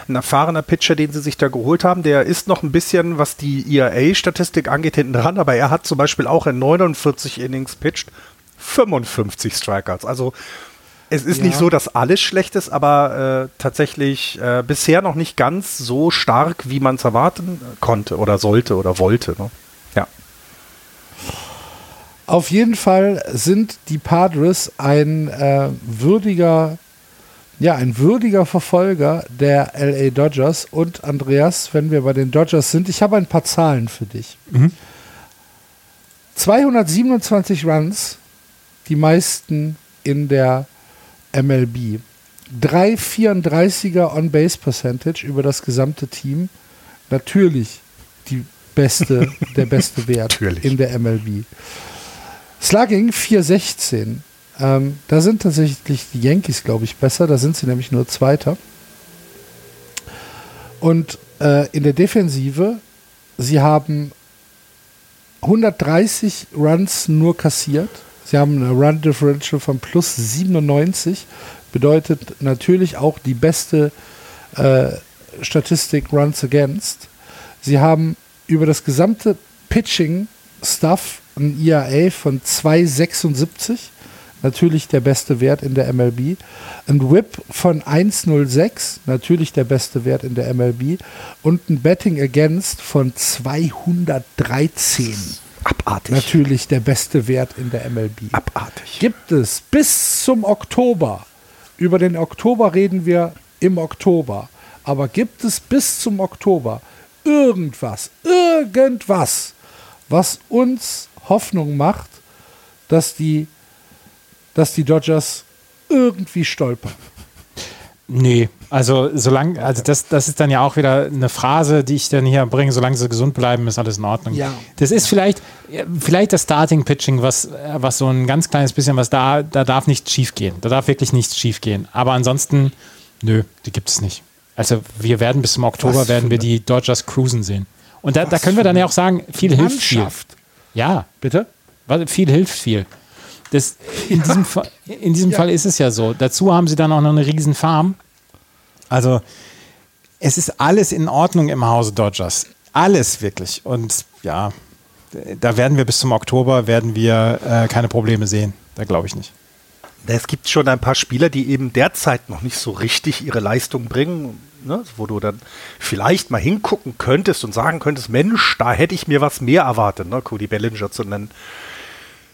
ein erfahrener Pitcher, den sie sich da geholt haben. Der ist noch ein bisschen, was die ERA-Statistik angeht, hinten dran, aber er hat zum Beispiel auch in 49 Innings pitched 55 Strikeouts. Also es ist ja. nicht so, dass alles schlecht ist, aber äh, tatsächlich äh, bisher noch nicht ganz so stark, wie man es erwarten konnte oder sollte oder wollte. Ne? Ja. Auf jeden Fall sind die Padres ein äh, würdiger, ja, ein würdiger Verfolger der LA Dodgers. Und Andreas, wenn wir bei den Dodgers sind, ich habe ein paar Zahlen für dich. Mhm. 227 Runs, die meisten in der MLB. 3,34er On-Base-Percentage über das gesamte Team. Natürlich die beste, der beste Wert in der MLB. Slugging 416. Ähm, da sind tatsächlich die Yankees, glaube ich, besser. Da sind sie nämlich nur Zweiter. Und äh, in der Defensive, sie haben 130 Runs nur kassiert. Sie haben eine Run Differential von plus 97. Bedeutet natürlich auch die beste äh, Statistik Runs Against. Sie haben über das gesamte Pitching-Stuff ein ERA von 2,76. Natürlich der beste Wert in der MLB. Ein Whip von 1,06. Natürlich der beste Wert in der MLB. Und ein Betting Against von 213. Abartig. Natürlich der beste Wert in der MLB. Abartig. Gibt es bis zum Oktober, über den Oktober reden wir im Oktober, aber gibt es bis zum Oktober irgendwas, irgendwas, was uns Hoffnung macht, dass die, dass die Dodgers irgendwie stolpern? Nee, also solange, also das, das ist dann ja auch wieder eine Phrase, die ich dann hier bringe, solange sie gesund bleiben, ist alles in Ordnung. Ja. Das ist vielleicht, vielleicht das Starting-Pitching, was, was so ein ganz kleines bisschen, was da, da darf nichts schief gehen. Da darf wirklich nichts schief gehen. Aber ansonsten, nö, die gibt es nicht. Also wir werden bis zum Oktober Was werden wir die Dodgers cruisen sehen. Und da, da können wir dann ja auch sagen, viel hilft viel. Ja, Bitte? weil viel hilft viel. Das, in diesem, Fall, in diesem Fall ist es ja so. Dazu haben sie dann auch noch eine riesen Farm. Also es ist alles in Ordnung im Hause Dodgers. Alles wirklich. Und ja, da werden wir bis zum Oktober werden wir äh, keine Probleme sehen. Da glaube ich nicht. Es gibt schon ein paar Spieler, die eben derzeit noch nicht so richtig ihre Leistung bringen, ne? wo du dann vielleicht mal hingucken könntest und sagen könntest, Mensch, da hätte ich mir was mehr erwartet, ne? Cody Bellinger zu nennen.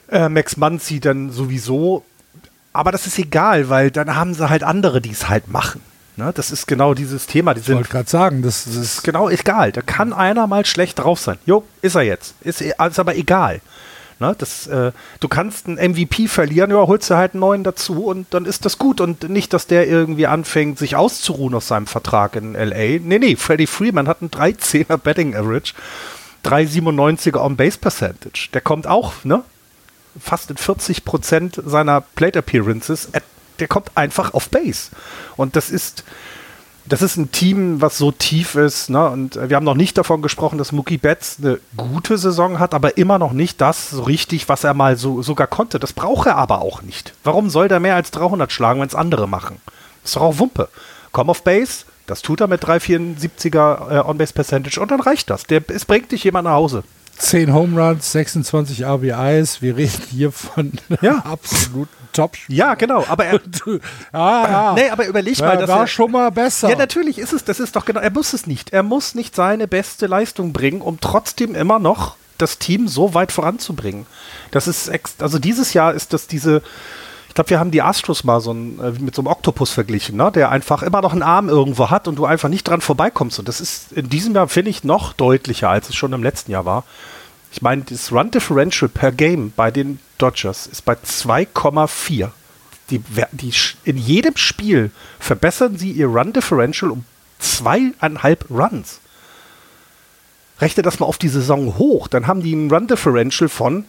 Äh, Max Muncy dann sowieso. Aber das ist egal, weil dann haben sie halt andere, die es halt machen. Ne? Das ist genau dieses Thema. Die Ich wollte gerade sagen, das, das das ist genau egal. Da kann einer mal schlecht drauf sein. Jo, ist er jetzt. Ist, ist aber egal. Ne, das, äh, du kannst einen MVP verlieren, ja, holst du halt einen neuen dazu und dann ist das gut. Und nicht, dass der irgendwie anfängt, sich auszuruhen aus seinem Vertrag in L.A. Nee, nee, Freddie Freeman hat einen 13er Betting Average, 3,97er On-Base Percentage. Der kommt auch, ne? Fast in 40 Prozent seiner Plate Appearances. Der kommt einfach auf Base. Und das ist, das ist ein Team, was so tief ist. Ne? Und äh, wir haben noch nicht davon gesprochen, dass Mookie Betts eine gute Saison hat, aber immer noch nicht das so richtig, was er mal so sogar konnte. Das braucht er aber auch nicht. Warum soll der mehr als 300 schlagen, wenn es andere machen? ist doch auch Wumpe. Komm auf Base, das tut er mit 3,74er äh, On-Base Percentage und dann reicht das. Der, es bringt dich jemand nach Hause. 10 Home Runs, 26 RBIs. Wir reden hier von Ja. absoluten top Ja, genau. Aber er, Ah, nee, aber überleg mal, dass war er, schon mal besser. Ja, natürlich ist es. Das ist doch genau. Er muss es nicht. Er muss nicht seine beste Leistung bringen, um trotzdem immer noch das Team so weit voranzubringen. Das ist also dieses Jahr ist das diese. Ich glaube, wir haben die Astros mal so ein, äh, mit so einem Oktopus verglichen, ne? der einfach immer noch einen Arm irgendwo hat und du einfach nicht dran vorbeikommst. Und das ist in diesem Jahr, finde ich, noch deutlicher, als es schon im letzten Jahr war. Ich meine, das Run Differential per Game bei den Dodgers ist bei 2,4. Die, die, in jedem Spiel verbessern sie ihr Run Differential um zweieinhalb Runs. Rechne das mal auf die Saison hoch, dann haben die ein Run Differential von,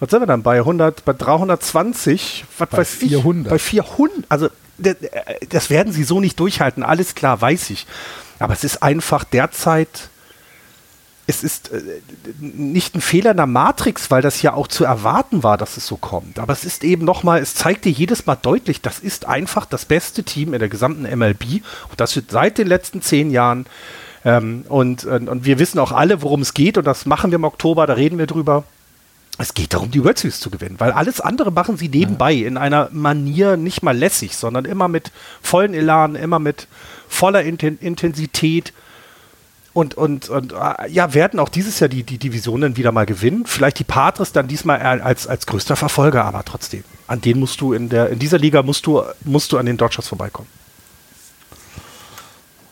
was sind wir dann, bei 100, bei 320, was Bei weiß 400. ich, bei 400, also das werden sie so nicht durchhalten, alles klar, weiß ich. Aber es ist einfach derzeit, es ist äh, nicht ein Fehler in der Matrix, weil das ja auch zu erwarten war, dass es so kommt. Aber es ist eben nochmal, es zeigt dir jedes Mal deutlich, das ist einfach das beste Team in der gesamten MLB. Und das seit den letzten zehn Jahren. Ähm, und, und, und wir wissen auch alle, worum es geht. Und das machen wir im Oktober, da reden wir drüber. Es geht darum, die World Series zu gewinnen, weil alles andere machen sie nebenbei in einer Manier nicht mal lässig, sondern immer mit vollen Elan, immer mit voller Inten Intensität und, und, und äh, ja, werden auch dieses Jahr die, die Division dann wieder mal gewinnen. Vielleicht die Patres dann diesmal als, als größter Verfolger, aber trotzdem. An denen musst du in der, in dieser Liga musst du, musst du an den Dodgers vorbeikommen.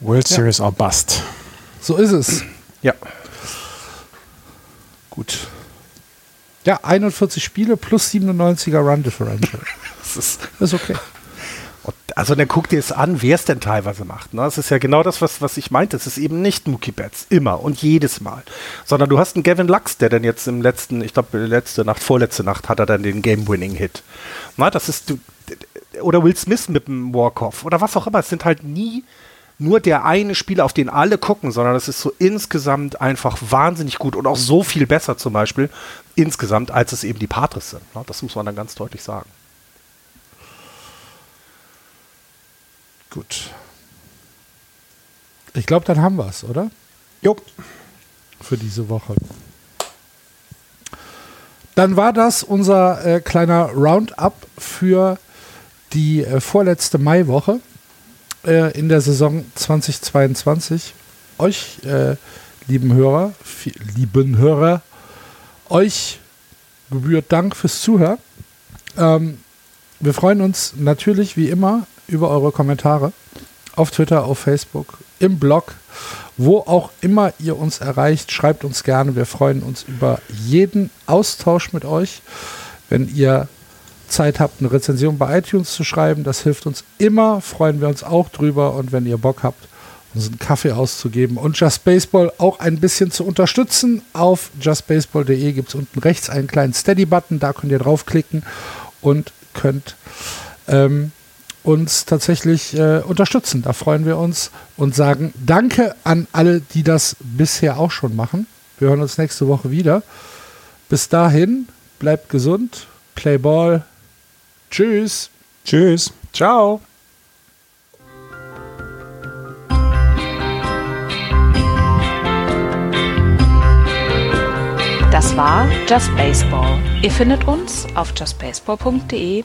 World Series or Bust. So ist es. Ja. Gut. Ja, 41 Spiele plus 97er Run Differential. Das ist, Ist okay. Also dann guck dir es an, wer es denn teilweise macht. Ne? Das ist ja genau das, was, was ich meinte. Es ist eben nicht Mookie Betts, immer und jedes Mal. Sondern du hast einen Gavin Lux, der dann jetzt im letzten, ich glaube, letzte Nacht, vorletzte Nacht hat er dann den Game-Winning-Hit. Na, das ist, du, oder Will Smith mit dem Walk-Off oder was auch immer. Es sind halt nie nur der eine Spieler, auf den alle gucken, sondern das ist so insgesamt einfach wahnsinnig gut und auch so viel besser zum Beispiel insgesamt, als es eben die Patres sind. Ne? Das muss man dann ganz deutlich sagen. Gut. Ich glaube, dann haben wir es, oder? Jo. Für diese Woche. Dann war das unser äh, kleiner Roundup für die äh, vorletzte Maiwoche äh, in der Saison 2022. Euch, äh, lieben Hörer, lieben Hörer, euch gebührt Dank fürs Zuhören. Ähm, wir freuen uns natürlich wie immer über eure Kommentare auf Twitter, auf Facebook, im Blog, wo auch immer ihr uns erreicht. Schreibt uns gerne. Wir freuen uns über jeden Austausch mit euch. Wenn ihr Zeit habt, eine Rezension bei iTunes zu schreiben, das hilft uns immer. Freuen wir uns auch drüber. Und wenn ihr Bock habt, uns einen Kaffee auszugeben und Just Baseball auch ein bisschen zu unterstützen. Auf justbaseball.de gibt es unten rechts einen kleinen Steady-Button, da könnt ihr draufklicken und könnt ähm, uns tatsächlich äh, unterstützen. Da freuen wir uns und sagen Danke an alle, die das bisher auch schon machen. Wir hören uns nächste Woche wieder. Bis dahin, bleibt gesund, play ball. Tschüss. Tschüss. Ciao. Das war Just Baseball. Ihr findet uns auf justbaseball.de,